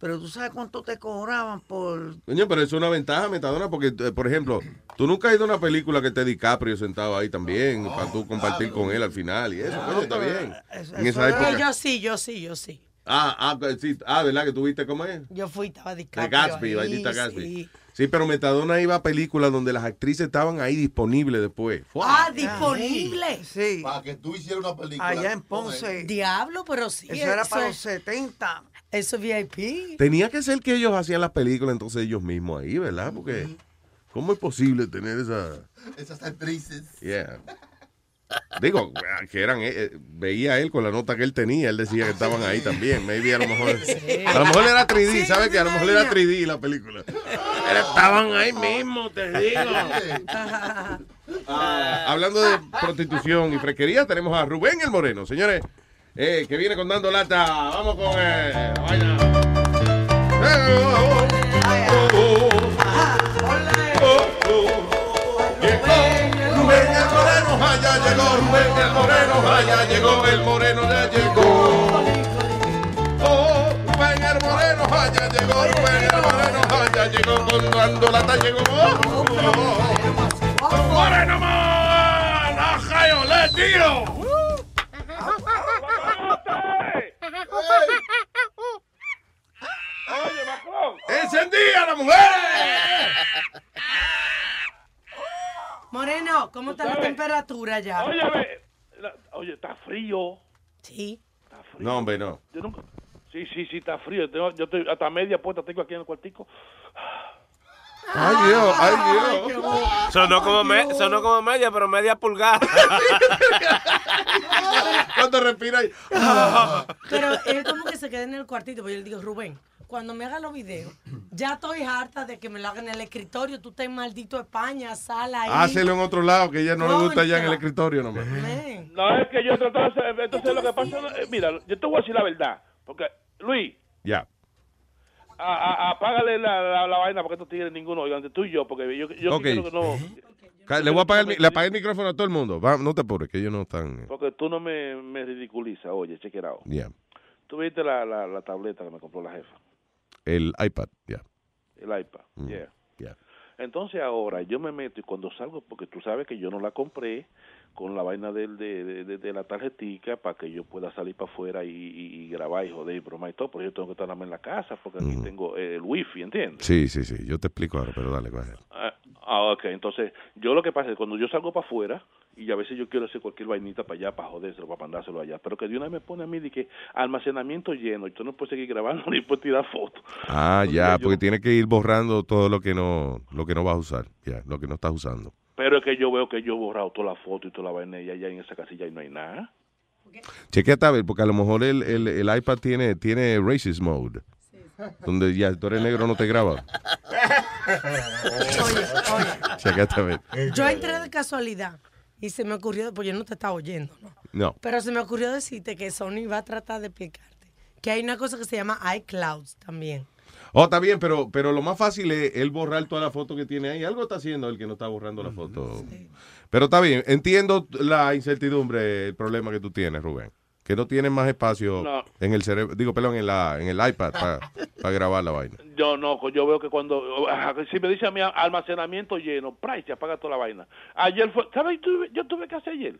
Pero tú sabes cuánto te cobraban por... Coño, pero es una ventaja, Metadona, porque, eh, por ejemplo, tú nunca has ido a una película que esté DiCaprio sentado ahí también, para tú compartir con él al final y eso, coño, está bien. En esa época. yo sí, yo sí, yo sí. Ah, ah, sí, ah, ¿verdad que tú viste cómo es? Yo fui, estaba De DiCaprio Gatsby, ahí, Gatsby. sí. Sí, pero Metadona iba a películas donde las actrices estaban ahí disponibles después. Ah, disponible. Sí. Para que tú hicieras una película. Allá en Ponce. Diablo, pero sí. Eso era para los es- 70. Eso es VIP. Tenía que ser que ellos hacían las películas entonces ellos mismos ahí, ¿verdad? Porque, ¿cómo es posible tener esa... Esas actrices. Yeah. Digo, que eran, eh, eh, veía él con la nota que él tenía, él decía que estaban ahí también. Maybe a lo mejor, a lo mejor era 3D, Sí, ¿sabes que A lo mejor era 3D la película. Estaban ahí mismo, te digo. Ah, hablando de prostitución y fresquería, tenemos a Rubén el Moreno, señores, eh, que viene con dando lata. Vamos con eh, vaina. Eh, oh, oh, oh, oh, oh. Rubén el Moreno, allá llegó Rubén el Moreno, allá llegó el Moreno, ya llegó. Oh, Rubén el Moreno, allá llegó Rubén el Moreno, allá llegó con dando lata, llegó. Oh, oh. Moreno man, ajayo, le tío. Oye, Macron. ¡Encendía la mujer! Moreno, ¿cómo está la temperatura ya? La- oye, está frío. Sí. No, hombre, no. Yo nunca... Sí, sí, sí, está frío. Tengo- yo estoy hasta media puesta tengo aquí en el cuartico. Ay, Dios, ay, Dios. Sonó como, me- sonó como media, pero media pulgada. Cuando respira ahí. Pero él como que se queda en el cuartito, pues yo le digo, Rubén, cuando me haga los videos, ya estoy harta de que me lo hagan en el escritorio, tú estás en maldito España, sala ahí. Hácelo en otro lado, que ella no le gusta ya en el escritorio nomás. No, es que yo trataba de hacer- Entonces lo que pasa... eh, Mira, yo te voy a decir la verdad. Porque, Luis, Ya. a- apágale la, la, la vaina porque estos tigres ninguno oigan, tú y yo, porque yo, yo Ok. quiero que no... Ca- Le voy a apagar le apagué el micrófono a todo el mundo. Va, no te apures, que ellos no están. eh, Porque tú no me, me ridiculizas. Oye, out. Ya. Tú viste la, la, la tableta que me compró la jefa, El iPad, ya. el iPad. Mm, Yeah. ya. Entonces ahora yo me meto y cuando salgo, porque tú sabes que yo no la compré con la vaina del, de, de, de- de la tarjetica para que yo pueda salir para afuera y, y- y grabar y joder y broma y todo, pero yo tengo que estar en la casa porque aquí tengo el wifi, ¿entiendes? Sí, sí, sí. Yo te explico ahora, pero dale, coge. Ah, ah, ok, entonces yo lo que pasa es que cuando yo salgo para afuera y a veces yo quiero hacer cualquier vainita para allá, para jodérselo, para mandárselo allá, pero que de una vez me pone a mí de que almacenamiento lleno y tú no puedes seguir grabando ni puedes tirar fotos. Ah, Entonces, ya, yo- porque tiene que ir borrando todo lo que no lo que no vas a usar. Ya, lo que no estás usando. Pero es que yo veo que yo he borrado toda la foto y toda la vaina y allá en esa casilla y no hay nada. Chequete a ver, porque a lo mejor el, el, el iPad tiene, tiene racist mode. Donde ya tú eres negro no te graba. Oye, oye, Chequete a ver. yo entré de casualidad y se me ocurrió, pues yo no te estaba oyendo, ¿no? No. Pero se me ocurrió decirte que Sony va a tratar de explicarte que hay una cosa que se llama iClouds también. Oh, está bien, pero, pero lo más fácil es él borrar toda la foto que tiene ahí. Algo está haciendo el que no está borrando la foto. Pero está bien, entiendo la incertidumbre, el problema que tú tienes, Rubén. Que no tienes más espacio No. en el cerebro, digo, perdón, en, la, en el iPad para grabar la vaina. Yo no, yo veo que cuando, si me dice a mí almacenamiento lleno, price, se apaga toda la vaina. Ayer fue, ¿sabes? Yo tuve, yo tuve que hacer ayer.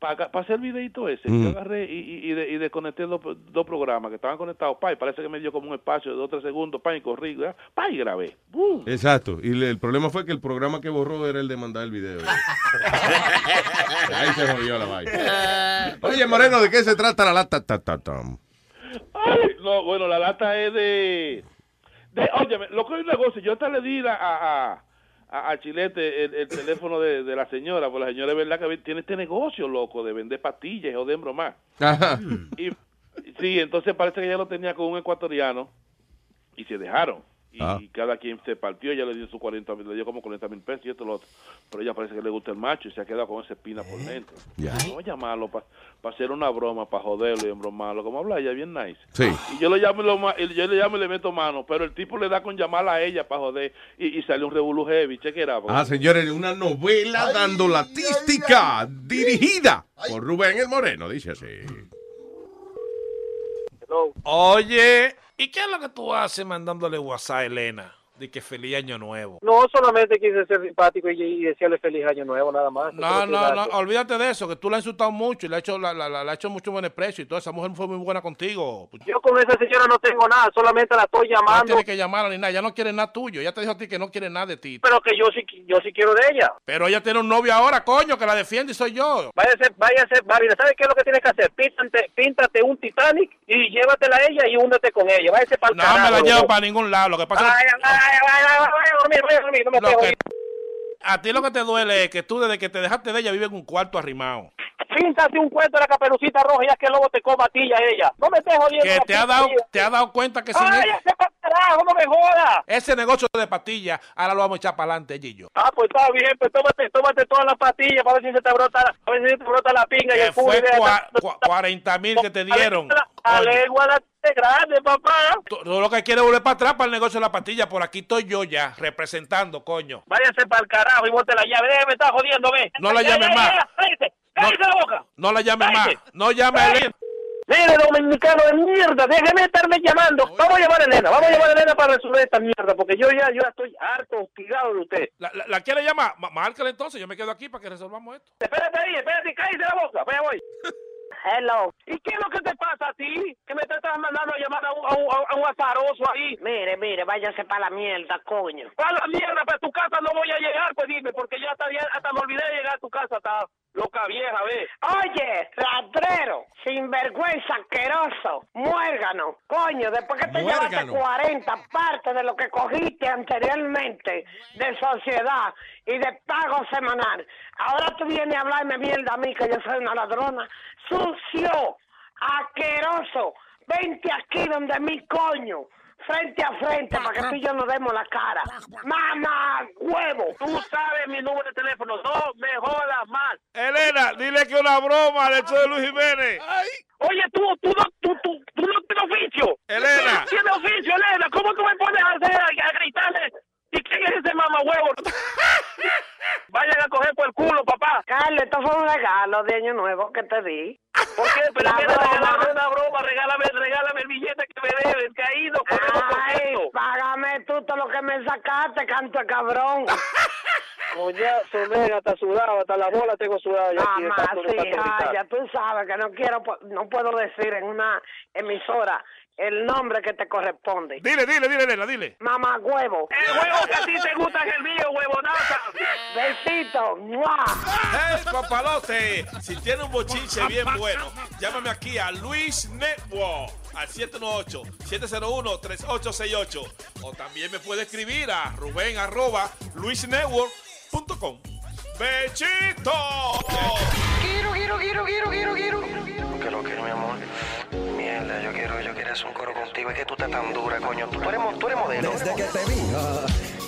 Para hacer el videito ese, Mm. yo agarré y, y, y, de- y desconecté dos, dos programas que estaban conectados, pa, y parece que me dio como un espacio de dos o tres segundos, pa, y corrí, pa, y grabé. ¡Bum! Exacto. Y le- el problema fue que el programa que borró era el de mandar el video. Ahí se jodió la vaina. Oye, Moreno, ¿de qué se trata la lata? Ta, ta, tam? Ay, no, bueno, la lata es de... de óyeme, lo que es un negocio, yo hasta le di la- a, a, a, a Chilete el, el teléfono de, de la señora, porque la señora es verdad que tiene este negocio, loco, de vender pastillas o de bromar. Ajá. Y sí, entonces parece que ella lo tenía con un ecuatoriano y se dejaron. Y Ah. cada quien se partió, ella le dio sus 40 mil, le dio como 40 mil pesos y esto lo otro. Pero ella parece que le gusta el macho y se ha quedado con esa espina por dentro. Ya. Vamos a llamarlo para hacer una broma, para joderlo y embromarlo. Como habla ella, bien nice. Sí. Y yo le llamo y, lo yo le llamo y le meto mano, pero el tipo le da con llamarla a ella para joder y, y sale un revolú heavy. Chequera. Ah, señores, una novela dando latística dirigida por Rubén el Moreno, dice así. Oye, ¿y qué es lo que tú haces mandándole WhatsApp a Elena? De que feliz año nuevo. No, solamente quise ser simpático y, y decirle feliz año nuevo, nada más. No, no, no, olvídate de eso, que tú la has insultado mucho y le has hecho, la, la, la- le has hecho mucho buen precio y toda esa mujer fue muy buena contigo. Yo con esa señora no tengo nada, solamente la estoy No llamando, tienes que llamarla ni nada, ella no quiere nada tuyo, ella te dijo a ti que no quiere nada de ti. pero que yo sí, yo sí quiero de ella. Pero ella tiene un novio ahora, coño, que la defiende y soy yo. Váyase, váyase, Bávila, ¿sabes qué es lo que tienes que hacer? Píntate, píntate un Titanic y llévatela a ella y únete con ella. Váyase para el No me la llevo para ningún lado, lo que pasa es ay, ay, a dormir, a a ti lo que te duele es que tú desde que te dejaste de ella vives en un cuarto arrimado. Píntate un cuento de la caperucita roja ya que el lobo te coma a ti y a ella. No me estés jodiendo. Que la te ha dado, te ha dado cuenta que sin Ay, ese carajo, no me jodas. ese negocio de pastillas, ahora lo vamos a echar para adelante, y yo. Ah, pues está bien, pues tómate, tómate todas las pastillas para ver si se te brota, la- a ver si se te brota la pinga y el fue y de- cua- cua- 40 mil que te dieron. Alegua la t- grande, papá. Tú lo que quieres es volver para atrás para el negocio de la pastilla. Por aquí estoy yo ya, representando, coño. Váyase para el carajo y bote la llave. Déjeme estar jodiendo, ve. No la ya, más. ya, Cállate, cállate la boca. No la llames más. No llames a Elena. Mire, dominicano de mierda, déjeme estarme llamando. Vamos a llamar a Elena, vamos a llamar a Elena para resolver esta mierda, porque yo ya, yo ya estoy harto, hostigado de usted. ¿La, la, la quiere llamar? Ma- Márcale entonces, yo me quedo aquí para que resolvamos esto. Espérate ahí, espérate, cállate la boca, vaya voy. Hello. ¿Y qué es lo que te pasa a ti? Que me te estás mandando a llamar a un, a un, a un azaroso ahí. Mire, mire, váyase para la mierda, coño. Para la mierda, para tu casa no voy a llegar, pues dime, porque ya hasta, hasta me olvidé de llegar a tu casa, está loca vieja, ve. Oye, ladrero, sinvergüenza, asqueroso, muérgano, coño, después que te llevaste Muérgano. 40 partes de lo que cogiste anteriormente de sociedad y de pago semanal, ahora tú vienes a hablarme mierda a mí que yo soy una ladrona, sucio, asqueroso, vente aquí donde mi coño. Frente a frente, para que tú y yo nos demos la cara. Mamá, huevo. Tú sabes mi número de teléfono, no me jodas más. Elena, dile que una broma al hecho de Luis Jiménez. Oye, tú, tú, no, tú, tú, tú no tienes oficio. Elena. Tú tienes oficio, Elena. ¿Cómo tú me pones a hacer, a, a gritarle? ¿Y quién es ese mamá huevo? Vayan a coger por el culo, papá. Carlos, esto fue un regalo de Año Nuevo que te di. ¿Por qué? Pero broma. regálame una broma, regálame, regálame el billete que me debes, caído, Ay, págame tú todo lo que me sacaste, canto cabrón. Coñazo, nega, hasta sudado, hasta la bola tengo sudada ya Mamá, sí, ya tú sabes que no quiero, no puedo decir en una emisora el nombre que te corresponde. Dile, dile, dile, Elena, dile. Mamá huevo. El huevo que a ti te gusta es el mío, huevonaza. Besito. ¡mua! ¡Hey, papalote! Si tiene un bochinche bien bueno, llámame aquí a Luis Network al 718-701-3868. O también me puede escribir a Rubén arroba luisnetwork.com. ¡Bechito! Quiero, quiero, quiero, quiero, quiero, quiero. Que lo quiero, mi amor. Mierda, yo quiero, yo quiero hacer un coro contigo. Es que tú estás tan dura, coño. Tú, tú eres, mo- tú eres modelo. Desde que te vi, ah,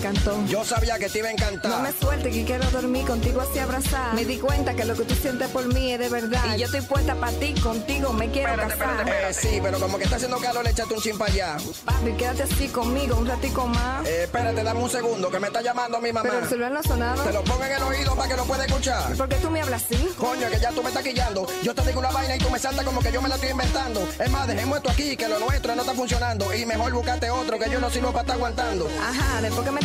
encantó. Yo sabía que te iba a encantar. No me suelte que quiero dormir contigo así abrazar. Me di cuenta que lo que tú sientes por mí es de verdad. Y yo estoy puesta para ti, contigo me quiero Espérate, casar. espérate, espérate. Sí, pero como que está haciendo calor, échate un chin para allá. Papi, quédate así conmigo un ratico más. Eh, espérate, dame un segundo, que me está llamando mi mamá. Pero el celular no ha sonado. Te lo pongo en el oído para que lo pueda escuchar. ¿Por qué tú me hablas así? Coño, que ya tú me estás quillando. Yo te digo una vaina y tú me saltas como que yo me la estoy inventando. Es más, dejemos esto aquí, que lo nuestro no está funcionando. Y mejor buscate otro, que yo no sirvo para estar aguantando. Ajá, después que me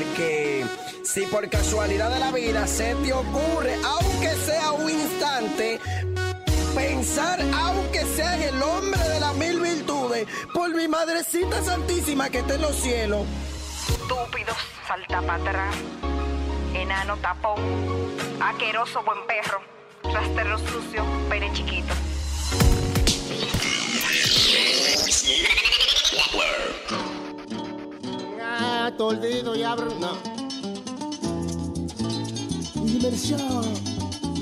Porque si por casualidad de la vida se te ocurre, aunque sea un instante, pensar, aunque sea en el hombre de las mil virtudes, por mi madrecita santísima que está en los cielos. Estúpido, salta para atrás. Enano tapón. Aqueroso buen perro. Rastero sucio, pene chiquito ya olvido y abro. No. Inversión,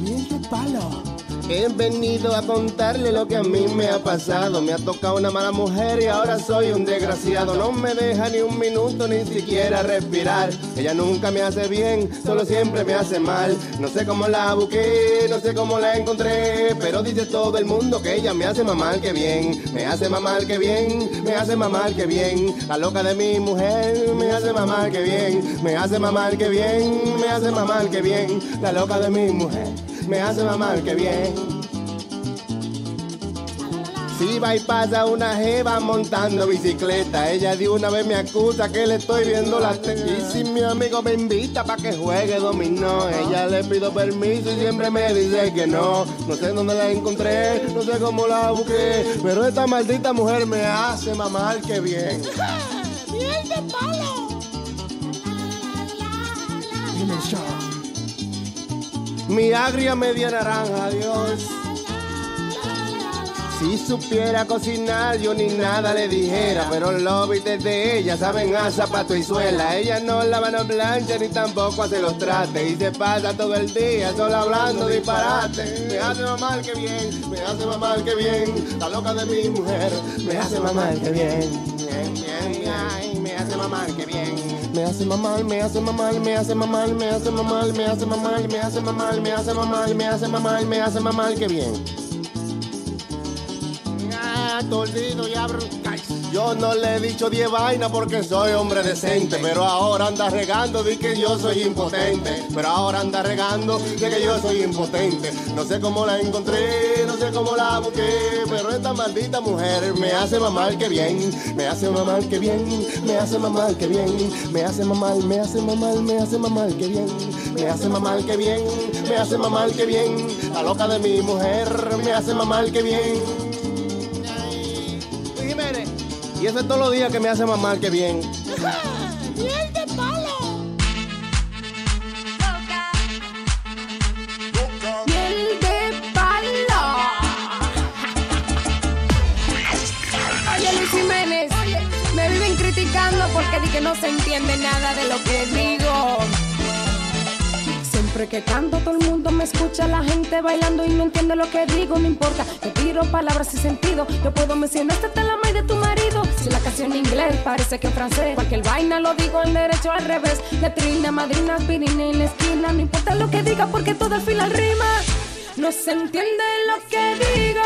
miente palo. He venido a contarle lo que a mí me ha pasado. Me ha tocado una mala mujer y ahora soy un desgraciado. No me deja ni un minuto ni siquiera respirar. Ella nunca me hace bien, solo siempre me hace mal. No sé cómo la busqué, no sé cómo la encontré. Pero dice todo el mundo que ella me hace mamar que bien. Me hace mamar que bien, me hace mamar que bien. La loca de mi mujer me hace mamar que bien. Me hace mamar que bien, me hace mamar que bien. La loca de mi mujer me hace mamar que bien. Si va y pasa una jeva montando bicicleta, ella de una vez me acusa que le estoy viendo la teta. Y si mi amigo me invita para que juegue dominó, ella le pido permiso y siempre me dice que no. No sé dónde la encontré, no sé cómo la busqué, pero esta maldita mujer me hace mamar que bien. ¡Miel de palo! Mi agria media naranja, Dios. Si supiera cocinar, yo ni nada le dijera. Pero los bites de ella saben a zapato y suela. Ella no lava no plancha ni tampoco hace los trates. Y se pasa todo el día solo hablando disparate. Me hace mamar que bien, me hace mamar que bien. La loca de mi mujer me hace mamar que bien. Bien, bien, ay, me hace mamar que bien. Me hace mamar, me hace mamar, me hace mamar, me hace mamar, me hace mamar, me hace mamar, me hace mamar, me hace mamar, me hace mamar que bien. Ah, toldido y abro. Yo no le he dicho 10 vainas porque soy hombre decente. Pero ahora anda regando de que yo soy impotente. Pero ahora anda regando de que yo soy impotente. No sé cómo la encontré, no sé cómo la busqué. Pero esta maldita mujer me hace mamar que bien. Me hace mamar que bien. Me hace mamar que bien. Me hace mamar, me hace mamar, me hace mamar que bien. Me hace mamar que bien. Me hace mamar que bien. La loca de mi mujer me hace mamar que bien. Y eso es todos los días que me hace mamar que bien. ¡Miel de palo! Miel de palo. Oye, Luis Jiménez, me viven criticando porque di que no se entiende nada de lo que digo. Siempre que canto todo el mundo me escucha, la gente bailando y no entiende lo que digo, no importa, te tiro palabras sin sentido, yo puedo mencionarte hasta la madre de tu marido, canción en inglés, parece que en francés. Cualquier vaina lo digo en derecho al revés. Letrina, madrina, aspirina en la esquina. No importa lo que diga porque todo al final rima. No se entiende lo que digo.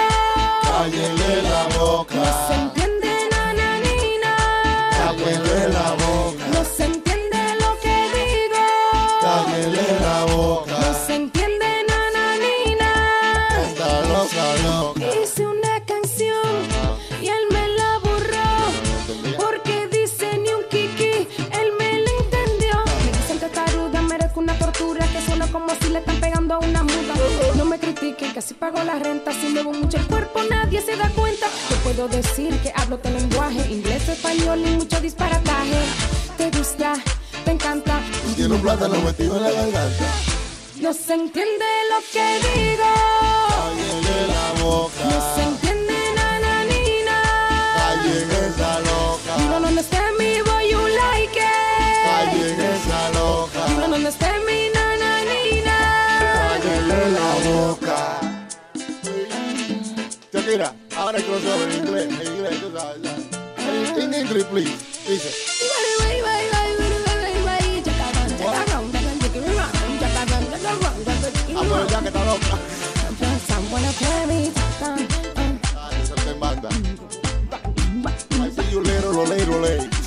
Cállele la boca. No se entiende Critiquen, casi pago la renta. Si muevo mucho el cuerpo, nadie se da cuenta. Yo puedo decir que hablo tu lenguaje, inglés, español y mucho disparataje. Te gusta, te encanta. Tiene un plátano metido en la garganta. No se entiende lo que digo. Cállele la boca. No se entiende Shakira, ahora el crossover en inglés, en inglés, tú sabes. In English, please. Dice. Ah, pero ya que está loca. Ah, eso te later, later.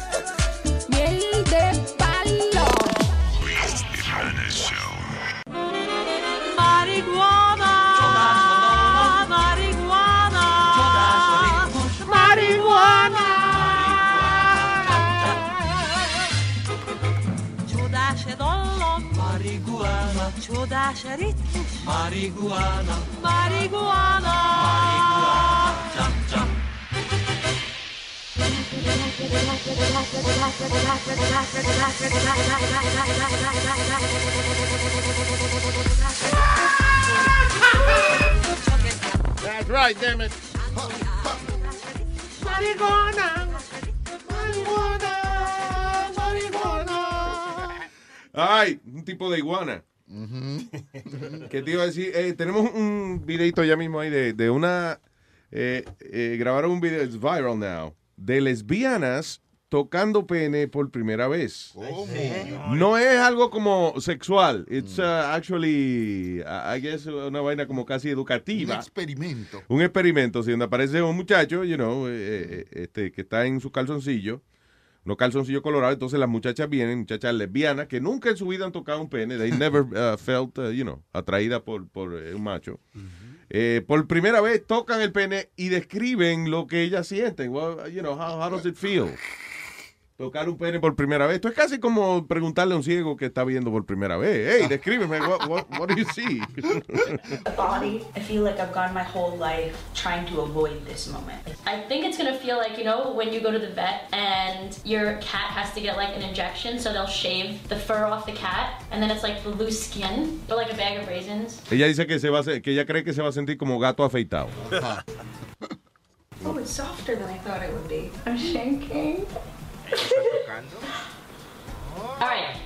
Marihuana, csodás ritmus, marihuana, marihuana. That's right, damn it. Marihuana, marihuana, marihuana. Ay, un tipo de iguana. Que te iba a decir, eh, tenemos un videito ya mismo ahí de, de una, eh, eh, grabaron un video, it's viral now, de lesbianas tocando pene por primera vez. No es algo como sexual, it's uh, actually, uh, I guess, una vaina como casi Un educativa. experimento. Un experimento, si donde aparece un muchacho, you know, eh, eh, este, que está en su calzoncillo, unos calzoncillos colorados, entonces las muchachas vienen, muchachas lesbianas, que nunca en su vida han tocado un pene, they never uh, felt, uh, you know, atraída por, por eh, un macho. Eh, por primera vez tocan el pene y describen lo que ellas sienten. Well, you know, how, how does it feel? Tocar un pene por primera vez. Esto es casi como preguntarle a un ciego que está viendo por primera vez. Hey, descríbeme, what, what, what do you see? body. I feel like I've gone my whole life trying to avoid this moment. I think it's gonna feel like, you know, when you go to the vet and your cat has to get like an injection, so they'll shave the fur off the cat, and then it's like the loose skin, or like a bag of raisins. Ella dice que, se va a, que ella cree que se va a sentir como gato afeitado. Oh, it's softer than I thought it would be. I'm shaking. All right.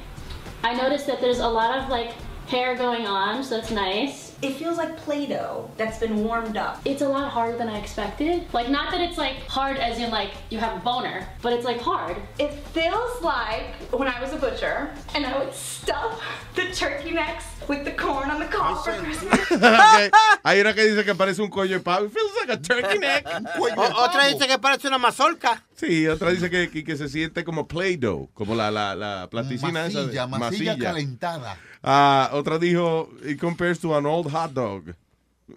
I noticed that there's a lot of like hair going on, so that's nice. It feels like Play-Doh that's been warmed up. It's a lot harder than I expected. Like, not that it's like hard as in like you have a boner, but it's like hard. It feels like when I was a butcher and I would stuff the turkey necks with the corn on the cob for Christmas. Ok. Hay una que dice que parece un cuello de pavo. It feels like a turkey neck. O- otra dice que parece una mazorca. Sí, otra dice que, que, que se siente como Play-Doh, como la, la, la plasticina esa. de- Masilla, masilla calentada. Ah, otra dijo, it compares to an old hot dog.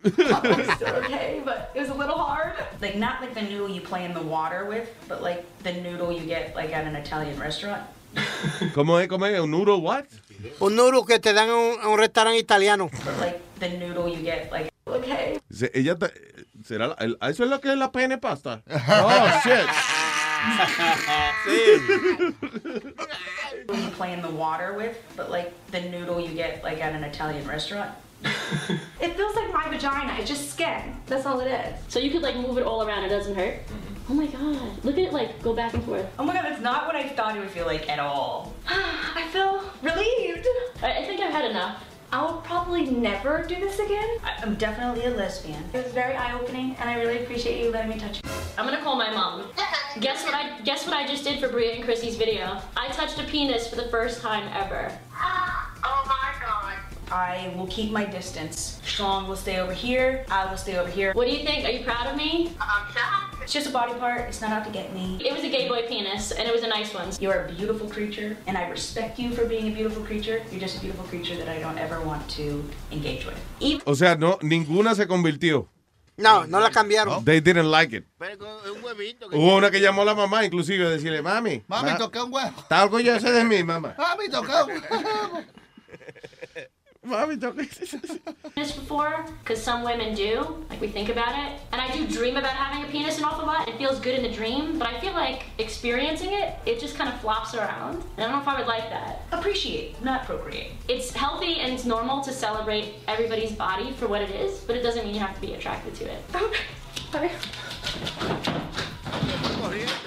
okay, but it was a little hard. Like not like the noodle you play in the water with, but like the noodle you get like at an Italian restaurant. ¿Cómo es? ¿Cómo es? ¿Un noodle what? Un noodle que te dan en un, un restaurante italiano. Like the noodle you get like okay. Se- ella ta- ¿Será la- el- ¿Eso es lo que es la pene pasta? Oh, shit. you play in the water with, but like the noodle you get like at an Italian restaurant. it feels like my vagina. It's just skin. That's all it is. So you could like move it all around, it doesn't hurt. Mm-hmm. Oh my god. Look at it like go back and forth. Oh my god, that's not what I thought it would feel like at all. I feel relieved. I, I think I've had enough. I'll probably never do this again. I- I'm definitely a lesbian. It was very eye-opening, and I really appreciate you letting me touch you. I'm gonna call my mom. Guess what I guess what I just did for Bria and Chrissy's video? I touched a penis for the first time ever. Oh my god. I will keep my distance. Sean will stay over here. I will stay over here. What do you think? Are you proud of me? I'm shocked. It's just a body part. It's not out to get me. It was a gay boy penis, and it was a nice one. You're a beautiful creature, and I respect you for being a beautiful creature. You're just a beautiful creature that I don't ever want to engage with. Even O sea, no, ninguna se convirtió. No, no la cambiaron. They didn't like it. Hubo una que llamó a la mamá, inclusive, a decirle, mami. Mami, ma- toqué un huevo. ¿Está orgullosa de mí, mamá? Mami, toqué un huevo. Mami, toqué. Penis before, because some women do. Like we think about it, and I do dream about having a penis an awful lot. It feels good in the dream, but I feel like experiencing it, it just kind of flops around. And I don't know if I would like that. Appreciate, not procreate. It's healthy and it's normal to celebrate everybody's body for what it is, but it doesn't mean you have to be attracted to it.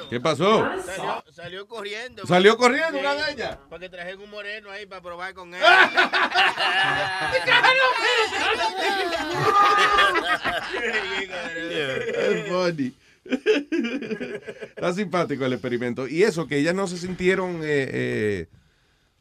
¿Qué pasó? Salió, salió corriendo. ¿Salió corriendo una de ellas? Porque traje un moreno ahí para probar con él. Es funny. Está simpático el experimento. Y eso, que ellas no se sintieron eh, eh,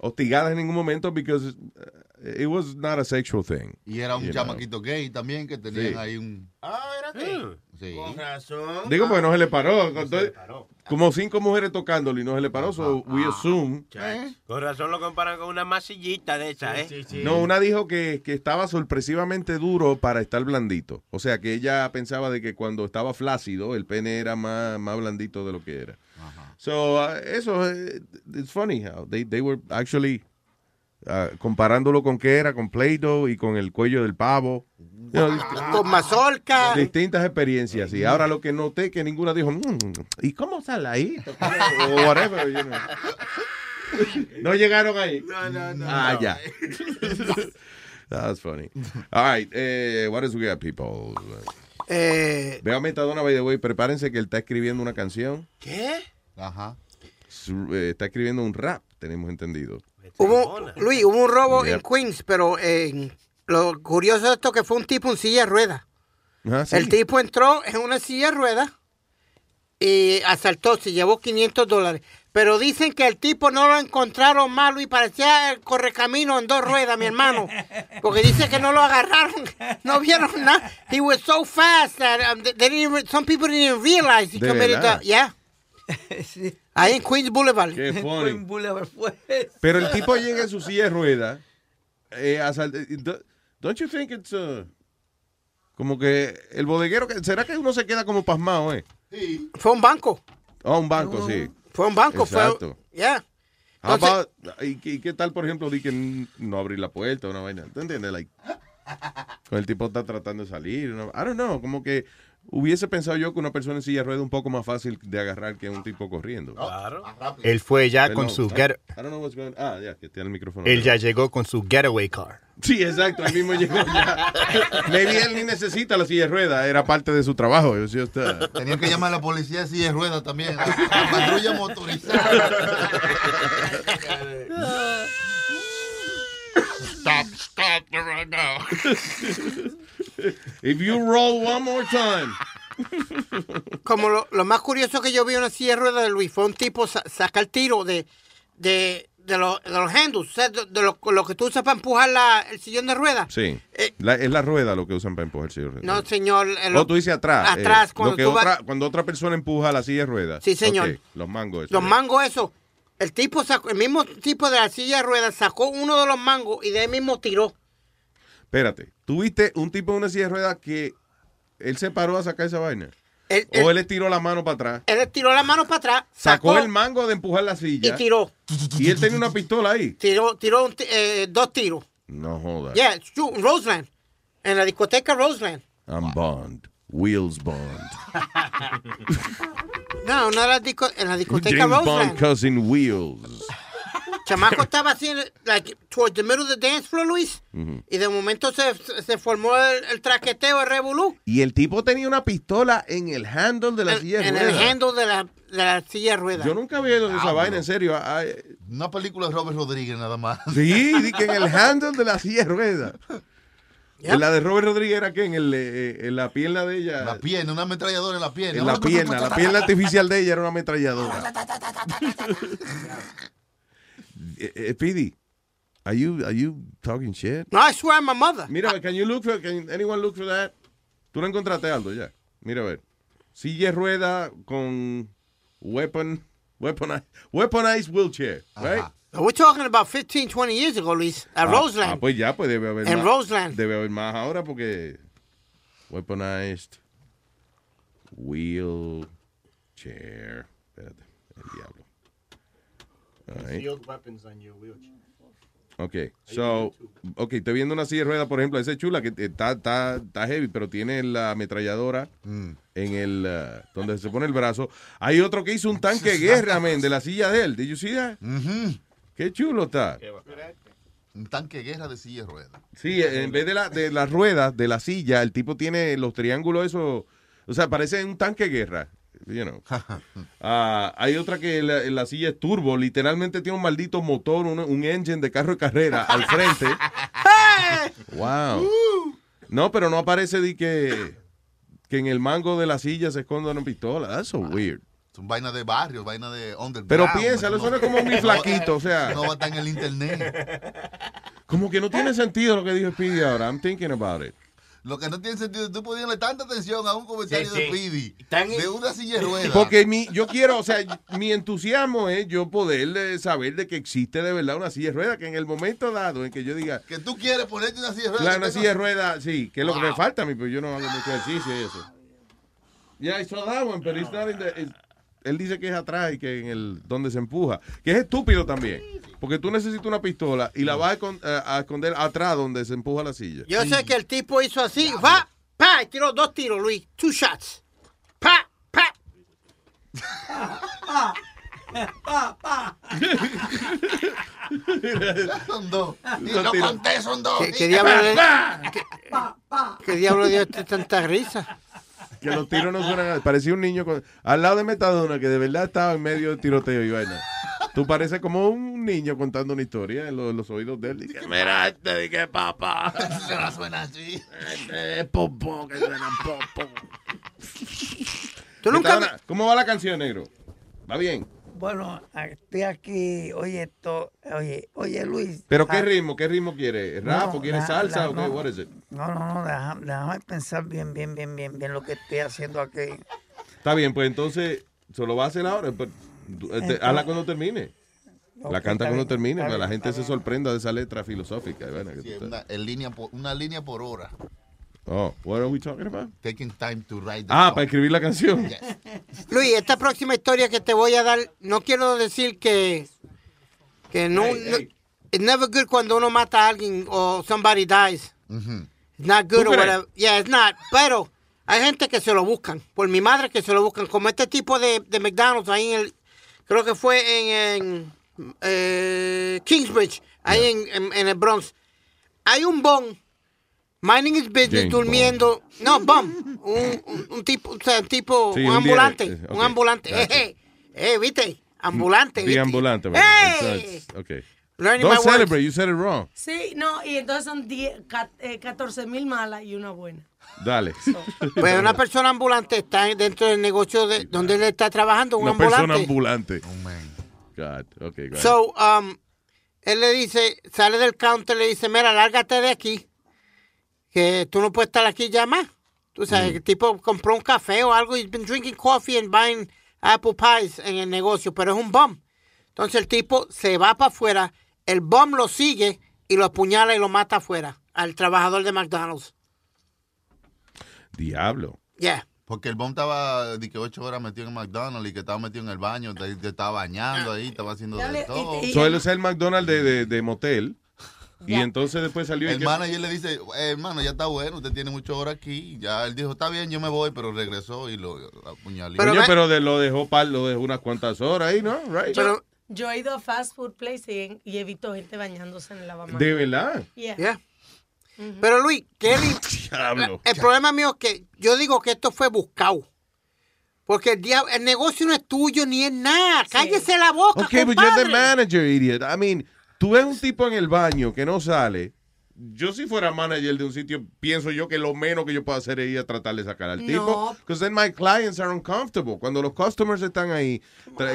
hostigadas en ningún momento because uh, it was not a sexual thing. Y era un know. chamaquito gay también que tenían Sí. ahí un... Ah, era gay. Sí. Con razón. Digo, pues no se le paró. Con todo- Como cinco mujeres tocándolo y no se le paró, so we assume. Chacho. Con razón lo comparan con una masillita de esa, ¿eh? No, una dijo que, que estaba sorpresivamente duro para estar blandito. O sea, que ella pensaba de que cuando estaba flácido, el pene era más, más blandito de lo que era. So, uh, eso, eh, it's funny how they, they were actually uh, comparándolo con qué era, con Play-Doh y con el cuello del pavo. You know, dist- Con mazorca. distintas experiencias. Y ahora lo que noté que ninguna dijo, "Mm, ¿y cómo sale ahí? o whatever, you know. No llegaron ahí. No, no, no. Ah, no. ya. That's funny. All right, eh, what else we got, people? Eh, Veo a Metadona, by the way, prepárense que él está escribiendo una canción. ¿Qué? Ajá. Su- eh, está escribiendo un rap, tenemos entendido. hubo, Luis, hubo un robo en Queens, pero eh, lo curioso de esto que fue un tipo en silla de ruedas. Ah, sí. El tipo entró en una silla de ruedas y asaltó, se llevó 500 dólares. Pero dicen que el tipo no lo encontraron malo y parecía el correcamino en dos ruedas, mi hermano. Porque dice que no lo agarraron, no vieron nada. He was so fast that um, they didn't even- some people didn't even realize he ¿De committed the, yeah. Ahí en Queens Boulevard. Qué funny. Buen Boulevard fue. Pero el tipo llega en su silla de ruedas. Eh, don't you think it's uh, como que el bodeguero, que- ¿será que uno se queda como pasmado, eh? Fue un banco. Ah, un banco, sí. Fue un banco, Exacto. fue. Yeah. How Entonces- about- ¿y, qué- y qué tal, por ejemplo, di que no abrir la puerta o una vaina? ¿Tú entiendes? Like, cuando el tipo está tratando de salir. una- I don't know, como que hubiese pensado yo que una persona en silla de ruedas es un poco más fácil de agarrar que un tipo corriendo. Claro. Él fue ya con su get, I don't know what's going Ah, ya, que tiene el micrófono. él ya llegó con su getaway car. Sí, exacto, él mismo llegó ya. Maybe él ni necesita la silla de ruedas, era parte de su trabajo. Yo sí está. Tenían que llamar a la policía de silla de ruedas también. La patrulla motorizada. Stop, stop right now. If you roll one more time. Como lo, lo más curioso que yo vi en una silla de ruedas de Luis fue un tipo sa- sacar tiro de, de, de, los- de los handles, o sea, de, de lo, lo que tú usas para empujar la- el sillón de ruedas. Sí. La- es la rueda lo que usan para empujar silla de ruedas. Eh. No, señor. el- O tú dices atrás. Atrás, eh, cuando lo tú vas- otra, cuando otra persona empuja la silla de ruedas. Sí, señor. Ok, los mangos. eso. Los mangos, eso. El tipo sacó, el mismo tipo de la silla de ruedas sacó uno de los mangos y de ahí mismo tiró. Espérate, ¿tuviste un tipo en una silla de ruedas que él se paró a sacar esa vaina? Él, o él le tiró la mano para atrás. él le tiró la mano para atrás, Sacó, sacó, el mango de empujar la silla. y tiró. Y él tenía una pistola ahí. Tiró, tiró eh, dos tiros. No jodas. Yeah, Roseland. En la discoteca Roseland. I'm Bond. Wheels Bond. No, no era disco- en la discoteca James Roseland. Bond cousin Wheels. Chamaco estaba así, en- like, towards the middle of the dance floor, Luis. Y de momento se, se formó el, el traqueteo, el revolú. Y el tipo tenía una pistola en el handle de la silla de En el ruedas. handle de la, de la silla de ruedas. Yo nunca había oído esa vaina, en serio. Ay, Una película de Robert Rodríguez nada más. sí, di que en el handle de la silla de ruedas. En La de Robert Rodríguez era que en, el, eh, en la pierna de ella. La pierna, una ametralladora en la pierna. En la pierna, la pierna artificial de ella era una ametralladora. Eh, eh, Speedy, are you, are you talking shit? No, I swear I'm my mother. Mira, can you look for, can anyone look for that? Tú no encontraste algo ya. Mira a ver. Silla rueda con weapon, weaponized, weaponized wheelchair, right? We're talking about 15, 20 years ago, Luis, at Ah, Roseland. Ah, pues ya, pues debe haber En más. Roseland. Debe haber más ahora porque weaponized wheelchair. Espérate, el diablo. All right. Field weapons on your wheelchair. Ok, so, ok, estoy viendo una silla de ruedas, por ejemplo, esa es chula que está, está, está heavy, pero tiene la ametralladora en el, uh, donde se pone el brazo. Hay otro que hizo un tanque de guerra, men, de la silla de él. Did you see that? Qué chulo está. Un tanque de guerra de silla de ruedas. Sí, en vez de, la, de las ruedas de la silla, el tipo tiene los triángulos esos, o sea, parece un tanque de guerra. You know. Ah, hay otra que la, la silla es turbo, literalmente tiene un maldito motor, un, un engine de carro de carrera al frente. Wow. No, pero no aparece de que, que en el mango de la silla se esconda una pistola. That's so weird. Son vainas de barrio, vainas de underground. Pero piénsalo, eso no es como muy flaquito, o sea. No va a estar en el internet. Como que no tiene sentido lo que dijo Speedy ahora. I'm thinking about it. Lo que no tiene sentido, tú poniéndole tanta atención a un comentario Sí, de. Speedy, de una silla de ruedas. Porque mi, yo quiero, o sea, mi entusiasmo es yo poder saber de que existe de verdad una silla de ruedas, que en el momento dado en que yo diga, Que tú quieres ponerte una silla de ruedas. claro, una silla de ruedas, sí, que es lo que me falta a mí, pero yo no hago mucho ejercicio y eso. Yeah, I saw that one, but it's not in the- it- él dice que es atrás y que en el donde se empuja, que es estúpido también, porque tú necesitas una pistola y la vas a, eh, a esconder atrás donde se empuja la silla. Yo sé que el tipo hizo así, va, pa, y tiró dos tiros, Luis, two shots. Pa, pa. Son dos. Y Lo conté, son dos. ¿Qué, qué diablo qué, qué diablo dio este tanta risa? Que los tiros no suenan. Parecía un niño con- al lado de Metadona que de verdad estaba en medio del tiroteo y vaina. Tú pareces como un niño contando una historia en los, los oídos de él. Dice, Mira, este de que papá. Se suena así. Este es popó, que suena popó. ¿Tú nunca ¿Cómo va la canción, negro? ¿Va bien? Bueno, estoy aquí, oye, esto, oye, oye, Luis. ¿Pero qué ah, ritmo? ¿Qué ritmo quiere? ¿Rap no, o quiere la- salsa la- o qué? no. What is it? No, no, no, déjame, déjame pensar bien, bien, bien, bien, bien lo que estoy haciendo aquí. Está bien, pues entonces, ¿se lo va a hacer ahora? Pues, tú, este, Entonces- hazla cuando termine. la canta cuando bien, termine, para que la gente se sorprenda de esa letra filosófica. Sí, una, en línea por, una línea por hora. Oh, what are we talking about? Taking time to write the Ah, song. para escribir la canción. Yes. Luis, esta próxima historia que te voy a dar, no quiero decir que, que no, Hey, no- hey. it's never good cuando uno mata a alguien o somebody dies. Ujú. It's not good ¿Tú or whatever. Yeah, it's not. Pero hay gente que se lo buscan. Por mi madre que se lo buscan. Como este tipo de, de McDonald's ahí en el. Creo que fue en, en, eh, Kingsbridge, ahí en, en- en el Bronx. Hay un bon. Minding his business, James durmiendo. No, bum. Un, un- un tipo, o sea, un tipo, Sí, un, ambulante. eh, Un ambulante. gotcha. Eh, eh, eh, ¿viste? Ambulante. The ¿viste? ambulante. ¡Hey! it's- Ok. Learning Don't my words. celebrate, you said it wrong. Sí, no, y entonces son 10, ca- eh, 14 mil malas y una buena. Dale. Pues una persona ambulante está dentro del negocio de donde él está trabajando, un Una ambulante. persona ambulante. God, ok, go. So, um, él le dice, sale del counter, le dice, mira, lárgate de aquí, que tú no puedes estar aquí ya más. Tú sabes, Mm. el tipo compró un café o algo, he's been drinking coffee and buying apple pies en el negocio, pero es un bum. Entonces el tipo se va para afuera, el bum lo sigue y lo apuñala y lo mata afuera al trabajador de McDonald's. Diablo. Yeah. Porque el bomb estaba de que ocho horas metido en McDonald's y que estaba metido en el baño, te, te estaba bañando ahí, estaba haciendo Dale, de todo. él es el McDonald's de, de, de motel. Y Ya. entonces después salió y El que- manager le dice, "Eh, hermano, ya está bueno, usted tiene muchas horas aquí. Ya él dijo, está bien, yo me voy, pero regresó y lo apuñaló. Coño, ve- pero de, lo dejó par, lo dejó unas cuantas horas ahí, ¿no? Right? Pero, Yo he ido a fast food place y, y he visto gente bañándose en el lavamanos. de verdad. Yeah. yeah. Pero Luis, ¿qué le- Diablo. El problema mío es que yo digo que esto fue buscado. Porque el, el negocio no es tuyo ni es nada. Cállese la boca, Ok, but you're the compadre. manager, idiot. I mean, tú ves un tipo en el baño que no sale yo si fuera manager de un sitio, pienso yo que lo menos que yo puedo hacer es ir a tratar de sacar al No. tipo. Because then my clients are uncomfortable. Cuando los customers están ahí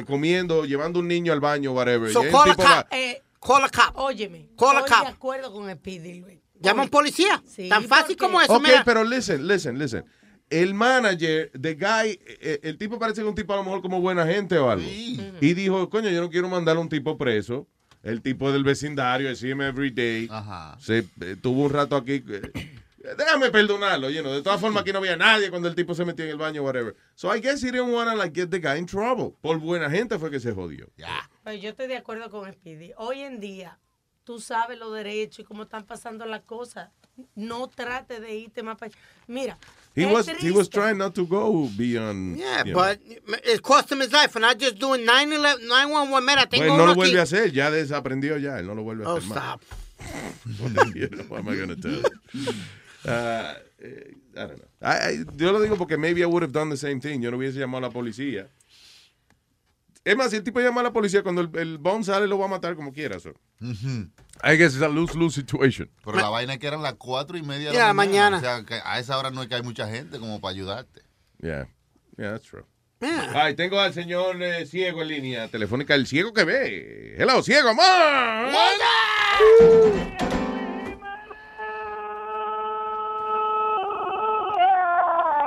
comiendo, llevando un niño al baño, whatever. So y el call a tipo cop. va- Eh, Call a cop. Óyeme. Call a estoy cop. de acuerdo con Speedy, Luis. Llama a un policía. Sí, Tan fácil porque- como eso. Ok, mira. pero listen, listen, listen. El manager, the guy, eh, el tipo parece que es un tipo a lo mejor como buena gente o algo. Y dijo, coño, yo no quiero mandar a un tipo preso. El tipo del vecindario, I see him every day. Se eh, tuvo un rato aquí. eh, déjame perdonarlo, you know. De todas formas, aquí no había nadie cuando el tipo se metió en el baño, whatever. So I guess he didn't wanna like get the guy in trouble. Por buena gente fue que se jodió. Pues yo estoy de acuerdo con Speedy. Hoy en día, tú sabes los derechos y cómo están pasando las cosas. No trate de irte más para allá. Mira, He was, he was trying not to go beyond. Yeah, you know. but it cost him his life. And I just doing 911, 911. Mira, tengo Pues no uno lo aquí. vuelve a hacer, ya desaprendió ya, él no lo vuelve a Oh, hacer más. stop. You know, what am I gonna tell? Uh, eh, I don't know. I- I- yo lo digo porque maybe I would have done the same thing. Yo no hubiese llamado a la policía. Es más, si el tipo llama a la policía, cuando el, el bomb sale, lo va a matar como quiera. So. I guess it's a lose-lose situation. Pero la vaina es que eran las cuatro y media de Ya, la mañana. mañana. O sea, que a esa hora no es que hay mucha gente como para ayudarte. Yeah, yeah, that's true. Ay, tengo al señor eh, ciego en línea telefónica, el ciego que ve. Hello, ciego, man.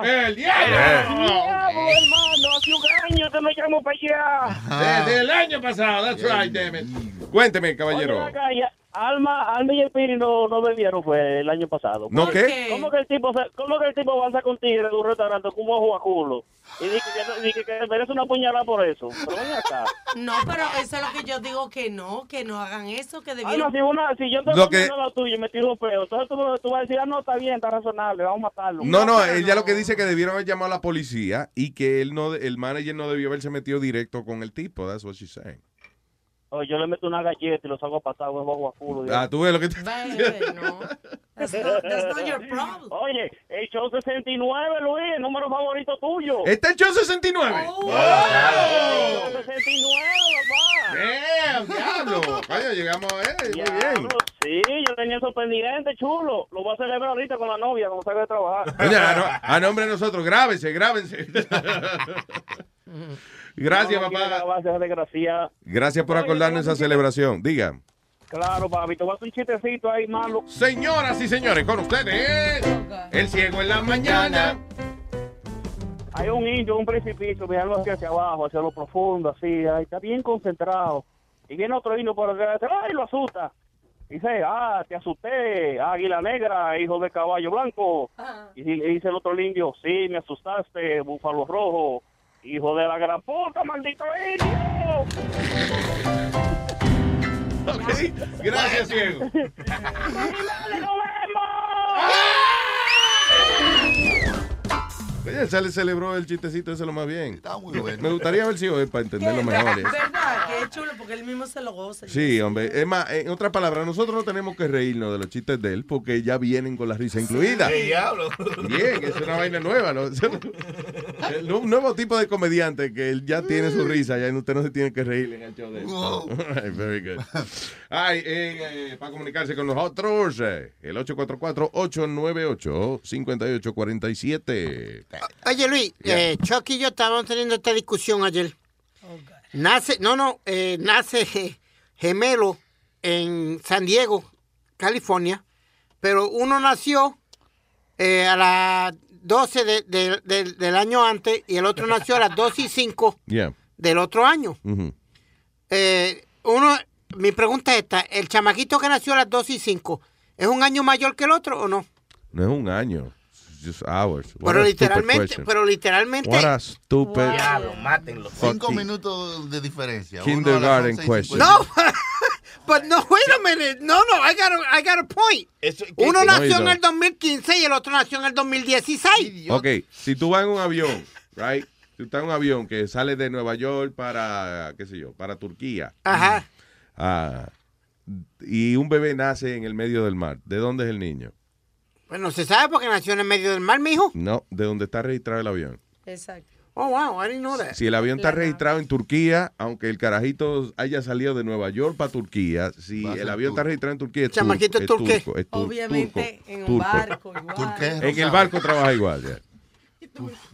¡El diablo! hermano, hace un año que no llamo para allá. Desde el año pasado, that's right, damn it. Cuénteme, caballero. Oye, acá, ya, Alma, Alma y el Piri no, no bebieron fue el año pasado. ¿No qué? ¿Cómo que el tipo, cómo que el tipo avanza con tigre de un restaurante como ojo a culo? Y dice que, dice que merece una puñalada por eso. Pero ven acá. No, pero eso es lo que yo digo que no, que no hagan eso, que Ah, no, debieron... si, una, si yo estoy Lo que- lo tuyo y me tiro feo, entonces tú, tú vas a decir, ah, no, está bien, está razonable, vamos a matarlo. No, no, ella lo que dice es que debieron haber llamado a la policía y que él no, el manager no debió haberse metido directo con el tipo. That's what she's saying. Oye, yo le meto una galleta y lo saco a patar, huevo ojo a culo. Ah, tú ves lo que te... That's not, that's not your problem. Oye, el show 69, Luis, el número favorito tuyo. ¿Está el show 69? Oh, ¡Oh! El 69, papá. Damn, diablo. Coño, llegamos a él. Muy bien. Diablo, Sí, yo tenía eso pendiente, chulo. Lo voy a celebrar ahorita con la novia cuando salga de trabajar. Coño, a, no- a nombre de nosotros, grábense, grábense. Gracias, No, papá. desgraciada. Gracias por acordarnos de esa celebración. Diga. Claro, papi, te voy a hacer un chistecito ahí, malo. Señoras y señores, con ustedes, el ciego en la mañana. Hay un indio, un precipicio, mirando hacia, hacia abajo, hacia lo profundo, así, ahí está bien concentrado. Y viene otro indio por detrás, ¡ay, lo asusta! Dice, ah, te asusté, águila negra, hijo de caballo blanco. Y y dice el otro indio, sí, me asustaste, búfalo rojo, hijo de la gran puta, maldito indio. Ok, gracias, ciego. Oye, se le celebró el chistecito ese lo más bien. Está muy bueno. Me gustaría ver si hoy para entenderlo mejor. ¿eh? ¿Verdad? Que es chulo porque él mismo se lo goza. Sí, hombre. Es más, en otras palabras, nosotros no tenemos que reírnos de los chistes de él porque ya vienen con la risa incluida. ¡Qué diablo! Bien, es una vaina nueva. ¿no? El un nuevo tipo de comediante que él ya tiene su risa, ya usted no se tiene que reír en el show de él. Wow. Very good. Ay, eh, eh, para comunicarse con nosotros, eh, el 844-898-5847. Oye, Luis, eh, Chuck y yo estábamos teniendo esta discusión ayer. Nace, no, no, eh, nace gemelo en San Diego, California, pero uno nació eh, a las 12 de- de- de- del año antes y el otro nació a las 12 y 5 Yeah. del otro año. Ujú. Eh, uno, mi pregunta es esta, ¿el chamaquito que nació a las 12 y 5 es un año mayor que el otro o no? No es un año. Just hours. What Pero literalmente, pero literalmente... What a stupid mátenlo. Cinco minutos de diferencia. kindergarten Uno a las 11 y question. No, but no, wait a minute. No, no, I got a, I got a point. Uno qué? nació en el 2015 y el otro nació en el 2016. Ok, si tú vas en un avión, right? Si tú estás en un avión que sale de Nueva York para, qué sé yo, para Turquía. Ajá. Ah, y un bebé nace en el medio del mar. ¿De dónde es el niño? Pues no se sabe porque nació en el medio del mar, mijo. No, de donde está registrado el avión. Exacto. Oh, wow, I didn't know that. Si el avión está registrado en Turquía, aunque el carajito haya salido de Nueva York para Turquía, si el avión está registrado en Turquía, es, Chamaquito es turco, es tur- Obviamente turco, en un turco. barco igual. En el barco trabaja igual. ya.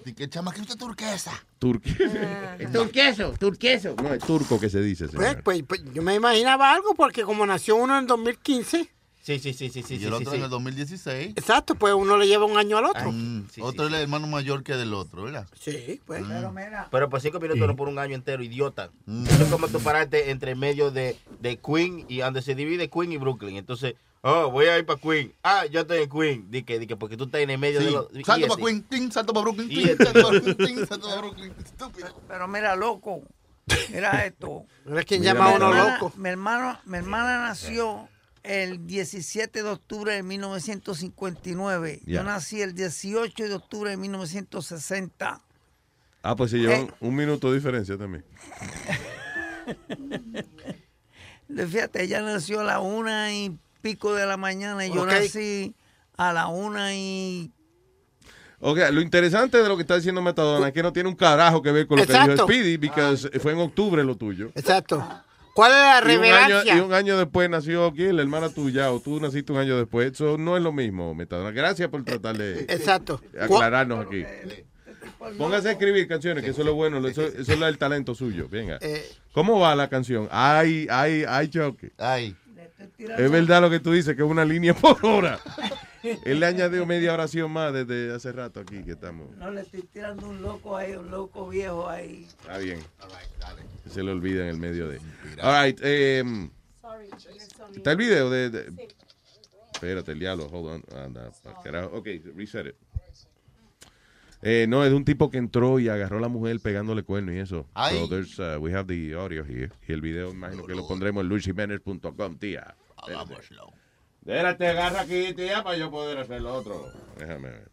¿Y qué chamaquito turquesa? Turquía. Ah. Turqueso, turqueso. No, es turco que se dice, Pues, señor. pues, pues, yo me imaginaba algo porque como nació uno en el 2015. Sí, sí, sí, sí, sí. Y el otro en el 2016. Exacto, pues uno le lleva un año al otro. Mm, otro es el hermano mayor que del otro, ¿verdad? Sí, pues. Pero mira. Pero por cinco minutos no por un año entero, idiota. Eso es como tú pararte entre medio de, de Queen y donde se divide Queen y Brooklyn. Entonces, oh, voy a ir para Queen. Ah, yo estoy en Queen. Di que, di que porque tú estás en el medio Sí. de los. Salto para. Queen, ting, salto para Brooklyn, Y ting, este- salto para Brooklyn, salto para Brooklyn. Estúpido. Pero mira, loco, mira esto. Mira quién llama a uno loco. Mi hermano, mi hermana nació el 17 de octubre de 1959. Ya. Yo nací el 18 de octubre de 1960. Ah, pues se llevan Eh. un minuto de diferencia también. Fíjate, ella nació a la una y pico de la mañana y yo nací a la una y... Ok, lo interesante de lo que está diciendo Metadona es que no tiene un carajo que ver con lo que dijo Speedy, porque fue en octubre lo tuyo. Exacto. ¿Cuál es la Y un, año, revelancia? y un año después nació aquí la hermana tuya, o tú naciste un año después. Eso no es lo mismo, Metadona. Gracias por tratar de Exacto. aclararnos aquí. Póngase a escribir canciones, que eso es lo bueno, eso, eso es el talento suyo. Venga. Eh. ¿Cómo va la canción? Ay, ay, ay, choque. Ay. Es verdad lo que tú dices, que es una línea por hora. Él le añadió media oración más desde hace rato aquí que estamos. No le estoy tirando un loco ahí, un loco viejo ahí. Está bien. Se le olvida en el medio de. All right. em, Está el video de. de- Espérate, el diablo. Hold on. Anda, pa'l carajo. Ok, reset it. Eh, no, es de un tipo que entró y agarró a la mujer pegándole cuerno y eso. Ay. So there's, uh, we have the audio here. Y el video, imagino que lo pondremos en luisjimenez.com, tía. Hagámoslo. Espérate, agarra aquí, tía, para yo poder hacer lo otro. Déjame ver.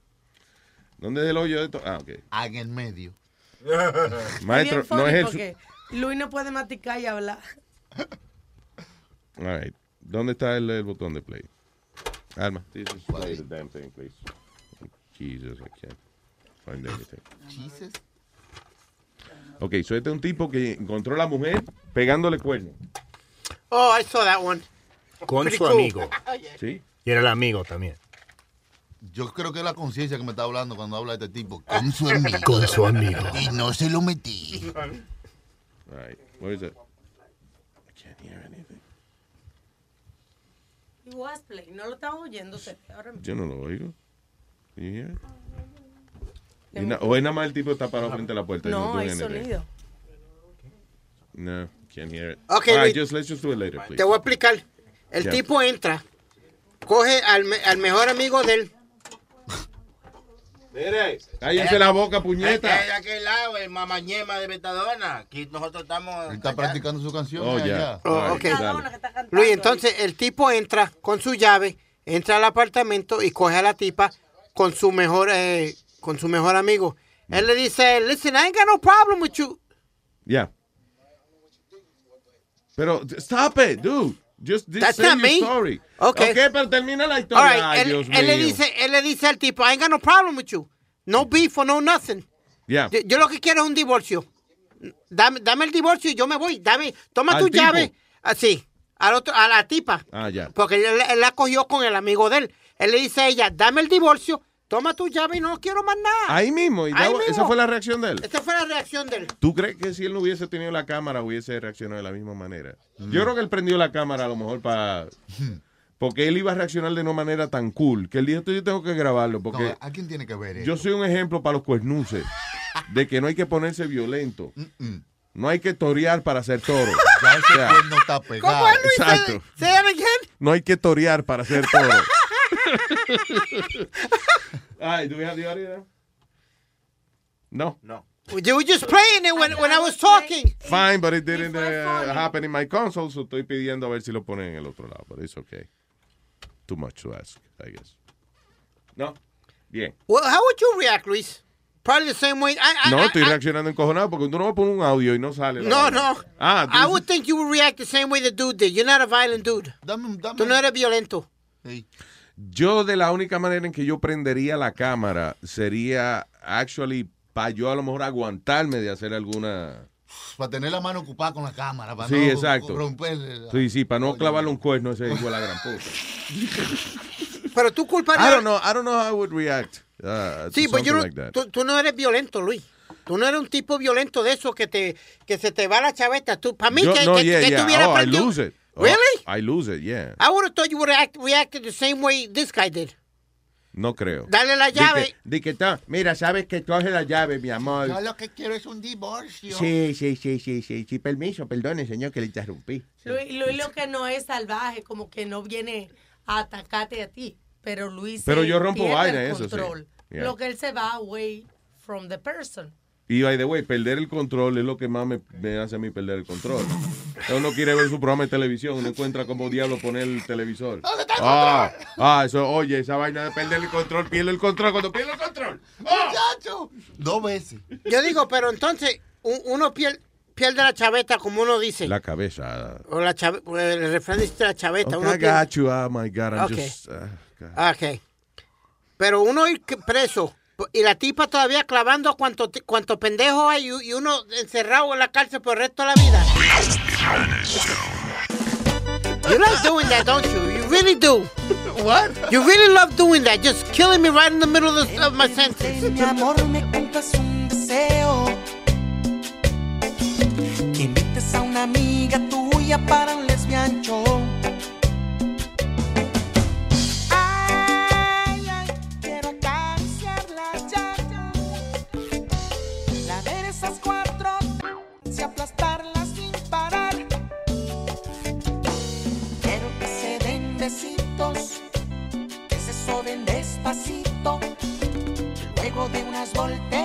¿Dónde es el hoyo de esto? Ah, ok. Ah, en el medio. Maestro, Bien no es el. porque Luis no puede maticar y hablar. All right. ¿Dónde está el, el botón de play? Alma, Jesus, play the damn thing, please. Jesus, I can't find anything. Jesus. Ok, so este es un tipo que encontró a la mujer pegándole cuerno. Oh, I saw that one. Con su amigo. Sí. Y era el amigo también. Yo creo que es la conciencia que me está hablando cuando habla este tipo. Con su amigo. Con su amigo. Y no se lo metí. All right. Where is it? I can't hear anything. He was playing. No lo estaba oyendo. Ahora. Yo no lo oigo. Can you hear it? Y na- o es nada más el tipo está parado frente a la puerta. No, doing hay sonido. No, can't hear it. Ok, All right, just, let's just do it later, please. Te voy a explicar. El tipo entra, coge al, me- al mejor amigo de él. Mire, cállense la boca, puñeta. De aquel lado, el mamañema de Betadona. Aquí nosotros estamos. Él está practicando su canción. Oh, ya. Oh, All ok. right, dale. Luis, entonces el tipo entra con su llave, entra al apartamento y coge a la tipa con su mejor, eh, con su mejor amigo. Él le dice, listen, I ain't got no problem with you. Yeah. Pero, stop it, dude. Just, just That's not me. story. Okay. Ok, pero termina la historia. right, Ay, él, Dios él le mío. dice, él le dice al tipo, I ain't got no problem with you. No beef or no nothing. Yeah. Yo, yo lo que quiero es un divorcio. Dame, dame el divorcio y yo me voy. Dame, toma ¿Al tu tipo? llave. Así, al otro, a la tipa. Ah, ya. Porque él, él la cogió con el amigo de él. Él le dice a ella, dame el divorcio, toma tu llave y no quiero más nada. Ahí mismo. y Ahí that- Esa mismo. fue la reacción de él. Esta fue la reacción de él. ¿Tú crees que si él no hubiese tenido la cámara hubiese reaccionado de la misma manera? Mm. Yo creo que él prendió la cámara a lo mejor para... Porque él iba a reaccionar de una manera tan cool que él dijo, "Esto yo tengo que grabarlo porque No, ¿A quién tiene que ver eso? yo soy un ejemplo para los cuernuces de que no hay que ponerse violento. No hay que torear para ser toro. Ya ese O sea, cuerno está pegado. ¿Cómo es, Luis? Exacto. Say that again. No hay que torear para ser toro. ¿Do we have the audio? No. No. You were just playing it when, when I was talking. Fine, but it didn't uh, happen in my console, so estoy pidiendo a ver si lo ponen en el otro lado, but it's okay. Too much to ask, I guess. No. Bien. Well, how would you react, Luis? Probably the same way. I, I, No, I- estoy I- reaccionando encojonado porque tú no vas a poner un audio y no sale. No, no. Ah, I would think you would react the same way the dude did. You're not a violent dude. Tú no eres violento. Yo de la única manera en que yo prendería la cámara sería actually para yo a lo mejor aguantarme de hacer alguna... Para tener la mano ocupada con la cámara. Para Sí, no exacto. romperle la- Sí, sí, para no clavarle un cuerno ese hijo de la gran puta. Pero tú culparías. I don't know, I don't know how I would react. uh, Sí, pues yo no, like tú, tú no eres violento, Luis. Tú no eres un tipo violento de eso que te que se te va la chaveta. Tú, para mí, Yo- que, no, que, yeah, que yeah. tuviera Oh, I aprendido- lose it. Oh, Really? I lose it, yeah. I would have thought you would have act, reacted the same way this guy did. No creo. Dale la Di llave. que- Di que, está- mira, sabes que coge la llave, mi amor. Yo lo que quiero es un divorcio. Sí, sí, sí, sí, sí, sí, permiso, perdone, señor, que le interrumpí. Luis, Luis lo que no es salvaje, como que no viene a atacarte a ti. Pero Luis Pero yo rompo vaina, eso sí. Yeah. Lo que él se va away from the person. Y by the way, perder el control es lo que más me, me hace a mí perder el control. Uno quiere ver su programa de televisión, uno encuentra como diablo poner el televisor. Ah, ah, eso, oye, esa vaina de perder el control, pierde el control cuando pierde el control. Muchacho. Dos veces. Yo digo, pero entonces un- uno pier- pierde la chaveta, como uno dice. La cabeza. O la chave- el refrán dice la chaveta. Okay, uno I pierde- got you. Oh my God, I'm Okay. just. uh, God. Pero uno ir preso y la tipa todavía clavando cuánto, cuánto pendejo hay y uno encerrado en la cárcel por el resto de la vida. You like doing that, don't you? You really do. What? You really love doing that, just killing me right in the middle of, of my sentence. Mi amor, me cuentas un deseo. Que invites a una amiga tuya para un Luego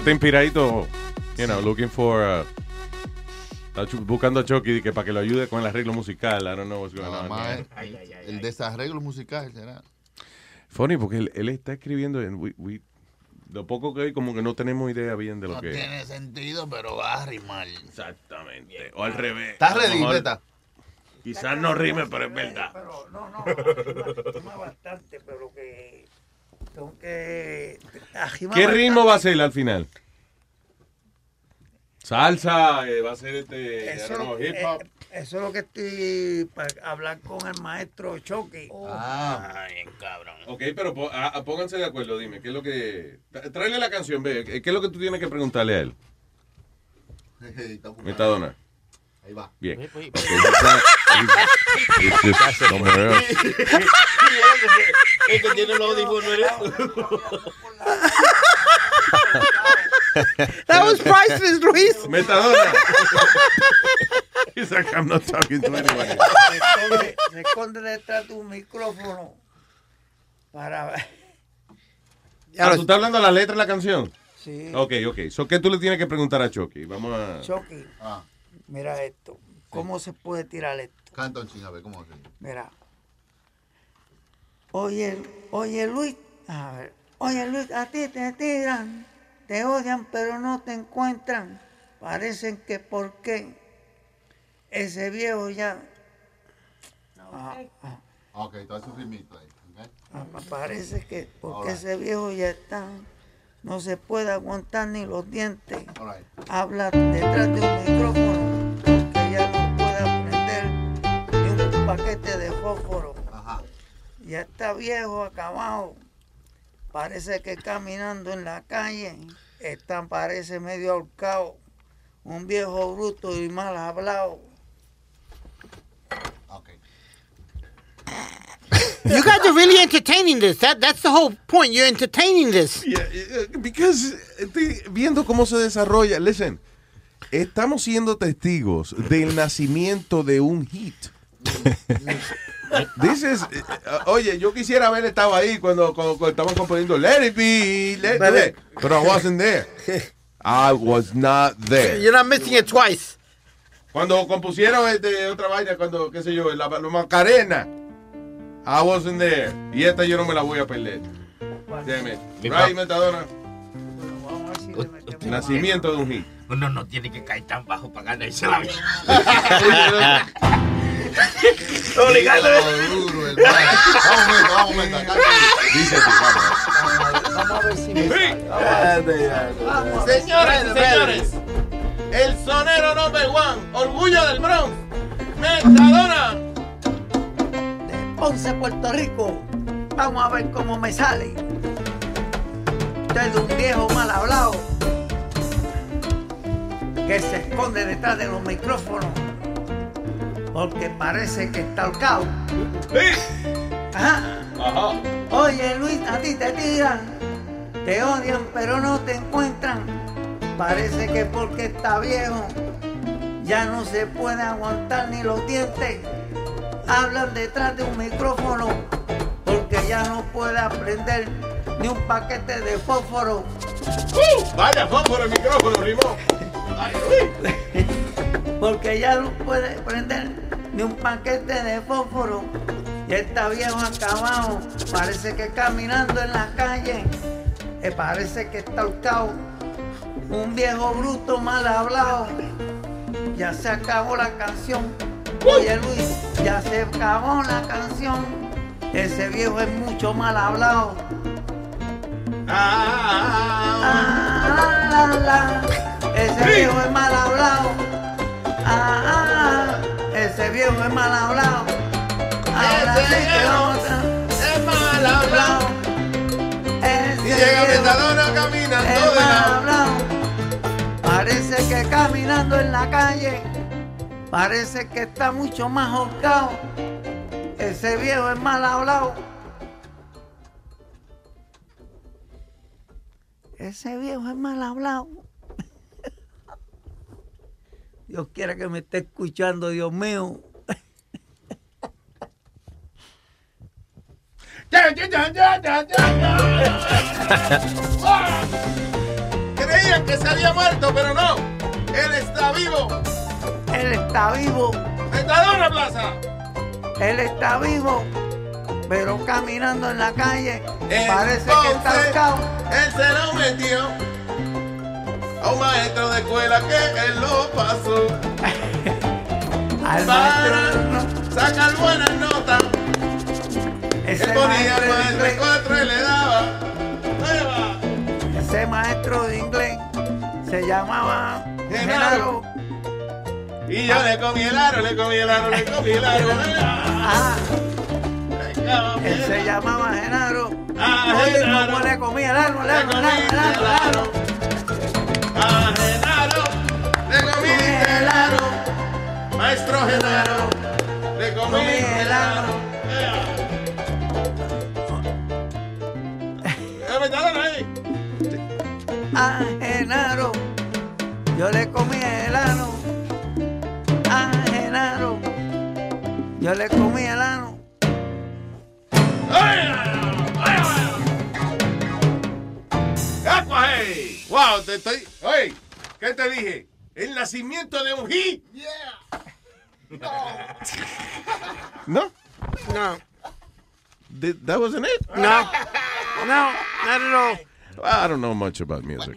está inspiradito, you know, looking for, uh, está buscando a Chucky que para que lo ayude con el arreglo musical. I don't know what's going Nada on. más el, el desarreglo musical será. Funny, porque él, él está escribiendo en... We, we- lo poco que hay, como que no tenemos idea bien de lo No que tiene sentido, pero va a rimar. Exactamente. O al revés. ¿Estás A lo ready, mejor- Beta? Quizás no rime, pero es verdad. Pero no, no, rima, rima bastante, pero que tengo que... rima ¿Qué ritmo va a ser al final? Salsa, eh, va a ser este I Eso, eh, hip hop. eso es lo que estoy para hablar con el maestro Chucky. Ah. cabrón. Ok, pero po- ah, ah, pónganse de acuerdo, dime, ¿qué es lo que... Tráele la canción, ve, ¿qué es lo que tú tienes que preguntarle a él? Metadona. Ahí va. Bien. Ok, he's not- he's- he's just somewhere else. El que tiene los audífonos eres That was priceless, Luis. Metadona. He's like, I'm not talking to anyone. Se esconde, detrás de un micrófono para... Ah, ¿Tú estás hablando de la letra de la canción? Sí. Ok, ok. So, ¿Qué tú le tienes que preguntar a Chucky? Vamos a... Chucky, mira esto. ¿Cómo se puede tirar esto? Canta un ching, a ver cómo se Mira. Oye, oye Luis, a ver. Oye Luis, a ti te tiran, te odian pero no te encuentran. Parecen que por qué ese viejo ya... Ah, ah, Ok, todo su ritmito ahí. ok. ah, parece que porque ese viejo ya está, no se puede aguantar ni los dientes. Alright. Habla detrás de un micrófono Ya está viejo, acabado. Parece que caminando en la calle está, parece medio ahorcado. Un viejo bruto y mal hablado. You guys are really entertaining this. That that's the whole point. You're entertaining this. Because estoy viendo cómo se desarrolla. Listen, estamos siendo testigos del nacimiento de un hit. This is- eh, eh, oye, yo quisiera haber estado ahí cuando, cuando, cuando estaban componiendo Let It Be, Let It Be, pero I wasn't there. I was not there. You're not missing it twice. Cuando compusieron este, otra vaina, cuando, qué sé yo, la, la Macarena, I wasn't there. Y esta yo no me la voy a perder. Damn it. Right, Metadona? Nacimiento de un hit. Uno no tiene que caer tan bajo para ganarse la vida. Obligado. duro, hermano. Vamos, vamos. Dice vamos. Vamos a ver si me sale. Vamos a ver. Señoras y señores, el sonero number one, orgullo del Bronx, Metadona. de Ponce, Puerto Rico. Vamos a ver cómo me sale. Usted es un viejo mal hablado que se esconde detrás de los micrófonos porque parece que está ahorcado. Ajá. Oye Luis, a ti te tiran, te odian pero no te encuentran. Parece que porque está viejo ya no se puede aguantar ni los dientes. Hablan detrás de un micrófono porque ya no puede aprender ni un paquete de fósforo. Vaya, fósforo el micrófono, rimó. Porque ya no puede prender ni un paquete de fósforo. Ya está viejo acabado. Parece que caminando en la calle. eh, parece que está ahorcado. Un viejo bruto mal hablado. Ya se acabó la canción. Oye Luis, ya se acabó la canción. Ese viejo es mucho mal hablado. Ah, la, la. Ese viejo es mal hablado. Ah, ah, ese viejo es mal hablado. Ahora sí que. Es mal hablado. Ese Y llega Metadona caminando es de mal hablado. Parece que caminando en la calle, parece que está mucho más ahorcado. Ese viejo es mal hablado. Ese viejo es mal hablado. Dios quiera que me esté escuchando, Dios mío. Creían que se había muerto, pero no. Él está vivo. Él está vivo. Metadona Plaza. Él está vivo. Pero caminando en la calle, parece que está ahorcado. Él se lo metió a un maestro de escuela que él lo pasó. Al Para sacar buenas notas. Ese Él ponía maestro de maestro inglés. cuatro y le daba. Ese maestro de inglés se llamaba Genaro. Genaro. Y yo le comí el aro, le comí el aro, le comí el aro. Ah, él se llamaba Genaro. Ah, Oye, Genaro. cómo le comía el árbol, el árbol, el árbol, el árbol, Maestro Genaro le comí el aro. Eh, ahí. A Genaro. Yo le comí el ano. A Genaro. Yo le comí el ano. ¡Aqua, hey! ¡Wow! Te estoy. ¡Oye! ¿Qué te dije? El nacimiento de un hit. ¿No? No. Did- that wasn't it? No. No, not at all. I don't know much about music.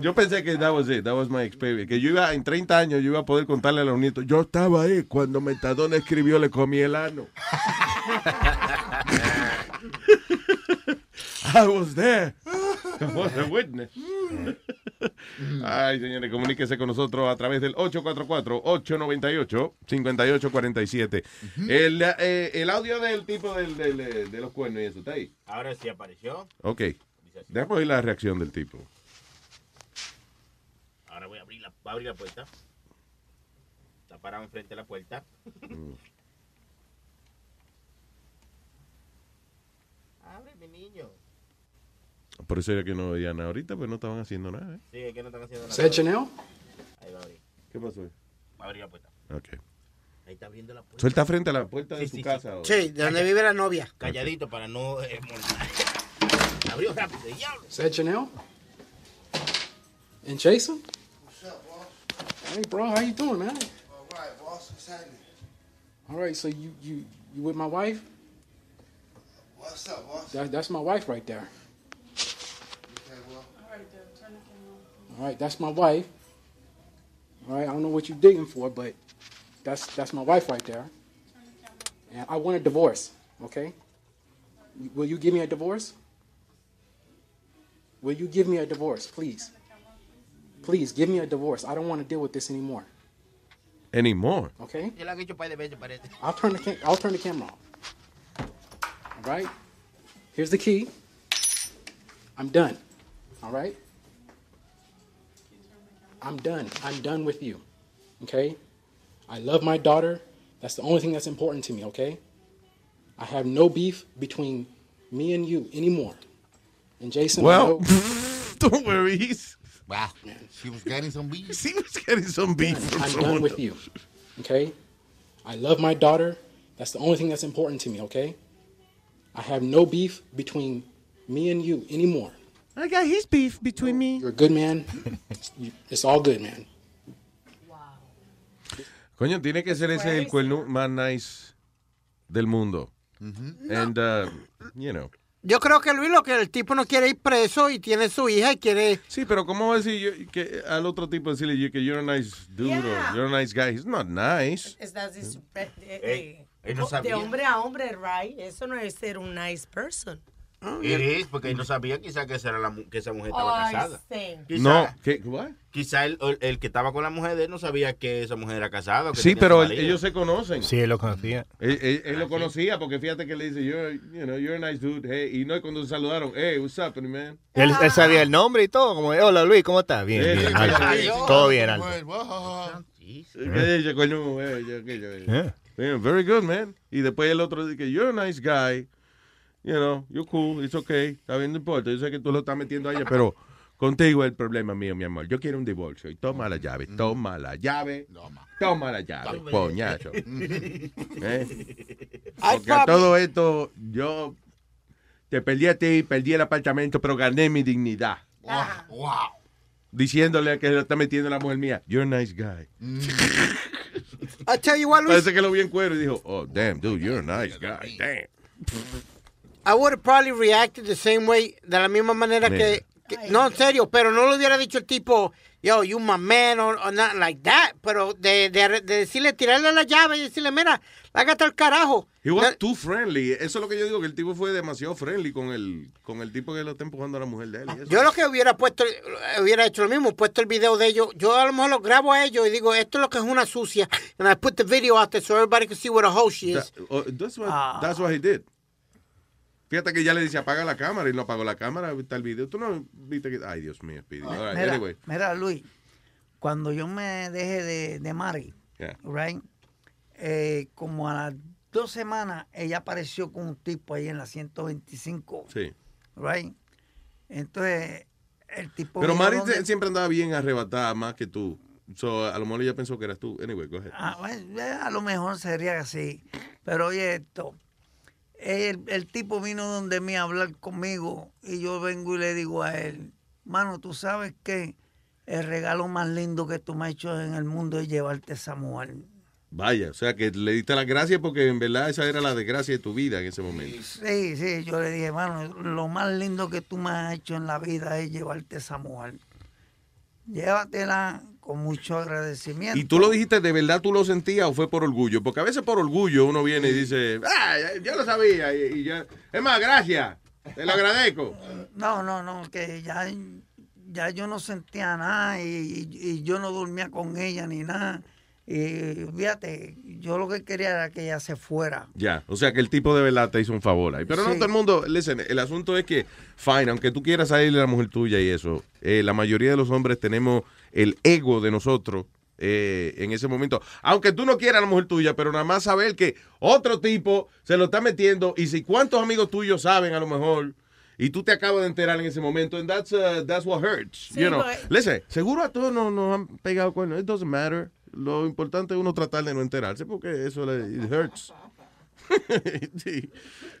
Yo pensé que that was it, that was my experience. Que yo iba, en 30 años, yo iba a poder contarle a los nietos. Yo estaba ahí cuando Metadona escribió Le comí el ano. I was there. I was a witness. Ay, señores, comuníquese con nosotros a través del 844-898-5847. el, eh, el audio del tipo del, del, de los cuernos y eso, ¿está ahí? Ahora sí apareció. Ok. Déjame oír la reacción del tipo. Ahora voy a abrir la, voy a abrir la puerta. Está parado enfrente de la puerta. Abre, mi niño. Por eso era que no veían ahorita, pues no estaban haciendo nada. ¿eh? Sí, es que no haciendo nada. ¿Is that Chanel? Ahí va a abrir. ¿Qué pasó? Va a abrir la puerta. Ok. Ahí está abriendo la puerta. Está frente a la puerta de Sí, su sí, casa. ¿o? Sí, de donde vive la novia. Calladito para no eh, molestar. Abrió rápido, diablo. That Chanel? And Jason? What's up, boss? Hey, bro, how you doing, man? All right, boss. What's happening? All right, so you you you with my wife? What's up, boss? That, that's my wife right there. All right, that's my wife. All right, I don't know what you're digging for, but that's that's my wife right there. And I want a divorce. Okay? Will you give me a divorce? Will you give me a divorce, please? Please give me a divorce. I don't want to deal with this anymore. Anymore. Okay? Ya lo han hecho un par de veces, parece. I'll turn the cam- I'll turn the camera off. All right. Here's the key. I'm done. All right. I'm done. I'm done with you. Okay. I love my daughter. That's the only thing that's important to me. Okay. I have no beef between me and you anymore. And Jason. I Well, don't worry. He's, wow. She was getting some beef. She was getting some beef from I'm someone done with else. you. Okay? I love my daughter. That's the only thing that's important to me, okay? I have no beef between me and you anymore. I got his beef between me. You're a good man. It's all good, man. Coño, tiene que ser ese el cuerno más nice del mundo. And, uh, you know. Yo creo que Luis lo que el tipo no quiere ir preso y tiene su hija y quiere... Sí, pero ¿cómo va a decir yo, que al otro tipo decirle yo que you're a nice dude Yeah. or you're a nice guy? He's not nice. Es no de sabía. hombre a hombre, right? Eso no es ser un nice person. It is, porque él no sabía quizá que esa, era la, que esa mujer estaba Ay, casada. sí. Quizá, No, ¿qué? What? Quizá el, el- el que estaba con la mujer de él no sabía que esa mujer era casada. que Sí, pero ellos se conocen. Sí, él lo conocía. Él, él- él Ah, lo conocía porque fíjate que le dice, you're, you know, you're a nice dude. Hey, y no, cuando se saludaron, hey, what's up, man? Él, él sabía el nombre y todo, como, hola Luis, ¿cómo estás? Bien, bien, sí, sí, sí. Todo bien, alto. ¿Qué dice, coño? Eh, yo, yo, eh. Very good, man. Y después el otro dice, you're a nice guy. You know, you're cool, it's okay. Está bien, no importa. Yo sé que tú lo estás metiendo a ella, pero contigo es el problema mío, mi amor. Yo quiero un divorcio. Y toma la llave, toma la llave. Toma la llave, coñazo. ¿Eh? Porque todo esto, yo te perdí a ti, perdí el apartamento, pero gané mi dignidad. Wow. Diciéndole que lo está metiendo la mujer mía. You're a nice guy. I tell you what, Luis, Parece que lo vi en cuero y dijo, oh, damn, dude, you're a nice guy. Damn. I would have probably reacted the same way, de la misma manera que, que- no, en serio, pero no lo hubiera dicho el tipo, yo, you my man, or, or not like that, pero de, de, de decirle, tirarle la llave y decirle, mira, lágate al carajo. He was too friendly. Eso es lo que yo digo, que el tipo fue demasiado friendly con el, con el tipo que lo está empujando a la mujer de él. y eso. Yo lo que hubiera puesto, hubiera hecho lo mismo, puesto el video de ellos. Yo a lo mejor lo grabo a ellos y digo, esto es lo que es una sucia. And I put the video out there so everybody can see what a hoe she is. That- oh, that's, what, Ah. that's what he did. Fíjate que ya le dice apaga la cámara y no apagó la cámara, está el video. Tú no viste que. Ay, Dios mío, Speedy. Right, Mira, anyway. mira, Luis, cuando yo me dejé de, de Mari, Yeah. right, eh, como a las dos semanas, ella apareció con un tipo ahí en la 125, Sí. right? Entonces, el tipo... Pero Mari donde- siempre andaba bien arrebatada más que tú. So, a lo mejor ella pensó que eras tú. Anyway, go ahead. Ah, bueno, a lo mejor sería así. Pero oye esto, el, el tipo vino donde mí a hablar conmigo y yo vengo y le digo a él, mano, tú sabes que el regalo más lindo que tú me has hecho en el mundo es llevarte esa mujer. Vaya, o sea que le diste las gracias porque en verdad esa era la desgracia de tu vida en ese momento. Sí, sí, yo le dije, mano, lo más lindo que tú me has hecho en la vida es llevarte esa mujer. Llévatela con mucho agradecimiento. ¿Y tú lo dijiste de verdad, tú lo sentías o fue por orgullo? Porque a veces por orgullo uno viene y dice, ah, yo lo sabía y, y ya. Es más, gracias, te lo agradezco. No, no, no, que ya, ya yo no sentía nada y, y- y yo no dormía con ella ni nada. Y fíjate, yo lo que quería era que ella se fuera. Ya, o sea que el tipo de verdad te hizo un favor ahí. Pero no todo el mundo, listen, el asunto es que, fine, aunque tú quieras salir de la mujer tuya y eso, eh, la mayoría de los hombres tenemos el ego de nosotros eh, en ese momento. Aunque tú no quieras a la mujer tuya, pero nada más saber que otro tipo se lo está metiendo y si cuántos amigos tuyos saben a lo mejor y tú te acabas de enterar en ese momento, and that's, uh, that's what hurts. Sí, you know. Listen, seguro a todos nos, nos han pegado cuernos. It doesn't matter. Lo importante es uno tratar de no enterarse porque eso le it hurts. Sí.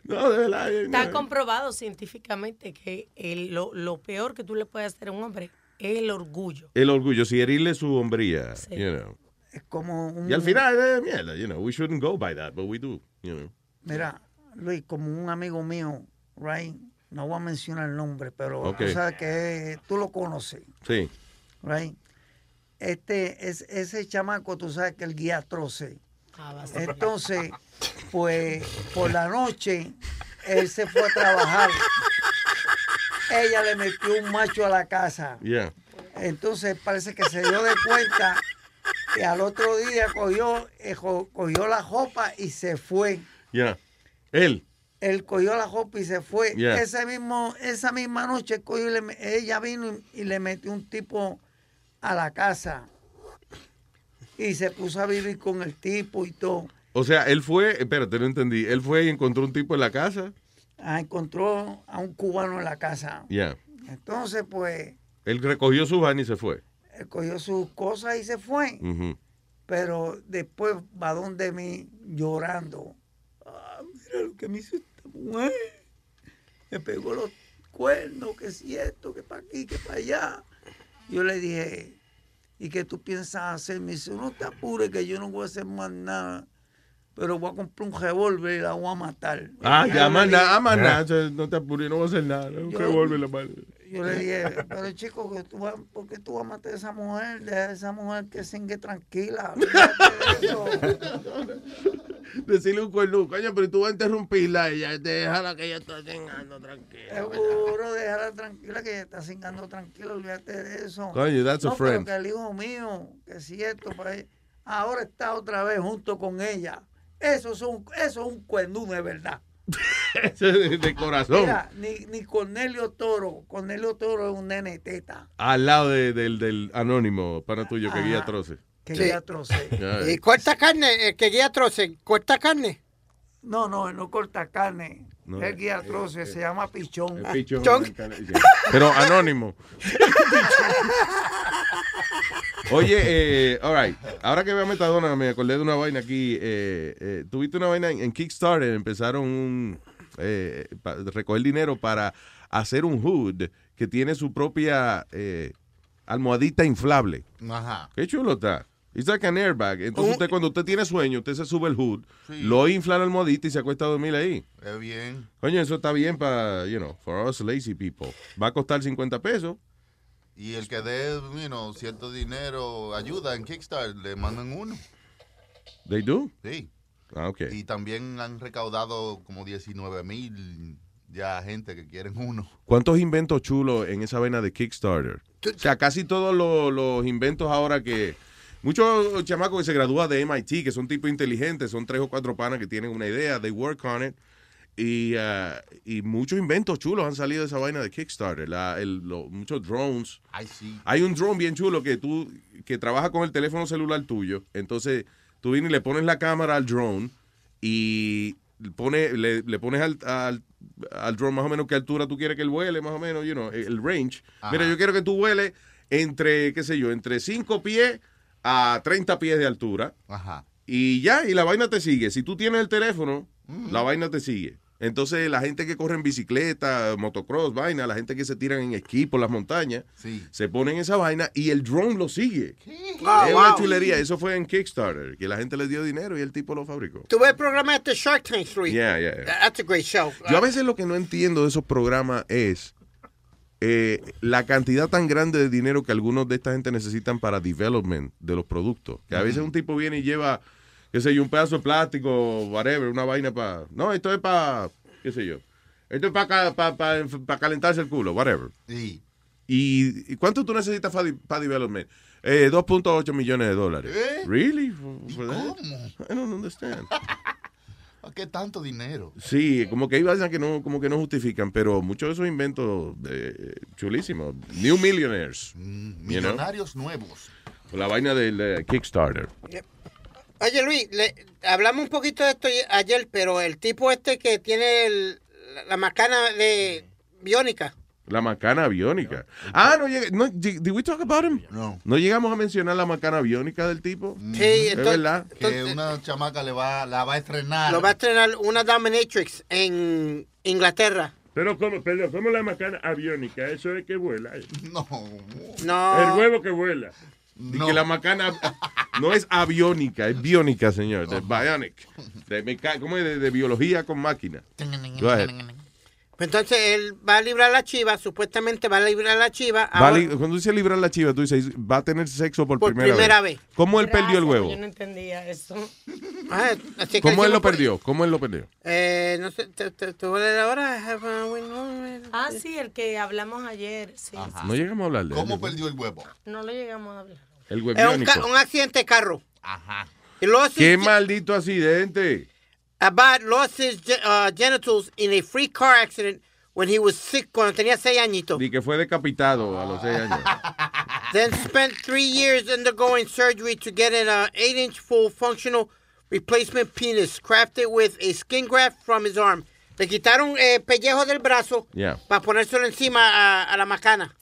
No, de verdad. Está no. comprobado científicamente que el- lo, lo peor que tú le puedes hacer a un hombre el orgullo. El orgullo, si herirle su hombría, Sí. you know. Es como un... Y al final, eh, mierda, you know, we shouldn't go by that, but we do, you know. Mira, Luis, como un amigo mío, right, no voy a mencionar el nombre, pero Ok. tú sabes que tú lo conoces, Sí. right? Este, es, ese chamaco, tú sabes que el guía troce. Entonces, pues, por la noche, él se fue a trabajar. Ella le metió un macho a la casa. Yeah. Entonces parece que se dio de cuenta y al otro día cogió, eh, cogió la jopa y se fue. Yeah. Él. Él cogió la jopa y se fue. Yeah. Ese mismo, esa misma noche cogió y le ella vino y, y le metió un tipo a la casa. Y se puso a vivir con el tipo y todo. O sea, él fue, espérate, no entendí. Él fue y encontró un tipo en la casa. Ah, encontró a un cubano en la casa. Yeah. Entonces, pues, Él recogió su vaina y se fue. él cogió sus cosas y se fue. Pero después va donde mí llorando. Ah, mira lo que me hizo esta mujer. Me pegó los cuernos, que si esto, que para aquí, que para allá. Yo le dije, ¿y qué tú piensas hacer? Me dice, no te apures, que yo no voy a hacer más nada. Pero voy a comprar un revólver y la voy a matar. Ah, Yo ya, más nada, más nada. No te apures, no voy a hacer nada. Un Yo- revólver la mano. Yo le dije, pero chico, que tú vas, ¿por qué tú vas a matar a esa mujer? Deja a esa mujer que singue tranquila. olvídate de eso. Decirle un cuerno, coño, pero tú vas a interrumpirla y ya déjala que ella está cingando tranquila. Seguro, déjala tranquila que ella está cingando tranquila, olvídate de eso. Coño, that's a friend. Pero que el hijo mío, que si esto, pues, ahora está otra vez junto con ella. Eso es un, eso es un cuernudo de verdad. Ese de, de corazón. Mira, ni, ni Cornelio Toro, Cornelio Toro es un nene teta, Al lado de- del, del anónimo pana tuyo que Ajá. guía troce. que Sí. ya troce. Ya, ¿Y corta carne? ¿El que guía troce? ¿Corta carne? No, no, no corta carne. No, el guía troce, se llama pichón. el pichón, Chon. Pero anónimo. Oye, eh, all right. Ahora que veo a Metadona, me acordé de una vaina aquí. Eh, eh, Tuviste una vaina en, en Kickstarter. Empezaron un, eh, pa- recoger dinero para hacer un hood que tiene su propia eh, almohadita inflable. Ajá. Qué chulo está. It's like an airbag. Entonces usted cuando usted tiene sueño, usted se sube el hood, Sí. lo infla la almohadita y se acuesta a dormir ahí. Es bien. Coño, eso está bien para, you know, for us lazy people. Va a costar 50 pesos. Y el que dé, you know, cierto dinero, ayuda en Kickstarter, le mandan uno. They do? Sí. Ah, ok. Y también han recaudado como 19 mil ya gente que quieren uno. ¿Cuántos inventos chulos en esa vena de Kickstarter? O sea, casi todos los, los inventos ahora que... Muchos chamacos que se gradúan de MIT, que son tipos inteligentes, son tres o cuatro panas que tienen una idea, they work on it. Y, ah, y muchos inventos chulos han salido de esa vaina de Kickstarter. La- el- lo- muchos drones. Ay, sí. Hay un drone bien chulo que tú, que trabaja con el teléfono celular tuyo. Entonces, tú vienes y le pones la cámara al drone y pone, le, le pones al, al, al drone más o menos qué altura tú quieres que él vuele, más o menos, you know, el range. Ajá. Mira, yo quiero que tú vueles entre, qué sé yo, entre 5 pies a 30 pies de altura. Ajá. Y ya, y la vaina te sigue. Si tú tienes el teléfono, la vaina te sigue. Entonces, la gente que corre en bicicleta, motocross, vaina, la gente que se tiran en esquí por las montañas, Sí. se ponen esa vaina y el drone lo sigue. Ah, es una chulería. Eso fue en Kickstarter, que la gente le dio dinero y el tipo lo fabricó. Tú ves el programa este Shark Tank 3. Yeah, yeah, yeah. That's a great show. Yo a veces lo que no entiendo de esos programas es eh, la cantidad tan grande de dinero que algunos de esta gente necesitan para development de los productos. Que a veces un tipo viene y lleva, qué sé yo, un pedazo de plástico, whatever, una vaina para... No, esto es para, qué sé yo. Esto es para calentarse el culo, whatever. Sí. ¿Y, y cuánto tú necesitas para development? Eh, 2.8 millones de dólares. ¿Eh? ¿Really? For- for that? ¿Cómo? I don't understand. ¿Para qué tanto dinero? Sí, como que hay vainas que no, como que no justifican, pero muchos de esos inventos eh, chulísimos. New Millionaires. you know? Millonarios nuevos. La vaina del eh, Kickstarter. Oye, Luis, le- hablamos un poquito de esto ayer, pero el tipo este que tiene el- la, la macana de biónica. La macana aviónica. Ah, no. No, did we talk about him? No. No llegamos a mencionar la macana aviónica del tipo. Sí, es entonces- verdad. Que una chamaca le va, la va a estrenar. Lo va a estrenar una dominatrix en Inglaterra. Pero, ¿cómo, perdón, ¿cómo la macana aviónica? Eso es que vuela. eh. No. No. El huevo que vuela. Y que la macana no es aviónica, es biónica, señor. De bionic. De ¿Cómo es? De, de biología con máquina. Go ahead. Entonces él va a librar la chiva, supuestamente va a librar la chiva. Va a ahora- cuando dice librar la chiva, tú dices, va a tener sexo por, Por primera, primera vez. vez. ¿Cómo él perdió el huevo? Yo no entendía eso. Ah, así que ¿Cómo él lo por- perdió? ¿Cómo él lo perdió? Eh, no sé, ¿te, te, te voy a leer ahora? Ah, sí, el que hablamos ayer. Sí, No llegamos a hablar de ¿Cómo él. perdió el huevo? No lo llegamos a hablar. El huevo un, un accidente de carro. Ajá. ¡Qué maldito accidente! Abad lost his uh, genitals in a free car accident when he was sick, cuando tenía seis añitos. Y que fue decapitado a los seis años. Then spent three years undergoing surgery to get an uh, eight-inch full functional replacement penis crafted with a skin graft from his arm. Le quitaron el pellejo del brazo Yeah. para ponérselo encima a, a la macana,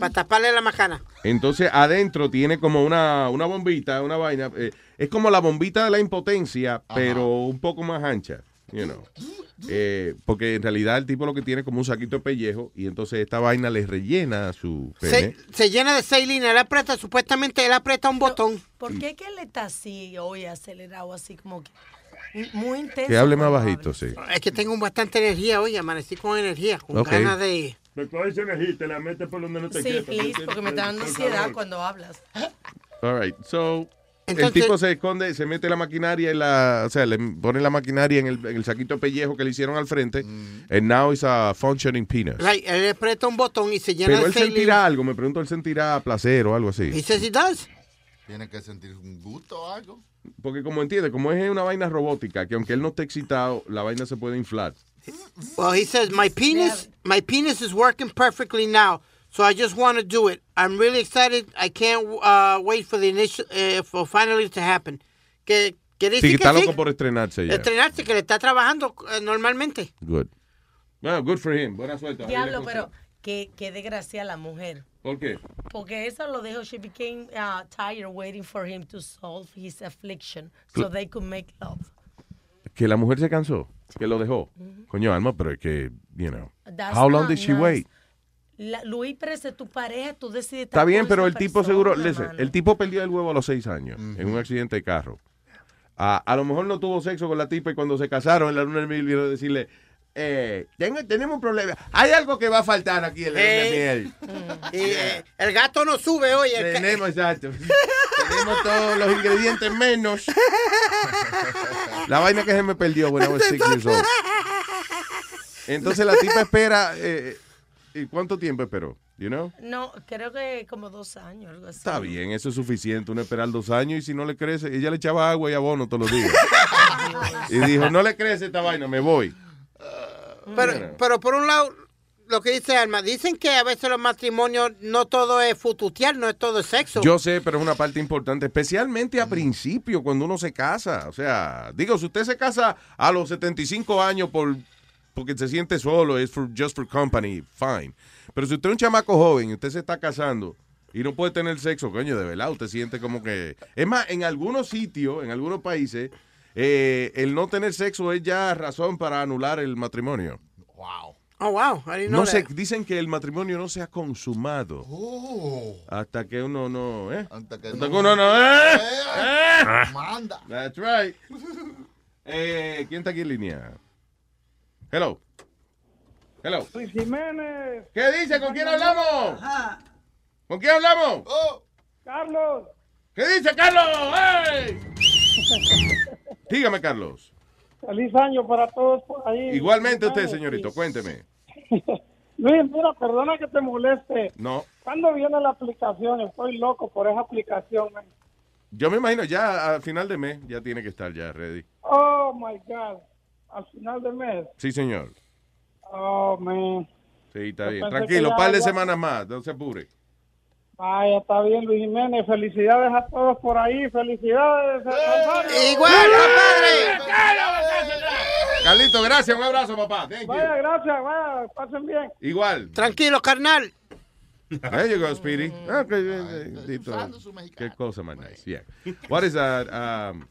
para taparle la macana. Entonces adentro tiene como una, una bombita, una vaina. eh, es como la bombita de la impotencia, pero un poco más ancha. You know. Eh, porque en realidad el tipo lo que tiene es como un saquito de pellejo y entonces esta vaina le rellena su pene. Se, se llena de seis líneas, él aprieta, supuestamente él aprieta un botón. ¿Por qué que él está así hoy acelerado, así como que muy intenso? Que hable más bajito, sí. Es que tengo bastante energía hoy, amanecí con energía, con ganas de... Me coges energía y te la metes por donde no te Sí, quepa. please, porque me está dando ansiedad cuando hablas. All right. So, el Entonces- tipo se esconde, se mete la maquinaria en la, o sea, le pone la maquinaria en el, en el saquito de pellejo que le hicieron al frente. And now it's a functioning penis. Right, él aprieta un botón y se llena Pero de él sentirá algo, me pregunto, él sentirá placer o algo así. He does. Tiene que sentir un gusto o algo. Porque como entiende, como es una vaina robótica, que aunque él no esté excitado, la vaina se puede inflar. Well, he says my penis, my penis is working perfectly now, so I just want to do it. I'm really excited. I can't uh, wait for the initial, uh, for finally to happen. Que quiere Sí, que está que sí, loco por estrenarse ya. estrenarse, que le está trabajando eh, normalmente. Good. Well, good for him. Buena suerte. Diablo, pero qué, qué desgracia la mujer. ¿Por qué? Porque eso lo dejó, she became uh, tired waiting for him to solve his affliction so they could make love. Que la mujer se cansó. Que lo dejó. Coño, Alma, pero es que, you know. That's How long did she nice. wait? La- Luis, pero es tu pareja, tú decides Está bien, pero el tipo seguro, listen, el tipo perdió el huevo a los seis años en un accidente de carro. A, a lo mejor no tuvo sexo con la tipa y cuando se casaron en la luna de miel vino a decirle, eh, tengo- tenemos un problema. Hay algo que va a faltar aquí en la miel. Y, eh, el gato no sube hoy. el Tenemos, exacto. Tenemos todos los ingredientes menos. La vaina que se me perdió when I was six years old. Entonces la tipa espera, eh, ¿y cuánto tiempo esperó? You know? No, creo que como dos años, algo así. Está bien, eso es suficiente, uno esperar dos años y si no le crece, ella le echaba agua y abono todos los días. y dijo, no le crece esta vaina, me voy. Pero, pero por un lado, lo que dice Alma, dicen que a veces los matrimonios no todo es fututear, no es todo es sexo. Yo sé, pero es una parte importante, especialmente a principio, cuando uno se casa. O sea, digo, si usted se casa a los 75 años por porque se siente solo, es for, just for company, fine. Pero si usted es un chamaco joven y usted se está casando y no puede tener sexo, coño, de verdad, usted siente como que... Es más, en algunos sitios, en algunos países, eh, el no tener sexo es ya razón para anular el matrimonio. Oh, wow. I didn't know No se, dicen que el matrimonio no se ha consumado. Hasta que uno no, ¿eh? Hasta que Hasta no- que uno no, ¿eh? ¿Eh? Manda. That's right. Eh, ¿Quién está aquí en línea? Hello. Hello. Luis Jiménez. ¿Qué dice? ¿Con quién hablamos? ¿Con quién hablamos? Carlos. ¿Qué dice, Carlos? ¡Ey! Dígame, Carlos. Feliz año para todos por ahí. Igualmente usted, señorito, cuénteme. Luis, mira, perdona que te moleste. No. ¿Cuándo viene la aplicación? Estoy loco por esa aplicación. man. Yo me imagino ya al final de mes ya tiene que estar ya ready. Oh, my God. Al final del mes. Sí, señor. Oh, man. Sí, está Yo bien. Tranquilo, ya- par de ya- semanas más, no se apure. Vaya, está bien, Luis Jiménez. Felicidades a todos por ahí. Felicidades. Igual, Carlito, gracias, un abrazo, papá. Thank you. Vaya, gracias. Vaya, pasen bien. Igual. Tranquilo, carnal. There you go, Speedy. Ah, ok, eh, eh, Dito. Qué cosa más nice. Yeah. What is that? Um,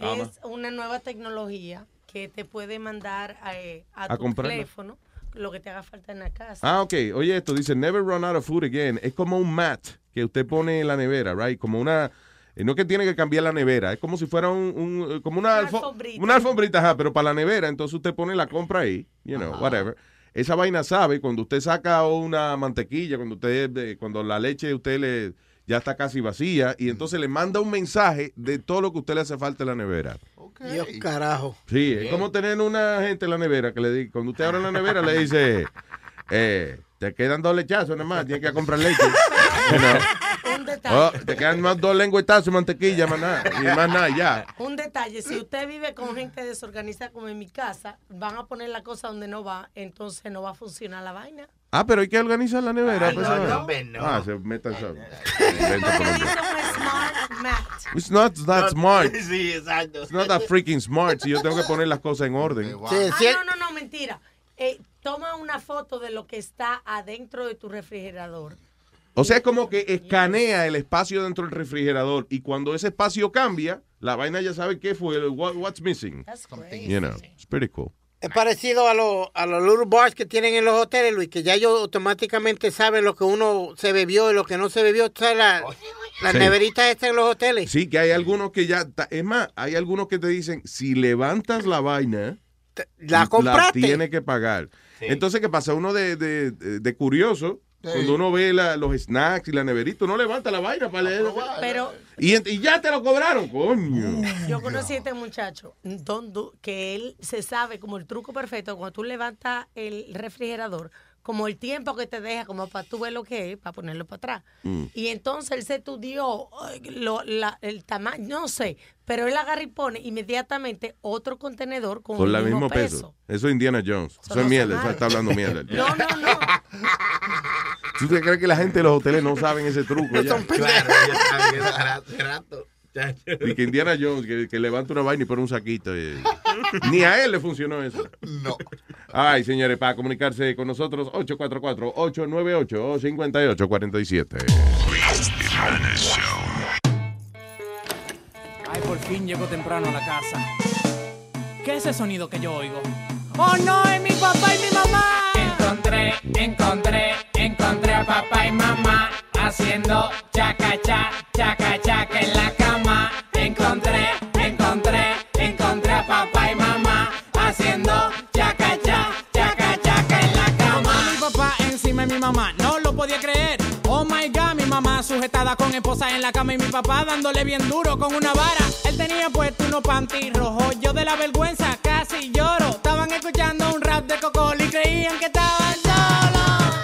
Alma? Es una nueva tecnología que te puede mandar a, eh, a A tu comprarla. teléfono lo que te haga falta en la casa. Ah, ok. Oye, esto dice never run out of food again. Es como un mat que usted pone en la nevera, right? Como una. eh, No que tiene que cambiar la nevera, es como si fuera un, un- eh, como una, Una alfo- alfombrita. una alfombrita, ajá, pero para la nevera, entonces usted pone la compra ahí, you know, whatever. Esa vaina sabe cuando usted saca una mantequilla, cuando usted, eh, cuando la leche usted le ya está casi vacía y entonces le manda un mensaje de todo lo que usted le hace falta en la nevera. Dios carajo. Sí, es como tener una gente en la nevera que le dice, cuando usted abre la nevera le dice, eh, te quedan dos lechazos nada más, tienes que comprar leche. Un detalle. Oh, te quedan más dos lengüetazos de mantequilla, más nada, y más nada, ya. Un detalle, si usted vive con gente desorganizada como en mi casa, van a poner la cosa donde no va, entonces no va a funcionar la vaina. Ah, pero hay que organizar la nevera. Ay, pues, no, ah. no. Ah, se metan. It's not that smart. Sí, exacto. It's not that freaking smart. Si yo tengo que poner las cosas en orden. Ah, no, no, no, mentira. Eh, toma una foto de lo que está adentro de tu refrigerador. O sea, es como que escanea el espacio dentro del refrigerador y cuando ese espacio cambia, la vaina ya sabe qué fue, what- what's missing. You know, it's pretty cool. Es parecido a, los a los little bars que tienen en los hoteles, Luis, que ya ellos automáticamente saben lo que uno se bebió y lo que no se bebió. O sea, la, las Sí. neveritas están en los hoteles. Sí, que hay algunos que ya, es más, hay algunos que te dicen, si levantas la vaina, la compraste. tiene que pagar. Entonces, ¿qué pasa? Uno de, de, de- de curioso, Sí. cuando uno ve la- los snacks y la neverita, uno levanta la vaina para leer. Pero Y, y ya te lo cobraron, coño. yo conocí a este muchacho don- do- que él se sabe como el truco perfecto cuando tú levantas el refrigerador, como el tiempo que te deja, como para tú ver lo que es, para ponerlo para atrás. Mm. Y entonces él se estudió lo- la- el tamaño, no sé, pero él agarra y pone inmediatamente otro contenedor con, Con el mismo, mismo peso. Eso es Indiana Jones. Eso es no mierda, son eso está hablando mierda. No, no, no. ¿Tú te crees que la gente de los hoteles no saben ese truco ya? Claro, ya saben, rato. Y que Indiana Jones, que, que levanta una vaina y pone un saquito. eh. Ni a él le funcionó eso. No. Ay, señores, para comunicarse con nosotros, 844-898-5847. Ay, por fin llego temprano a la casa. ¿Qué es ese sonido que yo oigo? ¡Oh no! ¡Es mi papá y mi mamá! Encontré, encontré, encontré a papá y mamá haciendo chaca cha, chaca chaca en la cama. Encontré, encontré, encontré a papá y mamá haciendo chaca cha, chaca chaca en la cama. Mi papá encima de mi mamá, no lo podía creer. Mamá sujetada con esposa en la cama y mi papá dándole bien duro con una vara. Él tenía puesto unos panty rojos, yo de la vergüenza casi lloro. Estaban escuchando un rap de Cocol y creían que estaban solos.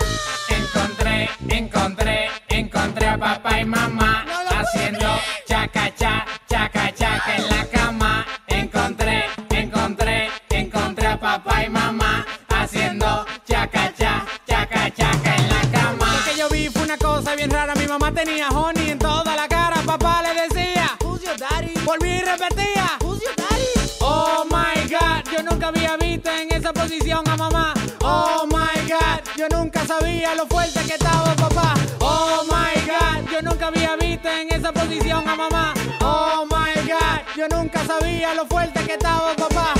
Encontré, encontré, encontré a papá y mamá haciendo chaca cha, chaca chaca en la Volví y repetía? Oh my god, yo nunca había visto en esa posición a mamá. Oh my god, yo nunca sabía lo fuerte que estaba papá. Oh my god, yo nunca había visto en esa posición a mamá. Oh my god, yo nunca sabía lo fuerte que estaba papá.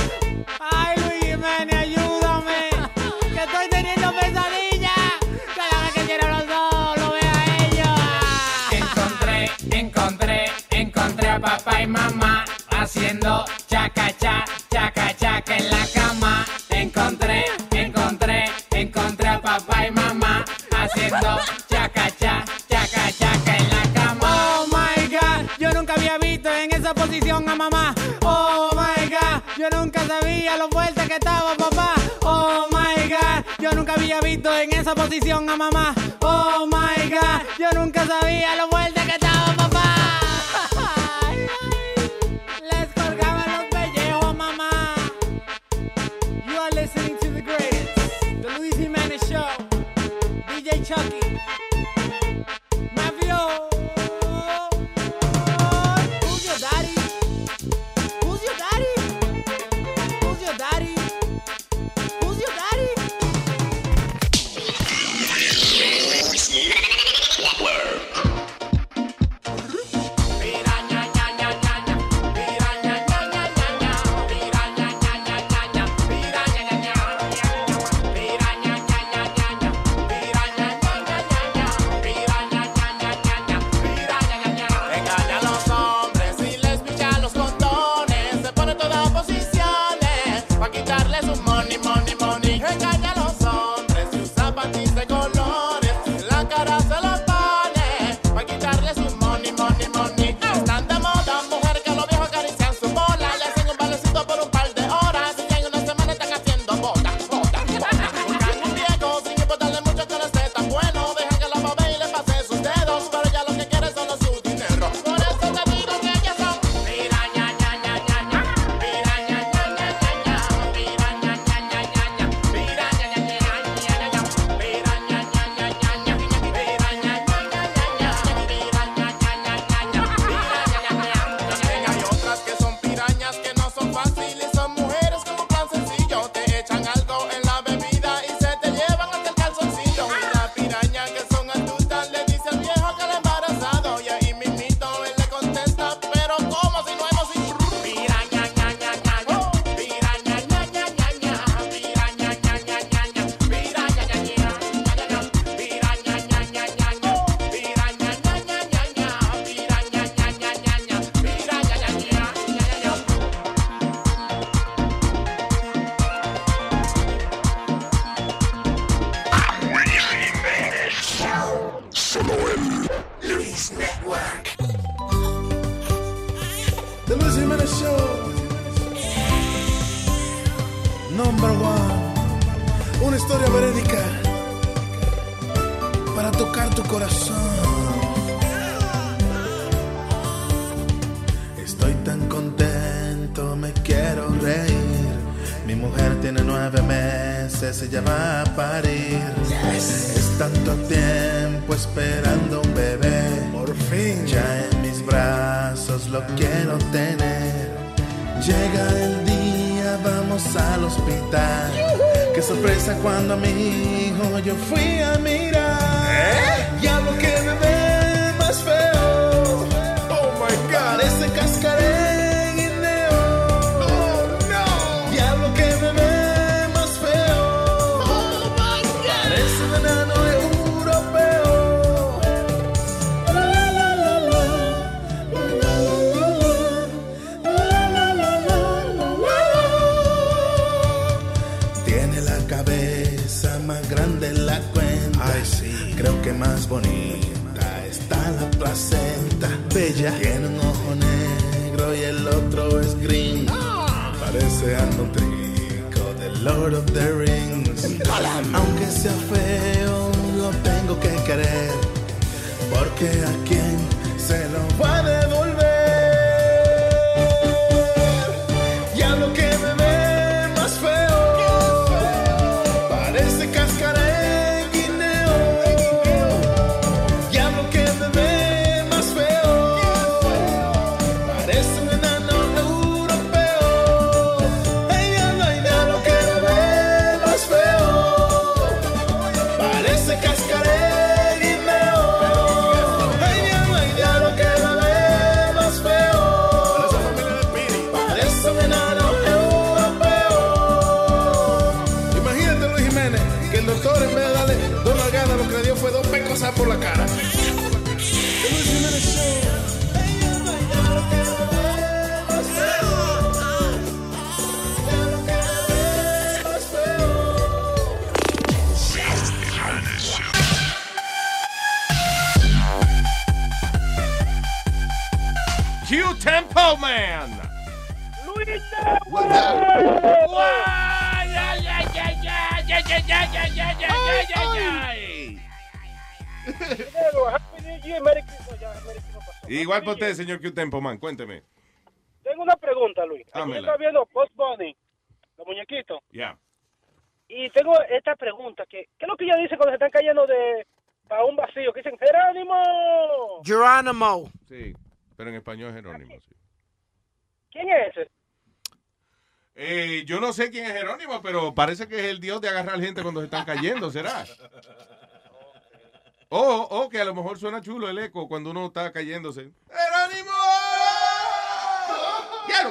Papá y mamá haciendo chaca cha, chaca chaca en la cama. Encontré, encontré, encontré a papá y mamá haciendo chaca cha, chaca chaca en la cama. Oh my god, yo nunca había visto en esa posición a mamá. Oh my god, yo nunca sabía lo fuerte que estaba papá. Oh my god, yo nunca había visto en esa posición a mamá. Oh my god, yo nunca sabía lo fuerte que estaba papá. Chucky. Igual para usted, señor Q Tempo Man, cuénteme. Tengo una pregunta, Luis. Aquí estaba viendo Post Bunny, los muñequitos, Ya. y tengo esta pregunta, que, ¿qué es lo que ellos dicen cuando se están cayendo de para un vacío? Que dicen, Jerónimo. Geronimo. Sí, pero en español es Jerónimo. sí. ¿Quién es ese? Eh, yo no sé quién es Jerónimo, pero parece que es el dios de agarrar gente cuando se están cayendo, ¿será? O, o que a lo mejor suena chulo el eco cuando uno está cayéndose.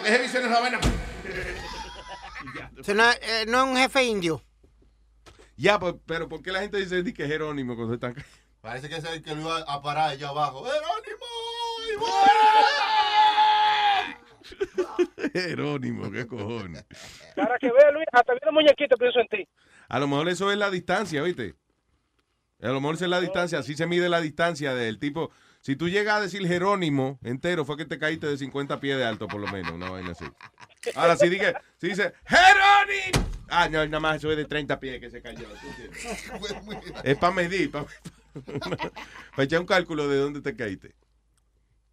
Que es visión esa vaina. Eso no, es- eh, no es un jefe indio. Ya, pues, pero ¿por qué la gente dice di que es Jerónimo cuando se están? Parece que es el que lo iba a parar allá abajo. Jerónimo, qué cojones. Para que vea, Luis, hasta viendo muñequitos pienso en ti. A lo mejor eso es la distancia, ¿viste? A lo mejor esa es la distancia, así se mide la distancia del tipo. Si tú llegas a decir Jerónimo entero, fue que te caíste de 50 pies de alto, por lo menos, una vaina así. Ahora, si, diga, si dice Jerónimo. Ah, no, nada más eso es de 30 pies que se cayó. es para medir, para echar un cálculo de dónde te caíste.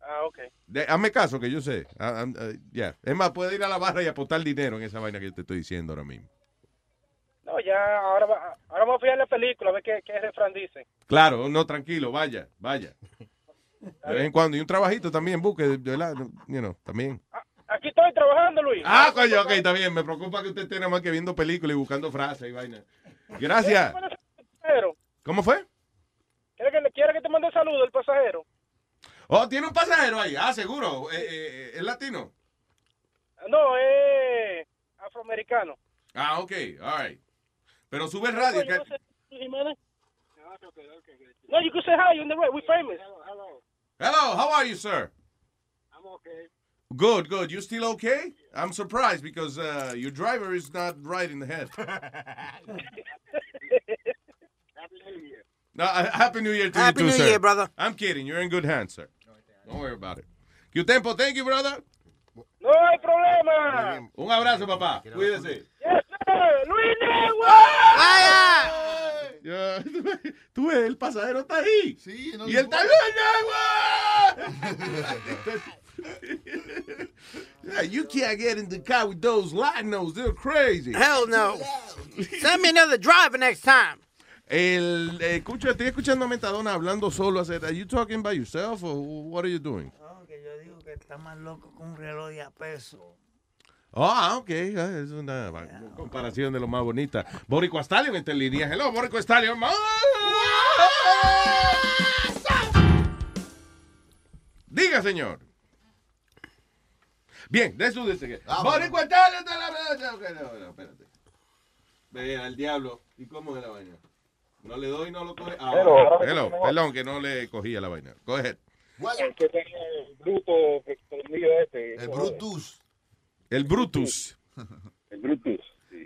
Ah, ok. De- hazme caso, que yo sé. Ah, ah, ah, ya. Es más, puedes ir a la barra y apostar dinero en esa vaina que yo te estoy diciendo ahora mismo. No, ya, ahora, ahora vamos a fijar la película, a ver qué, qué refrán dice. Claro, no, tranquilo, vaya, vaya. De vez en cuando. Y un trabajito también, busque, de verdad, you know, también. Aquí estoy trabajando, Luis. Ah, coño, ok, está bien. Me preocupa que usted esté nada más que viendo películas y buscando frases y vaina. Gracias. Pasajero. ¿Cómo fue? ¿Quiere que, quiere que te mande saludo el pasajero? Oh, tiene un pasajero ahí. Ah, seguro. Eh, eh, ¿Es latino? No, es afroamericano. Ah, ok, all right. Pero sube el radio. No Jiménez. No, you can say hi on the way. We're famous. Hello, how are you, sir? I'm okay. Good, good. You still okay? I'm surprised because uh, your driver is not right in the head. No, uh, happy New Year to Happy you too, New sir. Year, brother. I'm kidding. You're in good hands, sir. Don't worry about it. Q Tempo, thank you, brother. No hay problema. Un abrazo, papá. Cuídese. Yes, sir. Luis Network. Ya, tú ves, el pasajero está ahí. Sí, no y él está Yeah, you can't get in the car with those Latinos. They're crazy. Hell no. Send me another driver next time. El, eh, escucha, estoy escuchando a Metadona hablando solo. I said, Are you talking by yourself or what are you doing? No, que yo digo que está más loco que un reloj de a peso. Ah, ok. ah, Es una comparación de lo más bonita. Borico Stallion está en línea. Hello, Borico Stallion. Diga, señor. Bien, de eso dice que. Borico Stallion está en la. Ok, no, no, espérate. Ve al diablo. ¿Y cómo es la vaina? No le doy, no lo coge. Ah, Hello. hello. Perdón, que no le cogía la vaina. Coge. El que tenía el bruto conmigo este. El Brutus. El Brutus. El Brutus.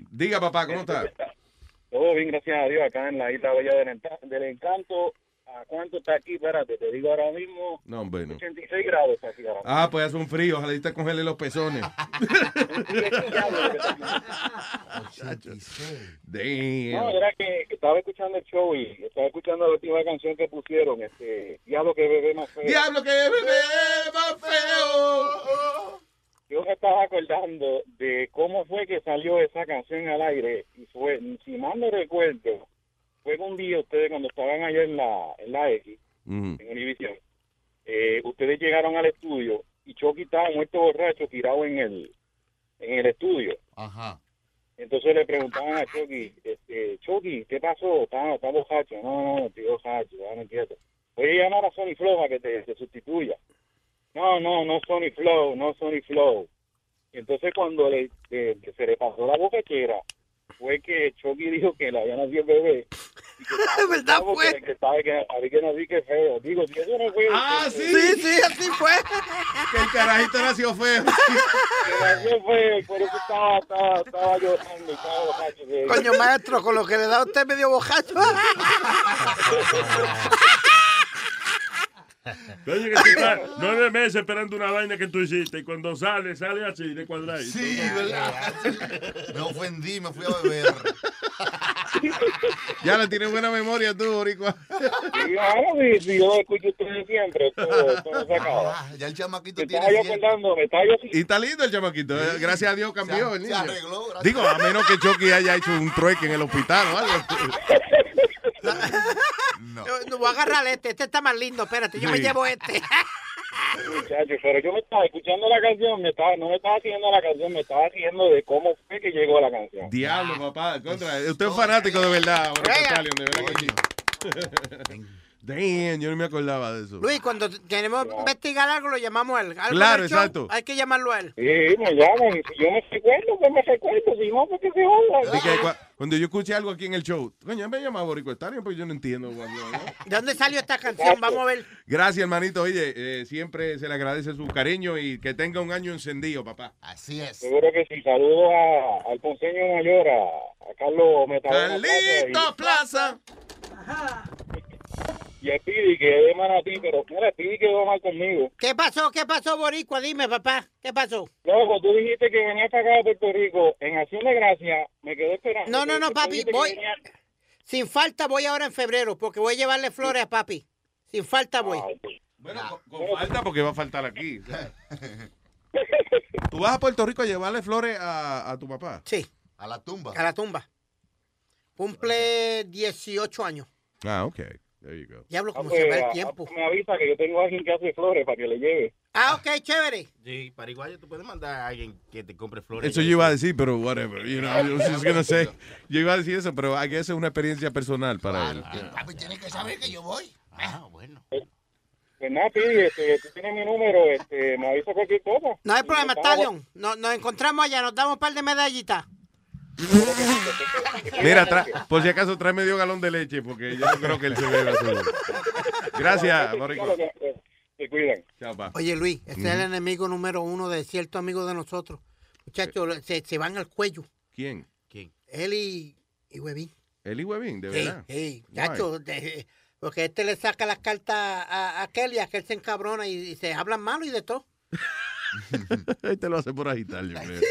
Diga, papá, ¿cómo está? Todo bien, gracias a Dios, acá en la isla Bella del, del Encanto. ¿A cuánto está aquí? Espérate, te digo ahora mismo. No, hombre, no. 86 grados está aquí ahora mismo. Ah, pues hace un frío, ojalá y te congele los pezones. No, era que estaba escuchando el show y estaba escuchando la última canción que pusieron, este, Diablo que bebé más feo. Diablo que bebé más feo. Yo me estaba acordando de cómo fue que salió esa canción al aire y fue, si mal no recuerdo, fue un día ustedes cuando estaban allá en la, en la X, en Univision, eh, ustedes llegaron al estudio y Chucky estaba muerto borracho tirado en el, en el estudio. Ajá. Entonces le preguntaban a Chucky, este, Chucky, ¿qué pasó? Está, está borracho. No, no, estoy borracho, déjame quieto. Voy a llamar a Sony Flow para que te, te sustituya. No, no, no Sony Flow, no Sony Flow. Y entonces cuando le, le- que se le pasó la boquechera, fue que Chucky dijo que le había nacido el bebé. ¿De verdad fue? Que sabe que, a ver que nací que feo. Digo, si eso no fue... Ah, que- sí. Sí, así fue. Que el carajito nació feo. Que nació feo, y por eso estaba, estaba, estaba llorando y estaba borracho. que- Coño, maestro, con lo que le da a usted medio bojacho. Oye, que estás nueve meses esperando una vaina que tú hiciste y cuando sale, sale así, de cuadradito. Sí, ¿verdad? Me ofendí, me fui a beber. Ya le tienes buena memoria tú, Boricua. Ahora sí, sí, yo escucho ustedes siempre, todo, todo se acaba. Ah, Ya el chamaquito Me tiene estaba yo me estaba yo Y está lindo el chamaquito. eh. Gracias a Dios cambió Se- el se niño. arregló, gracias Digo, a menos que Chucky haya hecho un trueque en el hospital o algo. No. Voy a agarrar este, este está más lindo, espérate, yo me llevo este. Muchachos, pero yo me estaba escuchando la canción, me estaba, no me estaba siguiendo la canción, me estaba siguiendo de cómo fue que llegó la canción. Diablo, papá. Contra. Usted es fanático de verdad, Stallion, de verdad que sí. Damn, yo no me acordaba de eso. Luis, cuando tenemos que investigar algo, lo llamamos a él. Algo Claro, del show, exacto. Hay que llamarlo a él. Sí, me llaman, y si yo me recuerdo, pues me recuerdo, si no, pues que se joda. Así que cua- cuando yo escuché algo aquí en el show, coño, me llama Boricua Stallion, pues yo no entiendo. guau, guau, guau. ¿De dónde salió esta canción? Vamos a ver. Gracias, hermanito. Oye, eh, siempre se le agradece su cariño y que tenga un año encendido, papá. Así es. Seguro que sí, saludos a, al consejo mayor, a, a Carlos Carlito Plaza. Y, a Pidi, que es de Manatí, pero mira, Pidi quedó mal conmigo. ¿Qué pasó? ¿Qué pasó, Boricua? Dime, papá. ¿Qué pasó? Luego, tú dijiste que venía para acá a Puerto Rico, en Acción de Gracia, me quedé esperando. No, no, no, papi, voy. venía- Sin falta voy ahora en febrero, porque voy a llevarle flores a papi. Sin falta voy. Bueno, con, con falta porque va a faltar aquí. ¿Tú vas a Puerto Rico a llevarle flores a, a tu papá? Sí. A la tumba. A la tumba. Cumple 18 años. Ah, ok. There you go. Diablo, Ah, como pues, se va el ah, tiempo. ah, Me avisa que yo tengo a alguien que hace flores para que le lleve. Ah, ok, chévere. Sí, para igual tú puedes mandar a alguien que te compre flores. Eso yo iba a decir, pero whatever. You know, I was just gonna say. Yo iba a decir eso, pero hay que es una experiencia personal para él. Papi, tienes que saber que yo voy. Ah, bueno. Pues nada, este, tú tienes mi número, este, me avisa cualquier cosa. No hay problema, Stallion. Nos, nos encontramos allá, nos damos un par de medallitas. Mira, tra- por si acaso trae medio galón de leche, porque yo no creo que él se beba su. Gracias, Boricua. Se cuidan. Chao, pa. Oye, Luis, este es el enemigo número uno de cierto amigo de nosotros. Muchachos, se, se van al cuello. ¿Quién? ¿Quién? Él y, y Webin. Eli Webin, de Sí, verdad. sí, Why? muchacho, de- porque este le saca las cartas a, a aquel y aquel se encabrona y, y se hablan malo y de todo. Te lo hace por agitar, yo creo.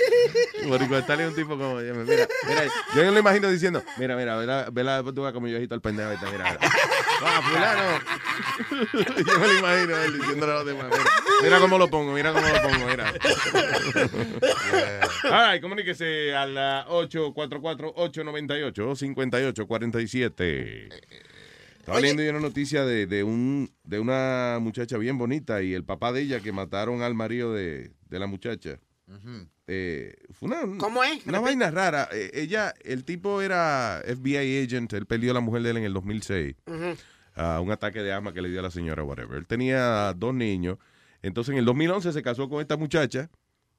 Boricua es un tipo como. Mira, mira, yo lo imagino diciendo: Mira, mira, vela, vela tú vas como yo agito al pendejo. Este, mira, mira. Ah, fulano. yo me lo imagino él diciéndole a los demás: Mira, mira cómo lo pongo, mira cómo lo pongo, mira. All right, comuníquese a la 844-898-5847. Estaba leyendo yo una noticia de, de, un, de una muchacha bien bonita y el papá de ella que mataron al marido de, de la muchacha. Eh, fue una, ¿Cómo es? Una vaina rara. Eh, ella, el tipo era FBI agent, él perdió a la mujer de él en el 2006. Ujú. a un ataque de asma que le dio a la señora, whatever. Él tenía dos niños. Entonces en el 2011 se casó con esta muchacha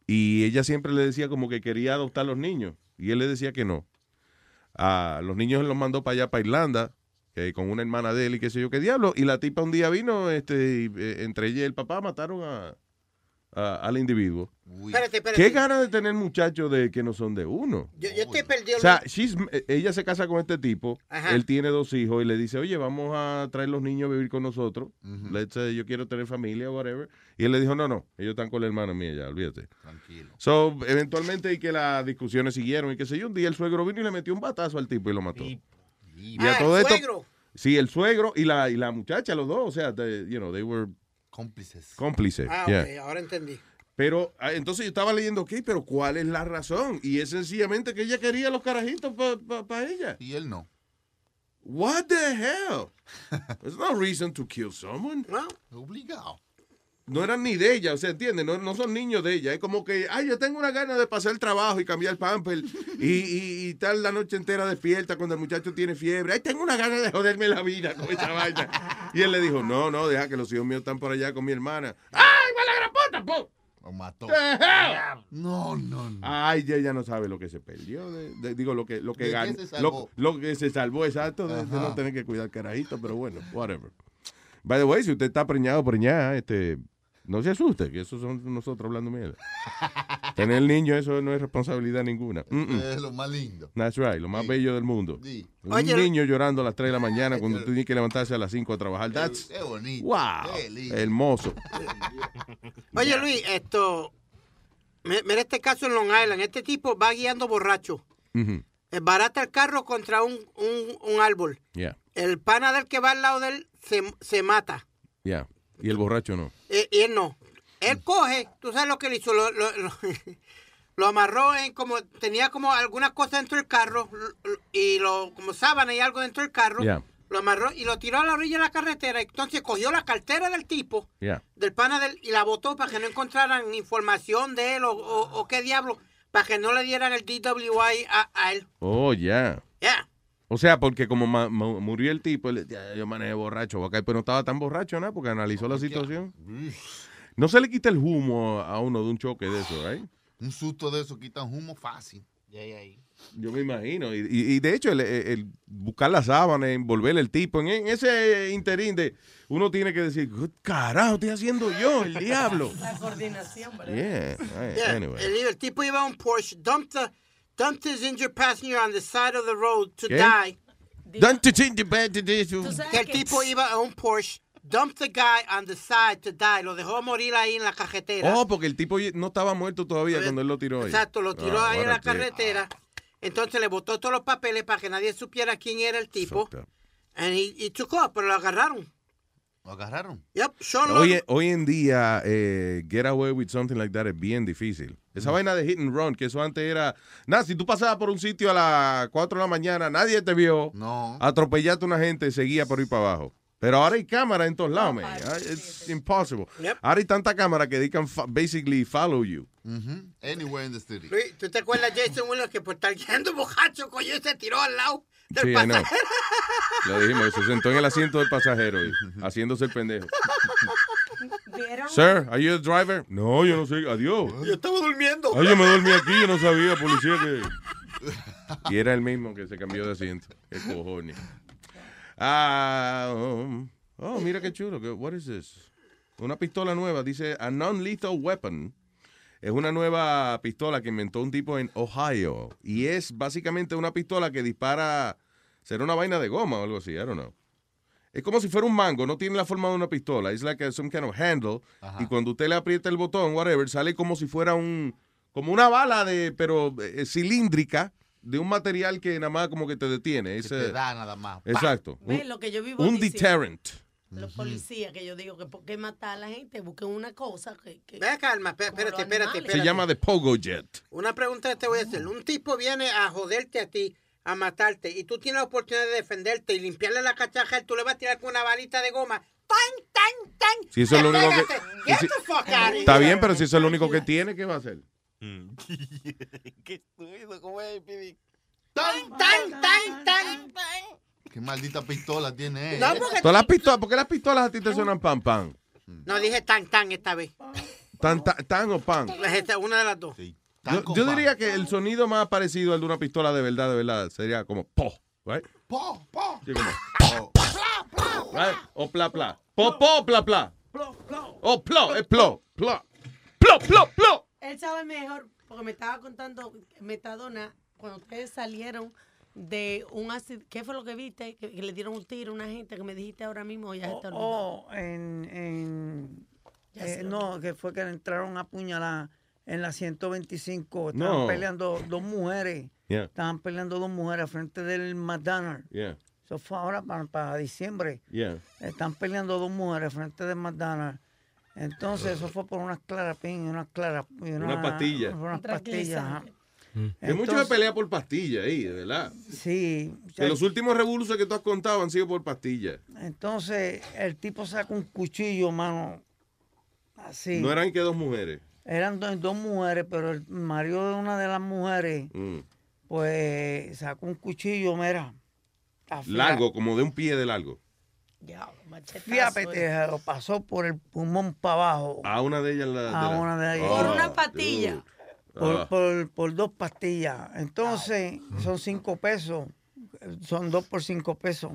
y ella siempre le decía como que quería adoptar los niños y él le decía que no. A los niños los mandó para allá, para Irlanda, eh, con una hermana de él y qué sé yo qué diablo. Y la tipa un día vino, este, y, eh, entre ella y el papá mataron a, a- al individuo. Espérate, espérate. ¿Qué ganas de tener muchachos de que no son de uno? Yo, yo estoy perdido. O sea, she's- eh, ella se casa con este tipo, Ajá. él tiene dos hijos y le dice, oye, vamos a traer los niños a vivir con nosotros. Let's say, yo quiero tener familia, whatever. Y él le dijo, no, no, ellos están con la hermana mía ya, olvídate. Tranquilo. So, eventualmente y que las discusiones siguieron y que sé yo, un día el suegro vino y le metió un batazo al tipo y lo mató. Y, Ah, el suegro. Sí, el suegro y la, y la muchacha, los dos, o sea, they, you know, they were cómplices. Cómplices, Ah, yeah. ok, ahora entendí. Pero ah, entonces yo estaba leyendo, ok, pero ¿cuál es la razón? Y es sencillamente que ella quería los carajitos para ella. Y él no. What the hell? There's no reason to kill someone. Obligado. No eran ni de ella, o sea, ¿entiendes? No, no son niños de ella. Es como que, ay, yo tengo una gana de pasar el trabajo y cambiar el pamper y, y, y estar la noche entera despierta cuando el muchacho tiene fiebre. Ay, tengo una gana de joderme la vida con esa vaina. Y él le dijo, no, no, deja que los hijos míos están por allá con mi hermana. ¡Ay, va la gran puta! po! Lo mató. No, no, no. Ay, ya, ya no sabe lo que se perdió. de- de- digo, lo que, lo que ¿De qué ganó. Lo, lo que se salvó, exacto, de, no tener que cuidar carajito, pero bueno, whatever. By the way, si usted está preñado, preñada, este, no se asuste, que eso son nosotros hablando mierda. Tener niño, eso no es responsabilidad ninguna. Mm, mm. Es lo más lindo. That's right, lo más bello del mundo. Sí. Un Oye, niño llorando a las 3 de la mañana cuando tú tienes que levantarse a las 5 a trabajar. That's, Qué bonito. wow, Qué lindo. hermoso. Oye, Luis, esto. mi- Mira este caso en Long Island. Este tipo va guiando borracho. Eh, Barata el carro contra un, un, un árbol. Yeah, El pana del que va al lado de él se, se mata. yeah. Y el borracho no. Eh, él no. Él coge, tú sabes lo que él hizo, lo, lo, lo- lo amarró en como, tenía como alguna cosa dentro del carro y lo, como sábana y algo dentro del carro, Yeah. lo amarró y lo tiró a la orilla de la carretera. Entonces cogió la cartera del tipo, Yeah. del pana del, y la botó para que no encontraran información de él o, o- o qué diablo, para que no le dieran el DWI a, a él. Oh, ya. Ya. O sea, porque como murió el tipo, él, "Ya, yo manejé borracho, pero no estaba tan borracho, ¿no? Porque analizó la situación. No se le quita el humo a uno de un choque de eso, ¿right? Un susto de eso quita un humo fácil. Yo me imagino. Y, y- y de hecho, el, el buscar la sábana, envolver el tipo, en, en ese interín de uno tiene que decir, "¿Qué carajo estoy haciendo yo, el diablo? La coordinación, ¿verdad? Yeah, right, Yeah, anyway. el, el tipo iba a un Porsche, dumped, the, dumped his injured passenger on the side of the road to ¿Qué? die. To this? Que el tipo iba a un Porsche, dumped the guy on the side to die, lo dejó morir ahí en la carretera. Oh, porque el tipo no estaba muerto todavía cuando él lo tiró ahí. Exacto, lo tiró Ah, ahí en la carretera. Entonces le botó todos los papeles para que nadie supiera quién era el tipo. And he, he took off, pero lo agarraron. ¿Lo agarraron? Yep, solo. Hoy, hoy en día, eh, get away with something like that es bien difícil. Esa vaina de hit and run, que eso antes era. Nada, si tú pasabas por un sitio a las 4 de la mañana, nadie te vio. No. Atropellaste a una gente, seguía por ahí para abajo. Pero ahora hay cámaras en todos lados, man. It's impossible. Ahora hay tanta cámara que they can basically follow you. Ujú. Anywhere in the city. Luis, ¿tú te acuerdas Jason Williams que por estar guiando borracho, coño, se tiró al lado del Sí, pasajero? Lo dijimos, se sentó en el asiento del pasajero y haciéndose el pendejo. Sir, are you the driver? No, yo no sé. Adiós. Yo estaba durmiendo. Ay, yo me dormí aquí, yo no sabía, policía, que... Y era el mismo que se cambió de asiento. Qué cojones. Ah, um, oh, mira qué chulo. What is this? Una pistola nueva. Dice, a non-lethal weapon. Es una nueva pistola que inventó un tipo en Ohio. Y es básicamente una pistola que dispara... Será una vaina de goma o algo así, I don't know. Es como si fuera un mango, no tiene la forma de una pistola. Es like some kind of handle. Y cuando usted le aprieta el botón, whatever, sale como si fuera un. Como una bala de. Pero eh, cilíndrica. De un material que nada más como que te detiene. Es, Que te eh, da nada más. Exacto. Ve Un- lo que yo vivo Un deterrent. Los policías que yo digo que por qué matar a la gente, busquen una cosa que... que Ve calma, espérate, espérate, espérate. Se llama The Pogo Jet. Una pregunta que te voy a hacer. Un tipo viene a joderte a ti, a matarte, y tú tienes la oportunidad de defenderte y limpiarle la cachaja, tú le vas a tirar con una balita de goma. ¡Tan, tan, tan! Si eso es lo único que-. Get si- the fuck out of Está bien, pero si eso es lo único que tiene, ¿qué va a hacer? Qué estúpido, ¿cómo es, Pidi? ¡Tan, tan, tan, tan! Qué maldita pistola tiene él. No, porque- Todas las pistolas, ¿Por qué las pistolas a ti te suenan pan pan? No dije tan, tan esta vez. ¿Tan, tan, tan o pan? Esta- Una de las dos. Yo, yo diría que el sonido más parecido al de una pistola de verdad, de verdad, sería como po, right? Po, po. Sí, como, right? O pla, pla. Po, po, pla, pla. O plo, es plo, plo. plop, plop, plop. Él sabe mejor, porque me estaba contando Metadona, cuando ustedes salieron de un accidente, ¿qué fue lo que viste? Que, que le dieron un tiro a una gente que me dijiste ahora mismo, ya se te olvidó. Oh, en, en eh, no, que fue que le entraron a puñalar en la 125. Estaban No. peleando dos mujeres. Yeah. Estaban peleando dos mujeres frente del McDonald's. Yeah, Eso fue ahora para, para diciembre. yeah. Están peleando dos mujeres frente del McDonald's. Entonces, eso fue por unas clarapín y unas claras. y Una pastilla. por Unas pastillas. ajá. Hay mucho de pelea por pastillas ahí, de verdad. Sí. Que los últimos revoluciones que tú has contado han sido por pastillas. Entonces, el tipo saca un cuchillo, mano. Así. No eran que dos mujeres. Eran do- dos mujeres, pero el marido de una de las mujeres, Mm. pues sacó un cuchillo, mira. Largo, como de un pie de largo. Fíjate, se lo pasó por el pulmón para abajo. A una de ellas la. A la- una de ellas. Oh, Por una pastilla. dude. Por, Ah. por- por dos pastillas. Entonces, son cinco pesos. Son dos por cinco pesos.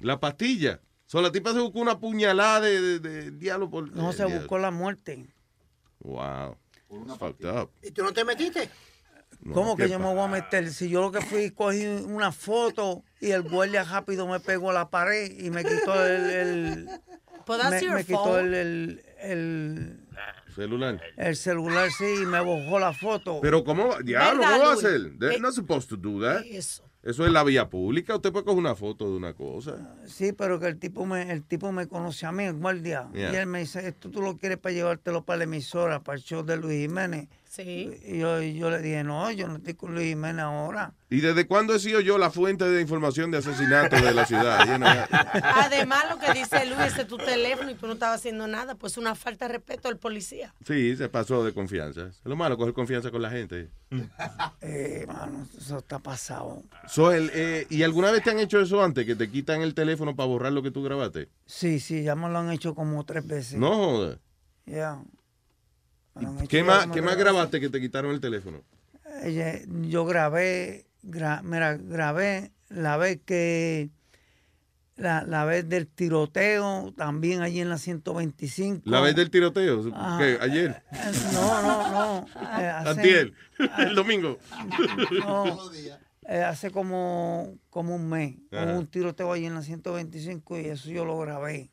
La pastilla. So, la tipa se buscó una puñalada de, de- de diablo por. No eh, se diablo. buscó la muerte. Wow. It's fucked up. ¿Y tú no te metiste? No, ¿Cómo ¿qué que yo me voy a meter? Si yo lo que fui, cogí una foto y el guardia rápido me pegó a la pared y me quitó el... el that's me, me quitó el, el, el, Celular. el celular, sí, y me bojó la foto. Pero ¿cómo? va- Diablo, ¿Verdad, ¿cómo va a hacer? They're Eh, not supposed to do that. eso. Eso es la vía pública. Usted puede coger una foto de una cosa. Sí, pero que el tipo me, el tipo me conoce a mí, el guardia. Yeah. Y él me dice, esto tú lo quieres para llevártelo para la emisora, para el show de Luis Jiménez. Sí. Y yo, y yo le dije, no, yo no estoy con Luis Jiménez ahora. ¿Y desde cuándo he sido yo la fuente de información de asesinato de la ciudad? Además, lo que dice Luis, ese es tu teléfono y tú no estabas haciendo nada, pues es una falta de respeto al policía. Sí, se pasó de confianza. Es lo malo, coger confianza con la gente. Eh, mano, eso está pasado. So, el, eh, ¿Y alguna vez te han hecho eso antes? Que te quitan el teléfono para borrar lo que tú grabaste. Sí, sí, ya me lo han hecho como tres veces. No jodas. Ya. ¿Qué más, ¿qué más grabaste que te quitaron el teléfono? Yo grabé, gra- mira, grabé la vez que, la, la vez del tiroteo, también allí en la 125. La vez del tiroteo. Ajá. ¿Qué? ¿Ayer? No, no, no. eh, hace-. El domingo. No, eh, hace como, como un mes. Ajá. Hubo un tiroteo allí en la 125 y eso yo lo grabé.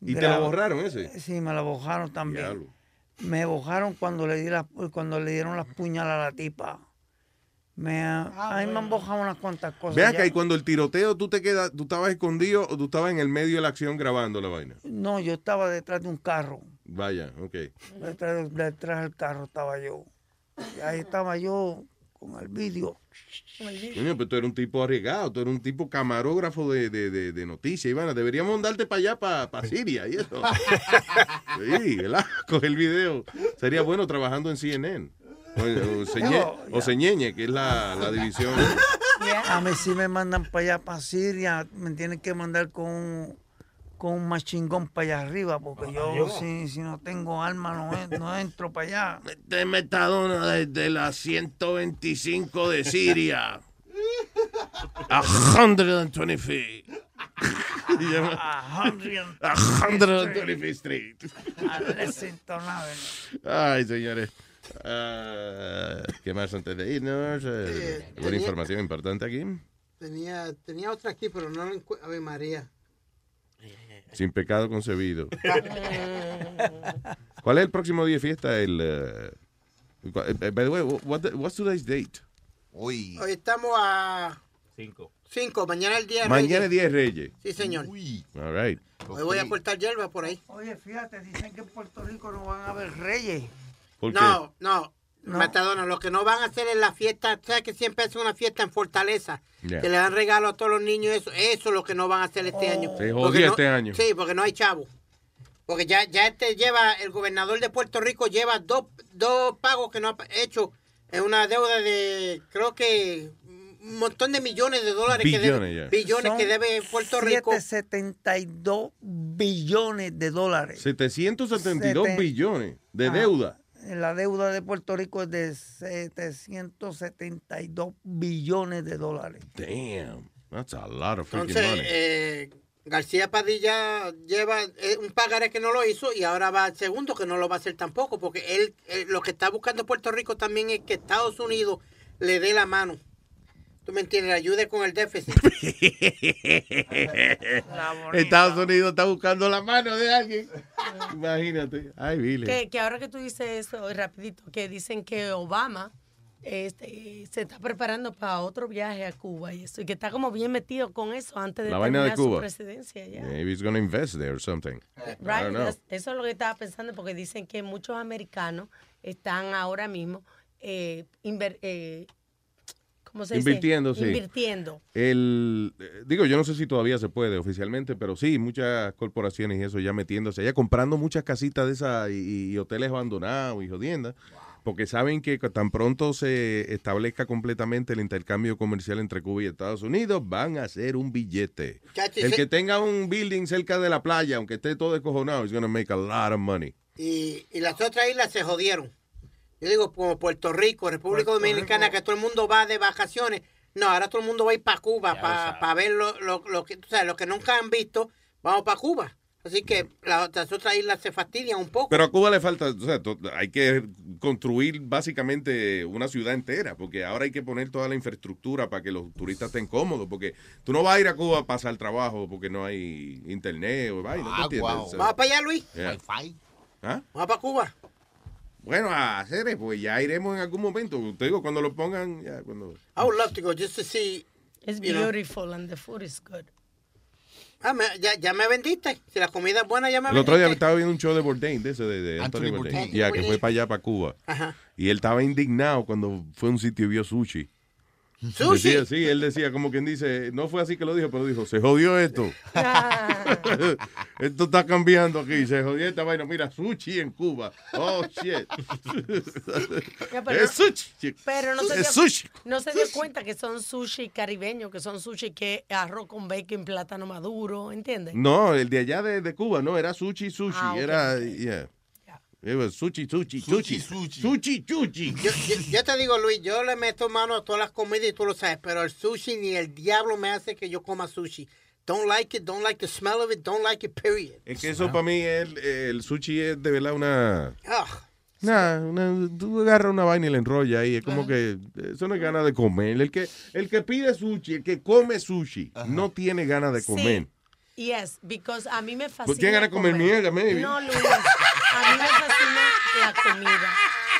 ¿Y te la borraron ese? Sí, me la borraron también. Diablo. Me borraron cuando le di la, cuando le dieron las puñalas a la tipa. Me, a mí me han bojado unas cuantas cosas. Ve ya. acá, y cuando el tiroteo tú te quedas, tú estabas escondido o tú estabas en el medio de la acción grabando la vaina. No, yo estaba detrás de un carro. Vaya, ok. Detrás, detrás del carro estaba yo. Y ahí estaba yo con el vídeo. Coño, pero tú eres un tipo arriesgado, tú eres un tipo camarógrafo de, de, de, de noticias, Ivana. Deberíamos mandarte para allá, para Siria y eso. Sí, ¿verdad? Coger el video. Sería bueno trabajando en CNN. O, o, Señe- o Señeñe, que es la, la división. A mí sí me mandan para allá, para Siria. Me tienen que mandar con un, con un machingón para allá arriba, porque yo, si, si no tengo arma, no, no entro para allá. De Metadona desde la 125 de Siria. A 120 feet. A 100 A 125 Street. A Lexington Avenue. Ay, señores. Ah, ¿Qué más antes de irnos? Eh, ¿Alguna tenía- información importante aquí? Tenía, tenía otra aquí, pero no la encuentro. A ver, María. Sin pecado concebido. ¿Cuál es el próximo día de fiesta? El, eh, by the way, what the- what's today's date? Hoy. Hoy estamos a Cinco. 5. Mañana el día de Mañana es Reyes. día de Reyes. Sí, señor. All right. Hoy voy a cortar hierba por ahí. Oye, fíjate, dicen que en Puerto Rico no van a haber reyes. ¿Por qué? No, no. No. Metadona, lo que no van a hacer es la fiesta, ¿sabes que siempre hacen una fiesta en Fortaleza? Yeah. Que le dan regalo a todos los niños, eso, eso es lo que no van a hacer este año. Se jodió Porque no- este año. Sí, porque no hay chavo. Porque ya, ya este lleva, el gobernador de Puerto Rico lleva dos, dos pagos que no ha hecho en una deuda de, creo que un montón de millones de dólares que Billones, debe, ya. billones que debe Puerto Rico. 772 billones de dólares. 772 Seten- billones de Ah. deuda. La deuda de Puerto Rico es de 772 billones de dólares. Damn. That's a lot of freaking Entonces, money. eh, García Padilla lleva eh, un pagaré que no lo hizo y ahora va al segundo que no lo va a hacer tampoco, porque él eh, lo que está buscando Puerto Rico también es que Estados Unidos le dé la mano. ¿Tú me entiendes? Ayude con el déficit. Estados Unidos está buscando la mano de alguien. Imagínate. Ay, Billy. Que, que ahora que tú dices eso, y rapidito, que dicen que Obama este, se está preparando para otro viaje a Cuba y eso, y que está como bien metido con eso antes de La vaina de terminar su Cuba. presidencia. ya. Maybe he's gonna invest there or something. I Right, don't know. that's- eso es lo que estaba pensando porque dicen que muchos americanos están ahora mismo eh, inver- eh, ¿cómo se dice? Invirtiendo, sí. Invirtiendo. El, eh, digo, yo no sé si todavía se puede oficialmente, pero sí, muchas corporaciones y eso ya metiéndose allá, comprando muchas casitas de esas y, y hoteles abandonados y jodiendas, porque saben que tan pronto se establezca completamente el intercambio comercial entre Cuba y Estados Unidos, van a hacer un billete. El que tenga un building cerca de la playa, aunque esté todo descojonado, is gonna make a lot of money. Y, y las otras islas se jodieron. Yo digo, como Puerto Rico, República Puerto Dominicana, Rico. que todo el mundo va de vacaciones. No, ahora todo el mundo va a ir para Cuba, para ver lo, lo, lo que, tú sabes, lo que nunca han visto. Vamos para Cuba. Así que las, las otras islas se fastidian un poco. Pero a Cuba le falta, o sea, to- hay que construir básicamente una ciudad entera, porque ahora hay que poner toda la infraestructura para que los turistas estén cómodos, porque tú no vas a ir a Cuba a pasar trabajo porque no hay internet o vaina, ¿tú Ah. O sea, Vamos para allá, Luis. yeah. ¿Ah? Vamos para Cuba. Bueno, a hacer, pues ya iremos en algún momento. Te digo, cuando lo pongan, ya, cuando... I would love to go just to see. It's know. beautiful and the food is good. Ah, me- ya, ya me vendiste. Si la comida es buena, ya me El otro día vendiste. estaba viendo un show de Bourdain, de ese, de, de Anthony, Anthony Bourdain, Bourdain. ya, que fue para allá, para Cuba. Ajá. Y él estaba indignado cuando fue a un sitio y vio sushi. ¿Sushi? Decía, sí, él decía, como quien dice, no fue así que lo dijo, pero dijo, se jodió esto. esto está cambiando aquí, se jodió esta vaina. Mira, sushi en Cuba. Oh, shit. Ya, pero- es sushi. Pero no se, dio, sushi. no se dio cuenta que son sushi caribeños, que son sushi que arroz con bacon, plátano maduro, ¿entiendes? No, el de allá de, de Cuba, no, era sushi, sushi. Ah, era, yeah. It was sushi, sushi, sushi. Sushi, sushi. Yo, yo- yo te digo, Luis, yo le meto mano a todas las comidas y tú lo sabes, pero el sushi ni el diablo me hace que yo coma sushi. Don't like it, don't like the smell of it, don't like it, period. Es que eso para mí, el, el sushi es de verdad una... Ah, Nah, una- tú agarras una vaina y la enrollas ahí. Es como que eso no es ganas de comer. El que, el que pide sushi, el que come sushi, no tiene ganas de comer. Yes, because a mí me fascina. Pues tiene ganas de comer mierda, maybe. No, Luis, a mí me fascina la comida.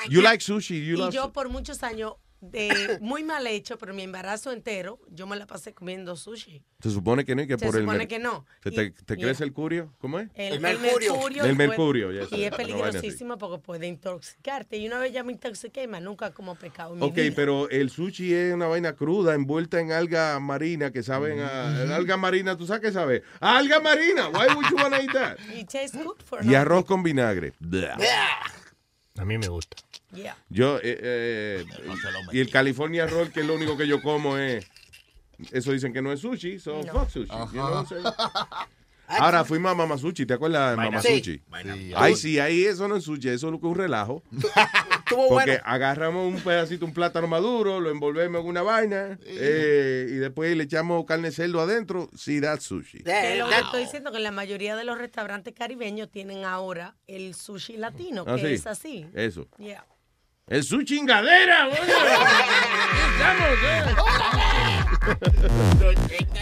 You like sushi, you y love yo por muchos años, de muy mal hecho, pero mi embarazo entero, yo me la pasé comiendo sushi. Se supone que no y que Se por el supone que no. ¿Se te, Y- te y- crece el curio? ¿Cómo es? El, El el mercurio. El mercurio, Y sabes, es peligrosísimo porque puede intoxicarte. Y una vez ya me intoxiqué, más nunca como pecado en mi Ok, vida. pero el sushi es una vaina cruda envuelta en alga marina que saben a... el alga marina, ¿tú sabes qué sabe? ¡A alga marina! Why would you wanna eat that? It tastes good for Y arroz con vinagre. Blah. A mí me gusta. Yeah. Yo, eh, eh, y el California Roll, que es lo único que yo como es. Eso dicen que no es sushi, so fuck sushi. you know, so- Ahora fuimos a Mama Sushi, ¿te acuerdas de Mama Sí. Sushi? Sí. Ay, sí, ahí eso no es sushi, eso es lo que es un relajo. Estuvo Porque bueno. agarramos un pedacito, un plátano maduro, lo envolvemos en una vaina eh, y después le echamos carne cerdo adentro. Sí, that's sushi. Que lo que estoy diciendo que la mayoría de los restaurantes caribeños tienen ahora el sushi latino, que Ah, sí. es así. Eso. Yeah. ¡El su chingadera!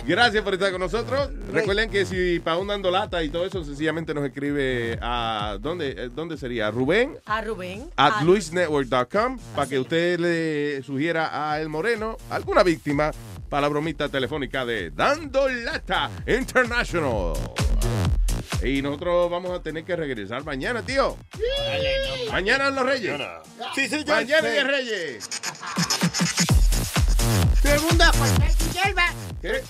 Gracias por estar con nosotros. Recuerden que si para un dando lata y todo eso, sencillamente nos escribe a. ¿Dónde, eh, dónde sería? Rubén. A Rubén. At luisnetwork.com para que usted le sugiera a El Moreno alguna víctima para la bromita telefónica de Dando Lata International. Y nosotros vamos a tener que regresar mañana, tío. Mañana en los Reyes. Sí. Mañana en Sí. los Reyes. Todo el mundo a cortar su hierba.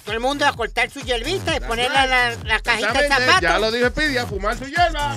Todo el mundo a cortar su hierbita y ponerla en la, la cajita de zapatos. Ya lo dije, Pidi, a fumar su hierba.